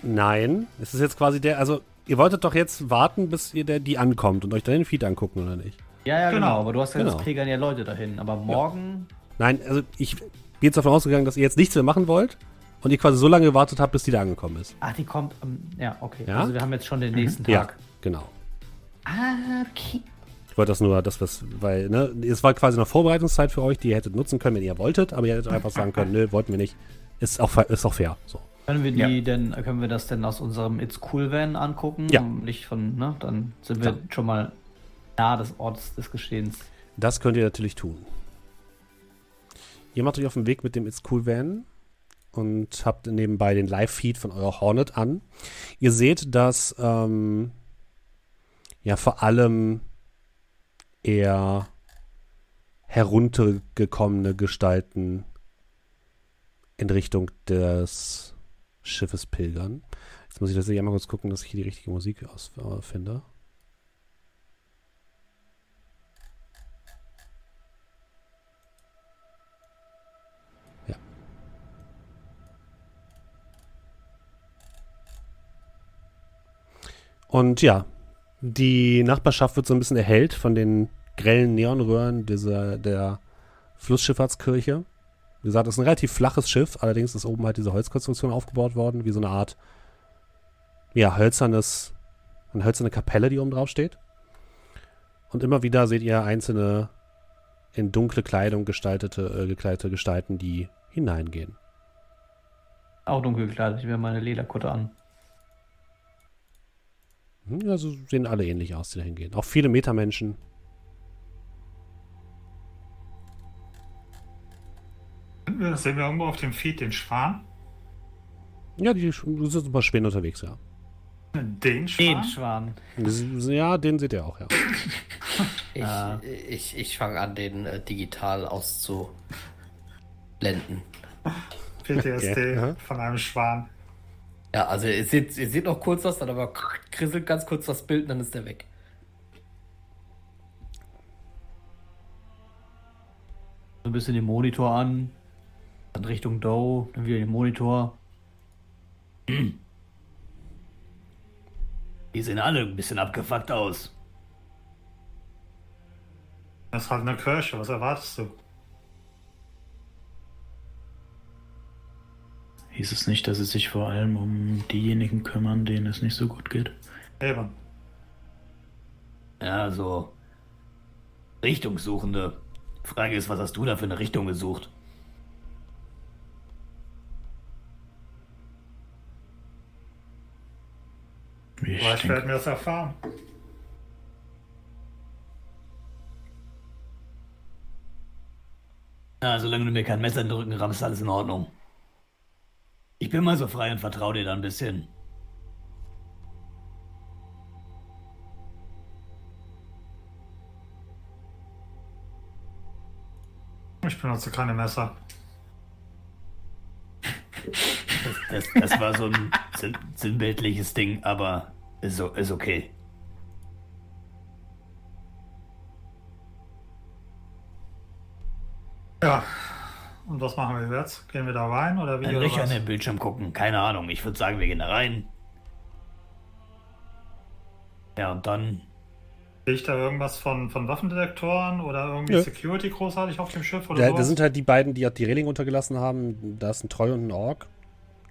Nein, es ist jetzt quasi der, also ihr wolltet doch jetzt warten, bis ihr der, die ankommt und euch dann den Feed angucken, oder nicht? Ja, ja, genau. Genau. Aber du hast ja Genau. das pilgern ja Leute dahin. Aber morgen. Nein, also ich bin jetzt davon ausgegangen, dass ihr jetzt nichts mehr machen wollt und ihr quasi so lange gewartet habt, bis die da angekommen ist. Ach, die kommt. am- ja, okay. Ja? Also wir haben jetzt schon den nächsten Ja, Tag. genau. Ah, okay. Ich wollte das nur, das was, weil, ne, es war quasi eine Vorbereitungszeit für euch, die ihr hättet nutzen können, wenn ihr wolltet, aber ihr hättet einfach sagen können, nö, wollten wir nicht. Ist auch, ist auch fair. So. Können wir die Ja. denn, können wir das denn aus unserem It's Cool Van angucken? Ja. Nicht von, ne? Dann sind wir Klar. schon mal nah des Orts des Geschehens. Das könnt ihr natürlich tun. Ihr macht euch auf den Weg mit dem It's Cool Van und habt nebenbei den Live-Feed von eurer Hornet an. Ihr seht, dass ähm, ja vor allem eher heruntergekommene Gestalten in Richtung des Schiffes pilgern. Jetzt muss ich tatsächlich einmal kurz gucken, dass ich hier die richtige Musik aus, äh, Und ja, die Nachbarschaft wird so ein bisschen erhellt von den grellen Neonröhren dieser, der Flussschifffahrtskirche. Wie gesagt, das ist ein relativ flaches Schiff, allerdings ist oben halt diese Holzkonstruktion aufgebaut worden, wie so eine Art, ja, hölzernes, eine hölzerne Kapelle, die oben drauf steht. Und immer wieder seht ihr einzelne in dunkle Kleidung gestaltete, äh, gekleidete Gestalten, die hineingehen. Auch dunkel gekleidet. Ich will meine Lederkutte an. Also sehen alle ähnlich aus, die da hingehen. Auch viele Metamenschen. Sehen wir irgendwo auf dem Feed den Schwan? Ja, die sind ein paar Schwäne unterwegs, ja. Den Schwan? Den Schwan. Das- Ja, den seht ihr auch, ja. Ich, Ah. ich, ich fange an, den äh, digital auszublenden. PTSD Okay, von einem Schwan. Ja, also ihr seht, ihr seht noch kurz was, dann aber krisselt ganz kurz das Bild und dann ist der weg. So ein bisschen den Monitor an. Dann Richtung Doe. Dann wieder den Monitor. Hm. Die sehen alle ein bisschen abgefuckt aus. Das ist halt eine Kirche, was erwartest du? Hieß es nicht, dass sie sich vor allem um diejenigen kümmern, denen es nicht so gut geht? Eben. Ja, so. Richtungssuchende. Frage ist, was hast du da für eine Richtung gesucht? Wie Vielleicht werden wir das erfahren. Ja, solange du mir kein Messer in den Rücken rammst, ist alles in Ordnung. Ich bin mal so frei und vertraue dir da ein bisschen. Ich benutze keine Messer. Das, das, das war so ein sinnbildliches Ding, aber ist, ist okay. Ja. Und was machen wir jetzt? Gehen wir da rein oder wie? Ein Löcher in den Bildschirm gucken, keine Ahnung. Ich würde sagen, wir gehen da rein. Ja, und dann. Sehe ich da irgendwas von, von Waffendetektoren oder irgendwie ja. Security großartig auf dem Schiff oder Da, da sind halt die beiden, die die Reling untergelassen haben. Da ist ein Treu und ein Ork.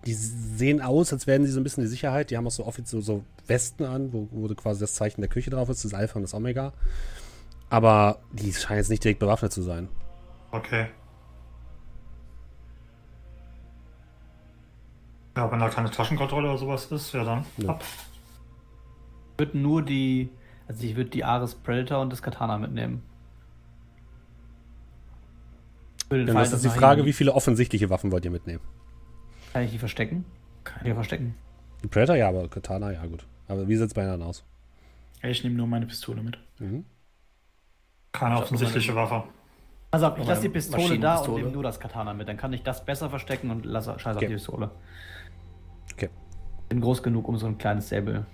Die sehen aus, als wären sie so ein bisschen die Sicherheit. Die haben auch so offiziell so Westen an, wo, wo quasi das Zeichen der Küche drauf ist, das Alpha und das Omega. Aber die scheinen jetzt nicht direkt bewaffnet zu sein. Okay. Ja, wenn da keine Taschenkontrolle oder sowas ist, ja dann ja. ab. Ich würde nur die, also ich würde die Ares Predator und das Katana mitnehmen. Dann ist das die Frage, wie viele offensichtliche Waffen wollt ihr mitnehmen? Kann ich die verstecken? Kann ich verstecken. Die Predator ja, aber Katana ja gut. Aber wie sieht es bei anderen aus? Ich nehme nur meine Pistole mit. Mhm. Keine offensichtliche Waffe. Also ich lasse die Pistole da und nehme nur das Katana mit. Dann kann ich das besser verstecken und lasse scheiß okay. auf die Pistole. Okay. Bin groß genug, um so ein kleines Säbel.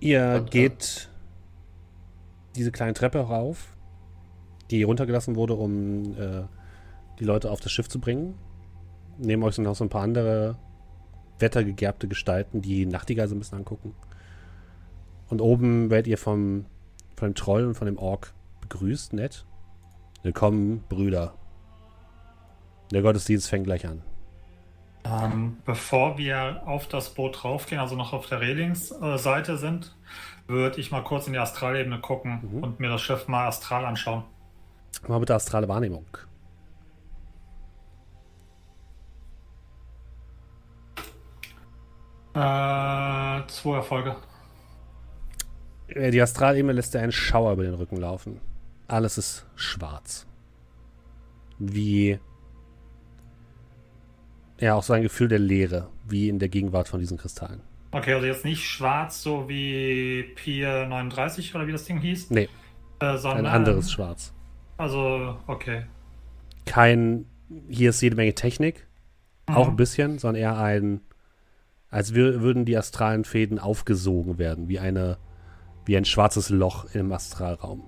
Ihr und, geht äh, diese kleine Treppe rauf, die runtergelassen wurde, um äh, die Leute auf das Schiff zu bringen. Neben euch sind noch so ein paar andere wettergegerbte Gestalten, die Nachtigall so ein bisschen angucken. Und oben werdet ihr vom, von dem Troll und von dem Ork begrüßt, nett. Willkommen, Brüder. Der Gottesdienst fängt gleich an. Ähm, bevor wir auf das Boot raufgehen, also noch auf der Relingsseite sind, würde ich mal kurz in die Astralebene gucken mhm. und mir das Schiff mal astral anschauen. Mal bitte astrale Wahrnehmung. Äh, zwei Erfolge. Äh, die Astralebene lässt dir einen Schauer über den Rücken laufen. Alles ist schwarz. Wie. Ja, auch so ein Gefühl der Leere, wie in der Gegenwart von diesen Kristallen. Okay, also jetzt nicht schwarz, so wie Pier 39 oder wie das Ding hieß? Nee. Äh, sondern, ein anderes Schwarz. Also, okay. Kein. Hier ist jede Menge Technik. Mhm. Auch ein bisschen, sondern eher ein. Als würden die astralen Fäden aufgesogen werden, wie eine. Wie ein schwarzes Loch im Astralraum.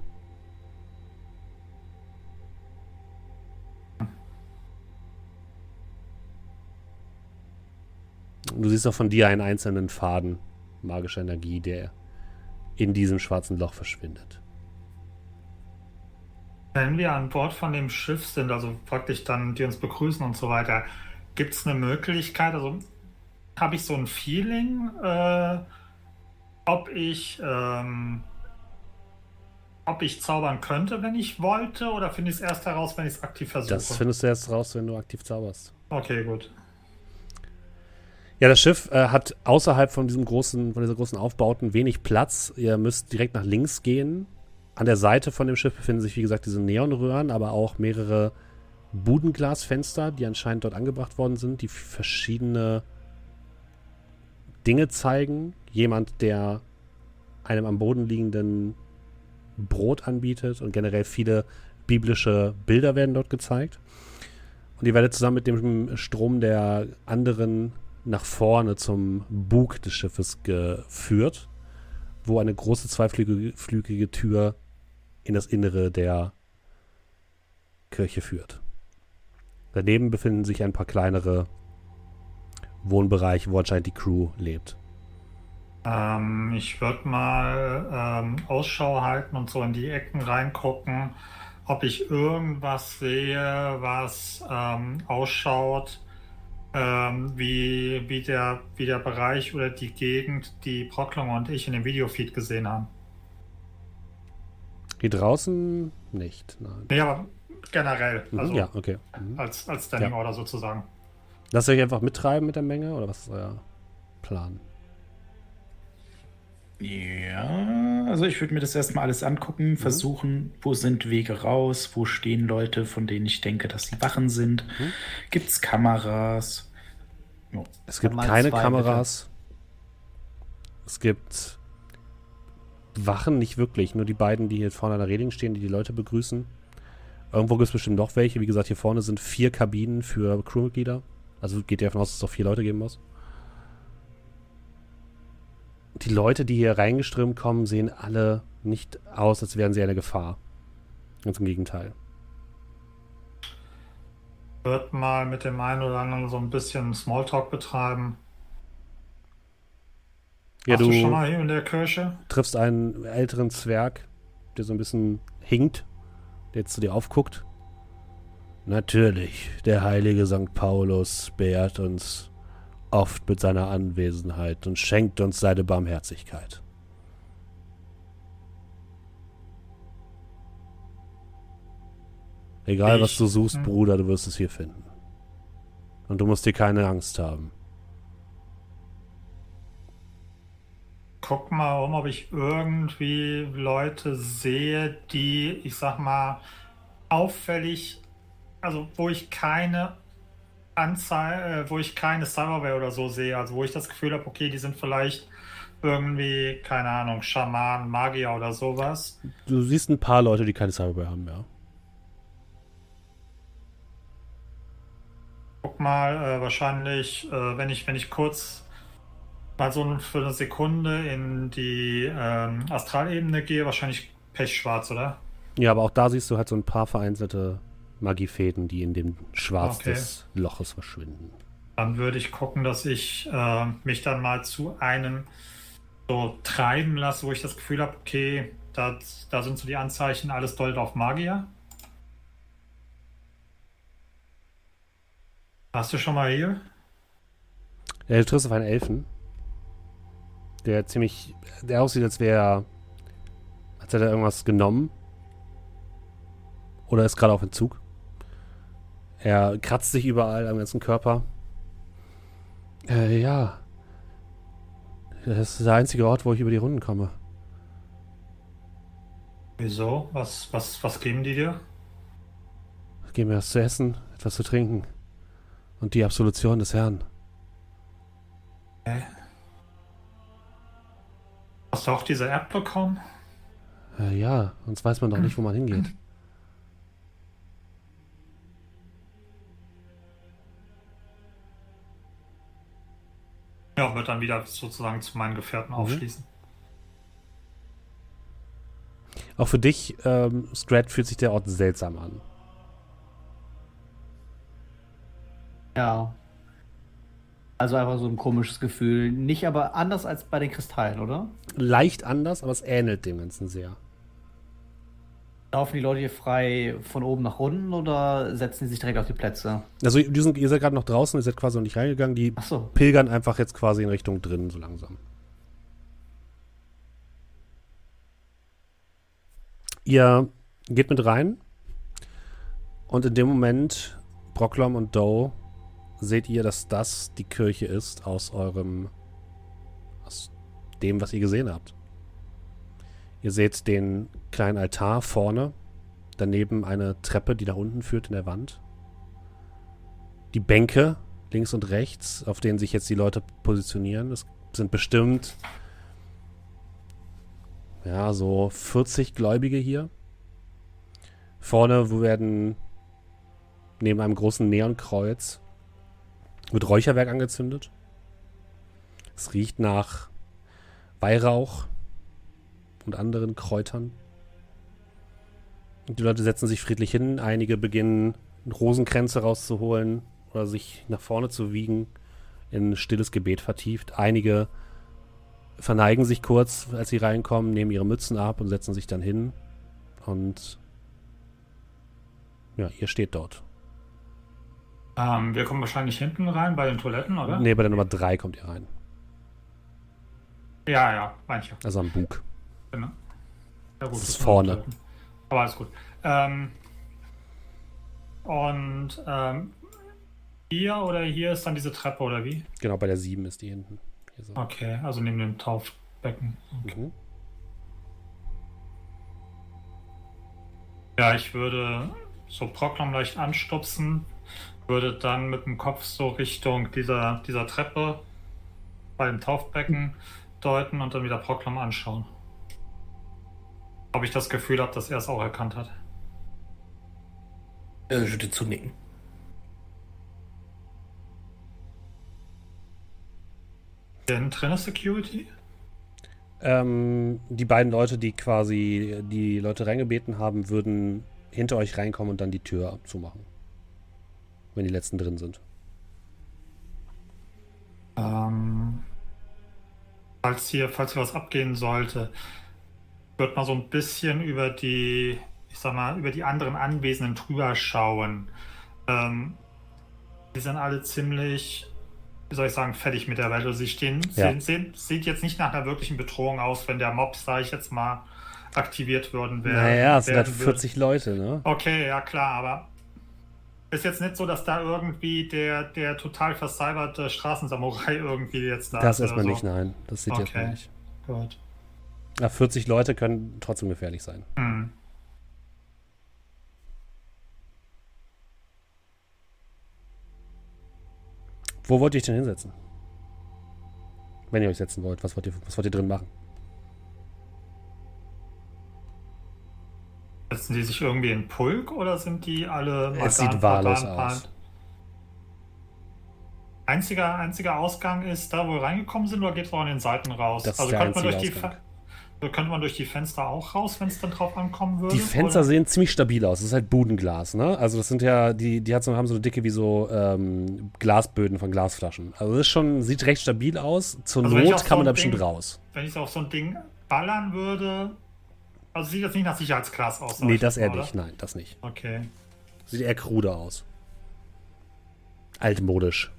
Du siehst auch von dir einen einzelnen Faden magischer Energie, der in diesem schwarzen Loch verschwindet. Wenn wir an Bord von dem Schiff sind, also praktisch dann, die uns begrüßen und so weiter, gibt es eine Möglichkeit, also habe ich so ein Feeling, äh, ob ich ähm, ob ich zaubern könnte, wenn ich wollte, oder finde ich es erst heraus, wenn ich es aktiv versuche? Das findest du erst raus, wenn du aktiv zauberst. Okay, gut. Ja, das Schiff äh, hat außerhalb von diesem großen, von dieser großen Aufbauten wenig Platz. Ihr müsst direkt nach links gehen. An der Seite von dem Schiff befinden sich, wie gesagt, diese Neonröhren, aber auch mehrere Budenglasfenster, die anscheinend dort angebracht worden sind, die verschiedene Dinge zeigen. Jemand, der einem am Boden liegenden Brot anbietet und generell viele biblische Bilder werden dort gezeigt. Und ihr werdet zusammen mit dem Strom der anderen nach vorne zum Bug des Schiffes geführt, wo eine große zweiflügige Tür in das Innere der Kirche führt. Daneben befinden sich ein paar kleinere Wohnbereich, wo anscheinend die Crew lebt. Ähm, ich würde mal ähm, Ausschau halten und so in die Ecken reingucken, ob ich irgendwas sehe, was ähm, ausschaut ähm, wie, wie, der, wie der Bereich oder die Gegend, die Procklung und ich in dem Videofeed gesehen haben. Hier draußen nicht, nein. Nee, aber generell. Mhm, Also ja, okay. Mhm. als, als Standing Ja. Order sozusagen. Lasst ihr euch einfach mittreiben mit der Menge oder was ist euer Plan? Ja, also ich würde mir das erstmal alles angucken, versuchen, wo sind Wege raus, wo stehen Leute, von denen ich denke, dass sie Wachen sind. Mhm. Gibt es Kameras? Es gibt keine zwei, Kameras. Es gibt Wachen, nicht wirklich. Nur die beiden, die hier vorne an der Reding stehen, die die Leute begrüßen. Irgendwo gibt es bestimmt noch welche. Wie gesagt, hier vorne sind vier Kabinen für Crewmitglieder. Also geht ihr davon aus, dass es auch vier Leute geben muss. Die Leute, die hier reingeströmt kommen, sehen alle nicht aus, als wären sie eine Gefahr. Ganz im Gegenteil. Wird mal mit dem einen oder anderen so ein bisschen Smalltalk betreiben. Ja, Warst du du schon mal hier in der Kirche? triffst einen älteren Zwerg, der so ein bisschen hinkt, der jetzt zu dir aufguckt. Natürlich, der heilige St. Paulus beehrt uns oft mit seiner Anwesenheit und schenkt uns seine Barmherzigkeit. Egal, was Ich- du suchst, hm. Bruder, du wirst es hier finden. Und du musst dir keine Angst haben. Guck mal um, ob ich irgendwie Leute sehe, die, ich sag mal, auffällig, also wo ich keine Anzahl, äh, wo ich keine Cyberware oder so sehe, also wo ich das Gefühl habe, okay, die sind vielleicht irgendwie, keine Ahnung, Schamanen, Magier oder sowas. Du siehst ein paar Leute, die keine Cyberware haben, ja. Guck mal, äh, wahrscheinlich, äh, wenn ich, wenn ich kurz mal so für eine Sekunde in die ähm, Astralebene gehe, wahrscheinlich pechschwarz, oder? Ja, aber auch da siehst du halt so ein paar vereinzelte Magiefäden, die in dem Schwarz Okay. des Loches verschwinden. Dann würde ich gucken, dass ich äh, mich dann mal zu einem so treiben lasse, wo ich das Gefühl habe, okay, da, da sind so die Anzeichen, alles deutet auf Magier. Hast du schon mal hier? Ja, du triffst auf einen Elfen, der ziemlich, der aussieht, als wäre er, als hätte er irgendwas genommen. Oder ist gerade auf Entzug. Er kratzt sich überall am ganzen Körper. Äh, ja. Das ist der einzige Ort, wo ich über die Runden komme. Wieso? Was, was, was geben die dir? Gib mir was zu essen, etwas zu trinken. Und die Absolution des Herrn. Hast du auch diese App bekommen? Äh, ja, sonst weiß man doch nicht, wo man hingeht. Ja, wird dann wieder sozusagen zu meinen Gefährten aufschließen. Auch für dich, ähm, Scrat, fühlt sich der Ort seltsam an. Ja. Also einfach so ein komisches Gefühl. Nicht aber anders als bei den Kristallen, oder? Leicht anders, aber es ähnelt dem Ganzen sehr. Laufen die Leute hier frei von oben nach unten oder setzen die sich direkt auf die Plätze? Also die sind, ihr seid gerade noch draußen, ihr seid quasi noch nicht reingegangen. Die Achso. pilgern einfach jetzt quasi in Richtung drin, so langsam. Ihr geht mit rein und in dem Moment, Brocklom und Doe, seht ihr, dass das die Kirche ist aus eurem, aus dem, was ihr gesehen habt. Ihr seht den kleinen Altar vorne, daneben eine Treppe, die nach unten führt in der Wand. Die Bänke links und rechts, auf denen sich jetzt die Leute positionieren. Es sind bestimmt ja, so 40 Gläubige hier. Vorne wo werden neben einem großen Neonkreuz wird Räucherwerk angezündet. Es riecht nach Weihrauch und anderen Kräutern. Die Leute setzen sich friedlich hin. Einige beginnen Rosenkränze rauszuholen oder sich nach vorne zu wiegen in stilles Gebet vertieft. Einige verneigen sich kurz, als sie reinkommen, nehmen ihre Mützen ab und setzen sich dann hin. Und ja, ihr steht dort. Ähm, wir kommen wahrscheinlich hinten rein bei den Toiletten, oder? Nee, bei der Nummer 3 kommt ihr rein. Ja, ja, manche. Also am Bug. Genau. Ja, gut, Das ist vorne. Aber alles gut. Ähm, und ähm, hier oder hier ist dann diese Treppe oder wie? Genau, bei der 7 ist die hinten. So. Okay, also neben dem Taufbecken. Mhm. Ja, ich würde so Proklam leicht anstupsen, würde dann mit dem Kopf so Richtung dieser, dieser Treppe bei dem Taufbecken deuten und dann wieder Proklam anschauen. Ob ich das Gefühl habe, dass er es auch erkannt hat. Ich würde zunicken. Denn ist Security? Ähm, die beiden Leute, die quasi die Leute reingebeten haben, würden hinter euch reinkommen und dann die Tür zumachen. Wenn die letzten drin sind. Ähm, falls hier, falls hier was abgehen sollte, wird man so ein bisschen über die, ich sag mal, über die anderen Anwesenden drüber schauen. Ähm, die sind alle ziemlich, wie soll ich sagen, fertig mit der Welt. Also sie stehen, Ja. sehen, sehen, sieht jetzt nicht nach einer wirklichen Bedrohung aus, wenn der Mob, sage ich jetzt mal, aktiviert würden wäre. naja, es sind halt werden würde. 40 Leute, ne? Okay, ja klar, aber ist jetzt nicht so, dass da irgendwie der, der total vercyberte Straßensamurai irgendwie jetzt da Das ist erstmal oder nicht, nein. Das sieht Okay. erstmal nicht. Gut. Ja, 40 Leute können trotzdem gefährlich sein. Hm. Wo wollt ihr euch denn hinsetzen? Wenn ihr euch setzen wollt, was wollt ihr, was wollt ihr drin machen? Setzen die sich irgendwie in Pulk oder sind die alle Es sieht wahllos aus. Einziger, einziger Ausgang ist da, wo wir reingekommen sind, oder geht es auch an den Seiten raus? Das ist also der könnte man, durch die. Fe- also könnte man durch die Fenster auch raus, wenn es dann drauf ankommen würde? Die Fenster oder? sehen ziemlich stabil aus. Das ist halt Budenglas, ne? Also das sind ja, die, die hat so, haben so eine dicke wie so ähm, Glasböden von Glasflaschen. Also das ist schon, sieht recht stabil aus. Zur Also Not kann so man da bestimmt raus. Wenn ich auf so ein Ding ballern würde, also sieht jetzt nicht nach Sicherheitsglas aus. Nee, das eher nicht. Nein, das nicht. Okay. Sieht eher krude aus. Altmodisch.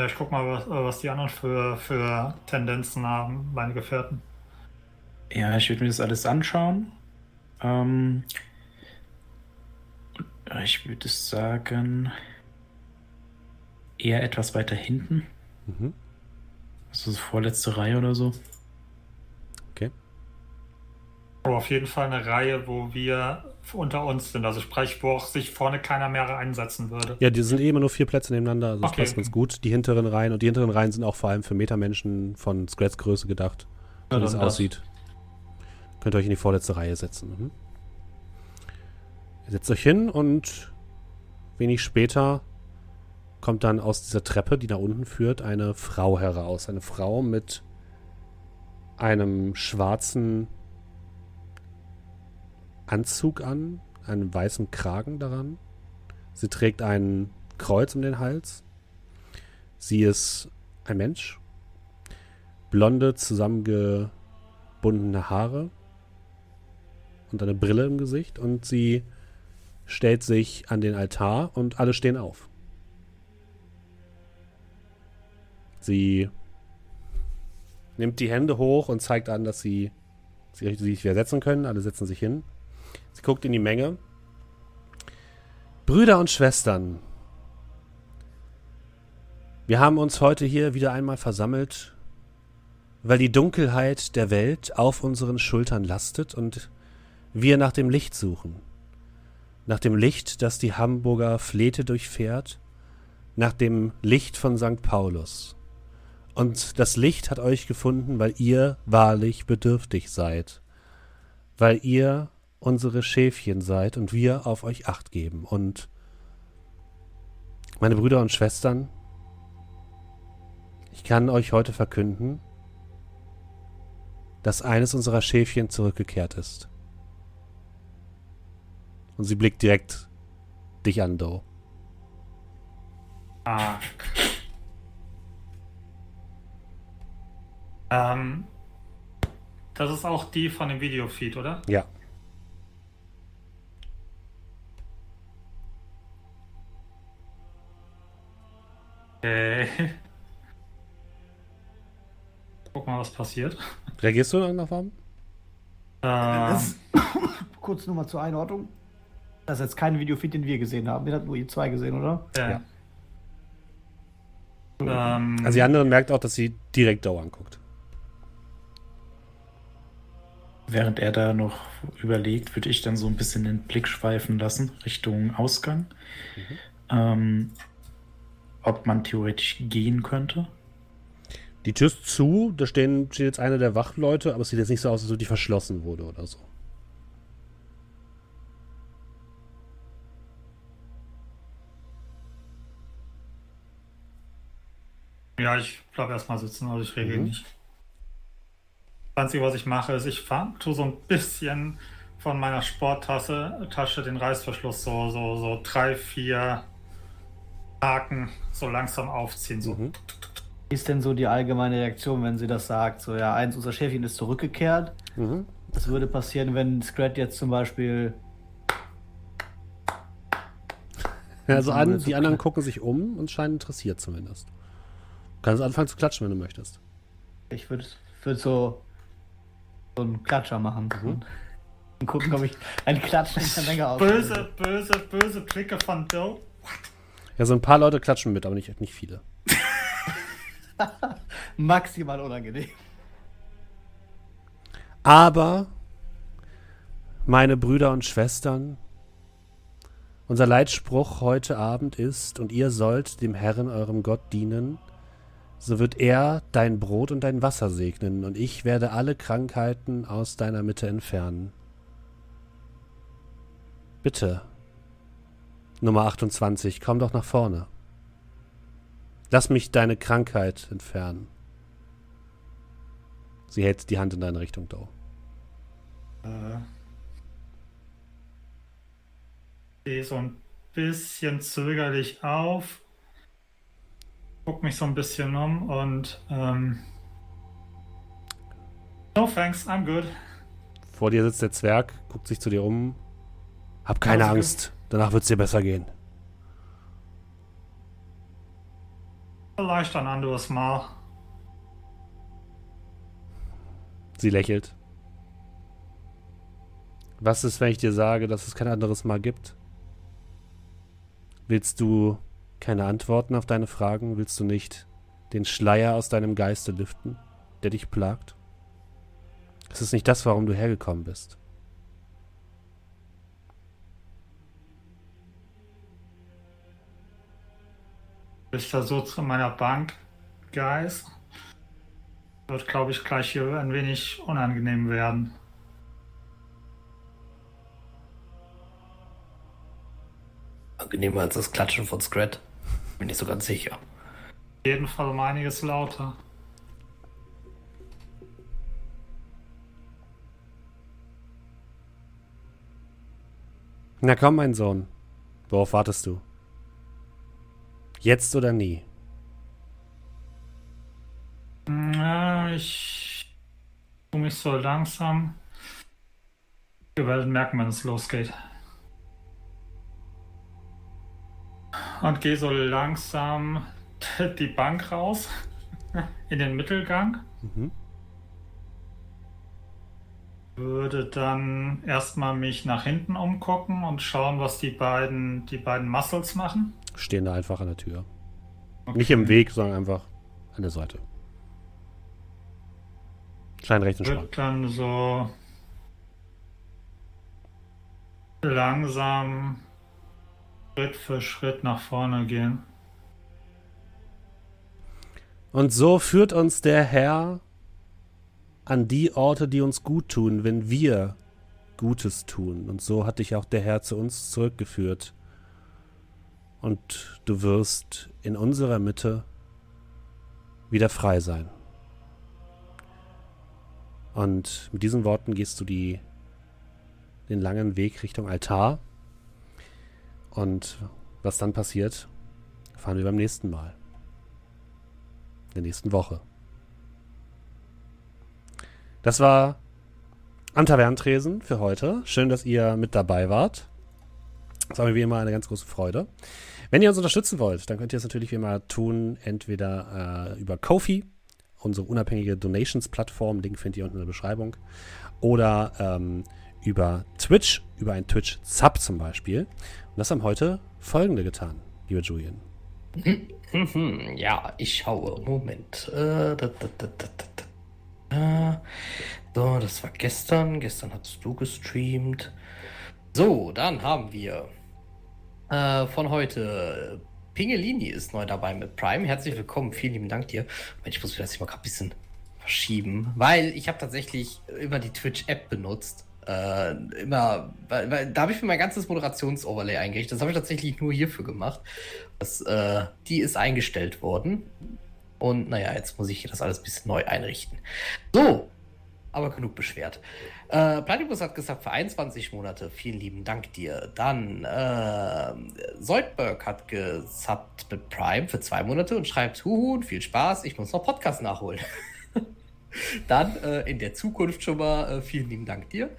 Ja, ich guck mal, was, äh, was die anderen für, für Tendenzen haben, meine Gefährten. Ja, ich würde mir das alles anschauen. Ähm, ich würde sagen, eher etwas weiter hinten. Mhm. Also so vorletzte Reihe oder so. Aber auf jeden Fall eine Reihe, wo wir unter uns sind. Also sprich, wo auch sich vorne keiner mehr einsetzen würde. Ja, die sind eh immer nur vier Plätze nebeneinander, also das Okay. passt ganz gut. Die hinteren Reihen und die hinteren Reihen sind auch vor allem für Metamenschen von Scrats Größe gedacht. So Ja, wie es das. aussieht. Könnt ihr euch in die vorletzte Reihe setzen. Mhm. Ihr setzt euch hin und wenig später kommt dann aus dieser Treppe, die nach unten führt, eine Frau heraus. Eine Frau mit einem schwarzen Anzug an, einem weißen Kragen daran. Sie trägt ein Kreuz um den Hals. Sie ist ein Mensch. Blonde, zusammengebundene Haare und eine Brille im Gesicht. Und sie stellt sich an den Altar und alle stehen auf. Sie nimmt die Hände hoch und zeigt an, dass sie sie sich wieder setzen können. Alle setzen sich hin. Sie guckt in die Menge. Brüder und Schwestern, wir haben uns heute hier wieder einmal versammelt, weil die Dunkelheit der Welt auf unseren Schultern lastet und wir nach dem Licht suchen. Nach dem Licht, das die Hamburger Flete durchfährt, nach dem Licht von St. Paulus. Und das Licht hat euch gefunden, weil ihr wahrlich bedürftig seid, weil ihr unsere Schäfchen seid und wir auf euch acht geben. Und meine Brüder und Schwestern, ich kann euch heute verkünden, dass eines unserer Schäfchen zurückgekehrt ist. Und sie blickt direkt dich an, Do. Ah. Ähm, das ist auch die von dem Videofeed, oder? Ja. Okay. Guck mal, was passiert. Reagierst du in irgendeiner Form? Ähm, kurz nur mal zur Einordnung. Das ist jetzt kein Videofeed, den wir gesehen haben. Den hat nur ihr zwei gesehen, oder? äh, Ja. ähm, Also die anderen merkt auch, dass sie direkt Do anguckt. Während er da noch überlegt, würde ich dann so ein bisschen den Blick schweifen lassen Richtung Ausgang. Ähm, ob man theoretisch gehen könnte. Die Tür ist zu, da stehen, steht jetzt einer der Wachleute, aber es sieht jetzt nicht so aus, als ob die verschlossen wurde oder so. Ja, ich bleib erstmal sitzen, also ich reagiere Mhm. nicht. Einzige, was ich mache, ist, ich tue so ein bisschen von meiner Sporttasche Tasche den Reißverschluss so, so, so drei, vier Haken so langsam aufziehen. So. Mhm. Wie ist denn so die allgemeine Reaktion, wenn sie das sagt? So, ja, eins unserer Chefin ist zurückgekehrt. Mhm. Was würde passieren, wenn Scrat jetzt zum Beispiel. Also So an, die anderen gucken sich um und scheinen interessiert zumindest. Du kannst anfangen zu klatschen, wenn du möchtest. Ich würde würd so, so einen Klatscher machen. Und gucken, ob ich einen Klatschen in der Menge aus. Böse, böse, böse Blicke von Doe. Ja, so ein paar Leute klatschen mit, aber nicht, nicht viele. Maximal unangenehm. Aber, meine Brüder und Schwestern, unser Leitspruch heute Abend ist, und ihr sollt dem Herrn, eurem Gott, dienen, so wird er dein Brot und dein Wasser segnen, und ich werde alle Krankheiten aus deiner Mitte entfernen. Bitte, Nummer 28, komm doch nach vorne. Lass mich deine Krankheit entfernen. Sie hält die Hand in deine Richtung, Doe. Äh, Gehe so ein bisschen zögerlich auf, guck mich so ein bisschen um und ähm, No thanks, I'm good. Vor dir sitzt der Zwerg, guckt sich zu dir um. Hab keine gut. Angst, danach wird's dir besser gehen. Vielleicht ein anderes Mal. Sie lächelt. Was ist, wenn ich dir sage, dass es kein anderes Mal gibt? Willst du keine Antworten auf deine Fragen? Willst du nicht den Schleier aus deinem Geiste lüften, der dich plagt? Es ist nicht das, warum du hergekommen bist. Ich versuche zu meiner Bank, Guys. Wird, glaube ich, gleich hier ein wenig unangenehm werden. Angenehmer als das Klatschen von Scrat. Bin nicht so ganz sicher. Auf jeden Fall um einiges lauter. Na komm, mein Sohn. Worauf wartest du? Jetzt oder nie? Ja, ich tue mich so langsam. Wir werden merken, wenn es losgeht. Und gehe so langsam die Bank raus in den Mittelgang. Mhm. Würde dann erstmal mich nach hinten umgucken und schauen, was die beiden, die beiden Muscles machen. Stehen da einfach an der Tür. Okay. Nicht im Weg, sondern einfach an der Seite. Scheint recht entspannt. Dann so langsam Schritt für Schritt nach vorne gehen. Und so führt uns der Herr an die Orte, die uns gut tun, wenn wir Gutes tun. Und so hat dich auch der Herr zu uns zurückgeführt. Und du wirst in unserer Mitte wieder frei sein. Und mit diesen Worten gehst du die, den langen Weg Richtung Altar. Und was dann passiert, erfahren wir beim nächsten Mal. In der nächsten Woche. Das war am Tavernentresen für heute. Schön, dass ihr mit dabei wart. Das war mir wie immer eine ganz große Freude. Wenn ihr uns unterstützen wollt, dann könnt ihr es natürlich wie immer tun, entweder äh, über Kofi, unsere unabhängige Donations-Plattform, Link findet ihr unten in der Beschreibung, oder ähm, über Twitch, über ein Twitch-Sub zum Beispiel. Und das haben heute folgende getan, lieber Julian. ja, ich schaue. Moment. Äh, so, das war gestern. Gestern hast du gestreamt. So, dann haben wir äh, von heute Pingelini ist neu dabei mit Prime. Herzlich willkommen. Vielen lieben Dank dir. Ich muss mir das mal ein bisschen verschieben, weil ich habe tatsächlich immer die Twitch-App benutzt. Äh, immer, weil, weil, da habe ich mir mein ganzes Moderations-Overlay eingerichtet. Das habe ich tatsächlich nur hierfür gemacht. Das, äh, die ist eingestellt worden. Und naja, jetzt muss ich das alles ein bisschen neu einrichten. So, aber genug beschwert. Äh, Platypus hat gesagt, für 21 Monate. Vielen lieben Dank dir. Dann äh, Soldberg hat gesubbt mit Prime für zwei Monate und schreibt, huhu, viel Spaß, ich muss noch Podcast nachholen. Dann äh, in der Zukunft schon mal äh, vielen lieben Dank dir.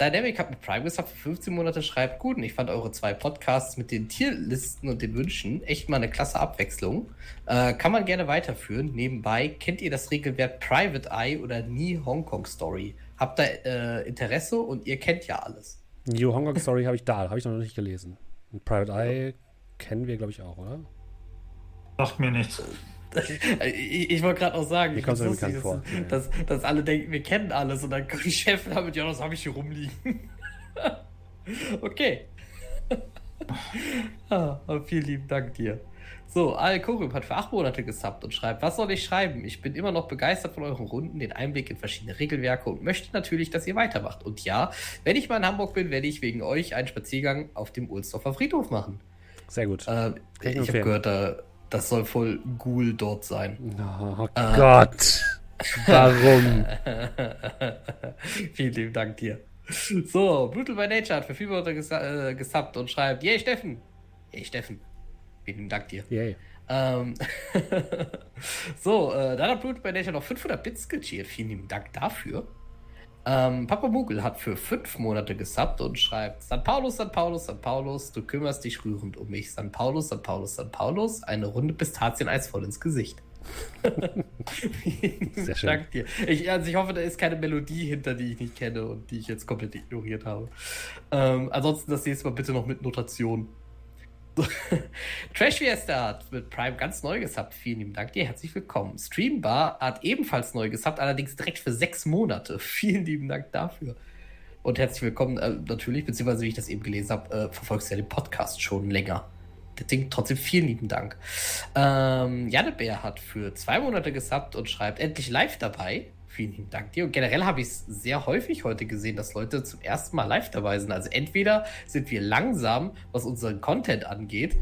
Dynamic hat mit Prime gesagt, für 15 Monate schreibt, gut, und ich fand eure zwei Podcasts mit den Tierlisten und den Wünschen echt mal eine klasse Abwechslung. Äh, kann man gerne weiterführen. Nebenbei, kennt ihr das Regelwerk Private Eye oder Nie Hongkong Story? Habt da äh, Interesse und ihr kennt ja alles. New Hongkong Story habe ich da, habe ich noch nicht gelesen. Und Private Eye kennen wir, glaube ich, auch, oder? Sagt mir nichts. Ich, ich wollte gerade auch sagen, es bekannt dass, vor. Dass, dass alle denken, wir kennen alles und dann kommt die Chefin damit, ja, das habe ich hier rumliegen. okay. ah, vielen lieben Dank dir. So, Al Korup hat für acht Monate gesubbt und schreibt, was soll ich schreiben? Ich bin immer noch begeistert von euren Runden, den Einblick in verschiedene Regelwerke und möchte natürlich, dass ihr weitermacht. Und ja, wenn ich mal in Hamburg bin, werde ich wegen euch einen Spaziergang auf dem Ohlsdorfer Friedhof machen. Sehr gut. Äh, ich ich habe gehört, da, das soll voll Ghoul dort sein. Oh Gott. Warum? Vielen lieben Dank dir. So, Brutal by Nature hat für vier Monate ges äh, gesubbt und schreibt, yay Steffen. Yay Steffen. Vielen lieben Dank dir. Yay. Ähm, so, äh, dann hat Brutal by Nature noch 500 Bits gecheert. Vielen lieben Dank dafür. Ähm, Papa Mugel hat für fünf Monate gesubbt und schreibt: San Paulus, San Paulus, San Paulus, du kümmerst dich rührend um mich. San Paulus, San Paulus, San Paulus, eine Runde Pistazien-Eis voll ins Gesicht. Sehr schön. Dank dir. Ich, also ich hoffe, da ist keine Melodie hinter, die ich nicht kenne und die ich jetzt komplett ignoriert habe. Ähm, ansonsten das nächste Mal bitte noch mit Notation. Trash Fiesta hat mit Prime ganz neu gesubbt. Vielen lieben Dank dir. Herzlich willkommen. Streambar hat ebenfalls neu gesubbt, allerdings direkt für sechs Monate. Vielen lieben Dank dafür. Und herzlich willkommen äh, natürlich, beziehungsweise wie ich das eben gelesen habe, äh, verfolgst du ja den Podcast schon länger. Deswegen trotzdem vielen lieben Dank. Ähm, Janne Bär hat für zwei Monate gesubbt und schreibt endlich live dabei. Vielen lieben Dank dir. Und generell habe ich es sehr häufig heute gesehen, dass Leute zum ersten Mal live dabei sind. Also entweder sind wir langsam, was unseren Content angeht.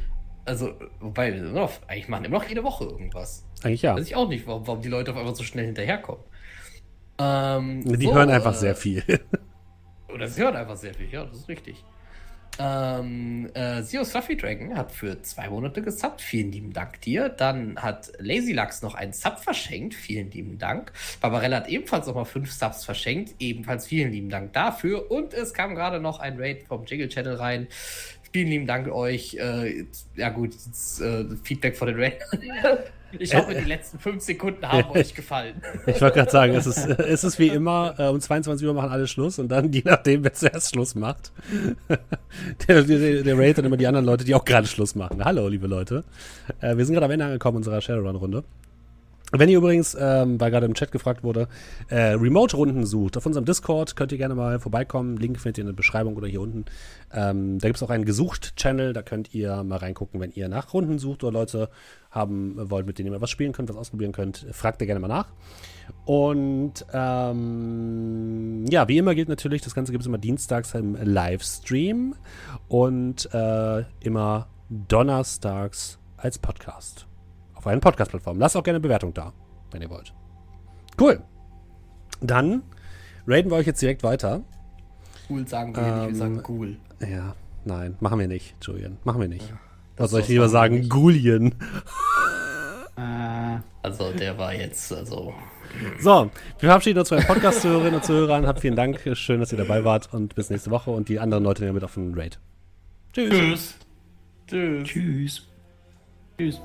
Also, wobei wir noch, eigentlich machen immer noch jede Woche irgendwas. Eigentlich ja. Weiß ich auch nicht, warum, warum die Leute auf einmal so schnell hinterherkommen. Ähm, Die so, hören einfach äh, sehr viel. oder sie hören einfach sehr viel, ja, das ist richtig. Ähm, äh, Zeus Fluffy Dragon hat für zwei Monate gesubbt. Vielen lieben Dank dir. Dann hat Lazy Lux noch einen Sub verschenkt. Vielen lieben Dank. Barbarella hat ebenfalls nochmal fünf Subs verschenkt. Ebenfalls vielen lieben Dank dafür. Und es kam gerade noch ein Raid vom Jiggle Channel rein. Vielen lieben Dank euch. Äh, ja gut, jetzt, äh, Feedback von den Raid. Ich hoffe, die letzten fünf Sekunden haben euch gefallen. Ich wollte gerade sagen, es ist, es ist wie immer, äh, um 22 Uhr machen alle Schluss und dann, je nachdem, wer zuerst Schluss macht, der, der, der Raid dann immer die anderen Leute, die auch gerade Schluss machen. Hallo, liebe Leute. Äh, wir sind gerade am Ende angekommen unserer Shadowrun-Runde. Wenn ihr übrigens, ähm, weil gerade im Chat gefragt wurde, äh, Remote-Runden sucht, auf unserem Discord könnt ihr gerne mal vorbeikommen. Link findet ihr in der Beschreibung oder hier unten. Ähm, da gibt es auch einen Gesucht-Channel, da könnt ihr mal reingucken, wenn ihr nach Runden sucht oder Leute haben wollt, mit denen ihr was spielen könnt, was ausprobieren könnt. Fragt ihr gerne mal nach. Und ähm, ja, wie immer gilt natürlich, das Ganze gibt es immer dienstags im Livestream und äh, immer donnerstags als Podcast. Auf allen Podcast-Plattformen. Lasst auch gerne eine Bewertung da, wenn ihr wollt. Cool. Dann raiden wir euch jetzt direkt weiter. Cool sagen wir nicht, wir Ähm, sagen cool. Ja, nein, machen wir nicht, Julian. Machen wir nicht. Was soll ich lieber sagen? Gulien. Äh. Also der war jetzt, also. So, wir verabschieden uns von den Podcast-Zuhörerinnen und Zuhörern. Habt vielen Dank. Schön, dass ihr dabei wart und bis nächste Woche und die anderen Leute nehmen mit auf den Raid. Tschüss. Tschüss. Tschüss. Tschüss.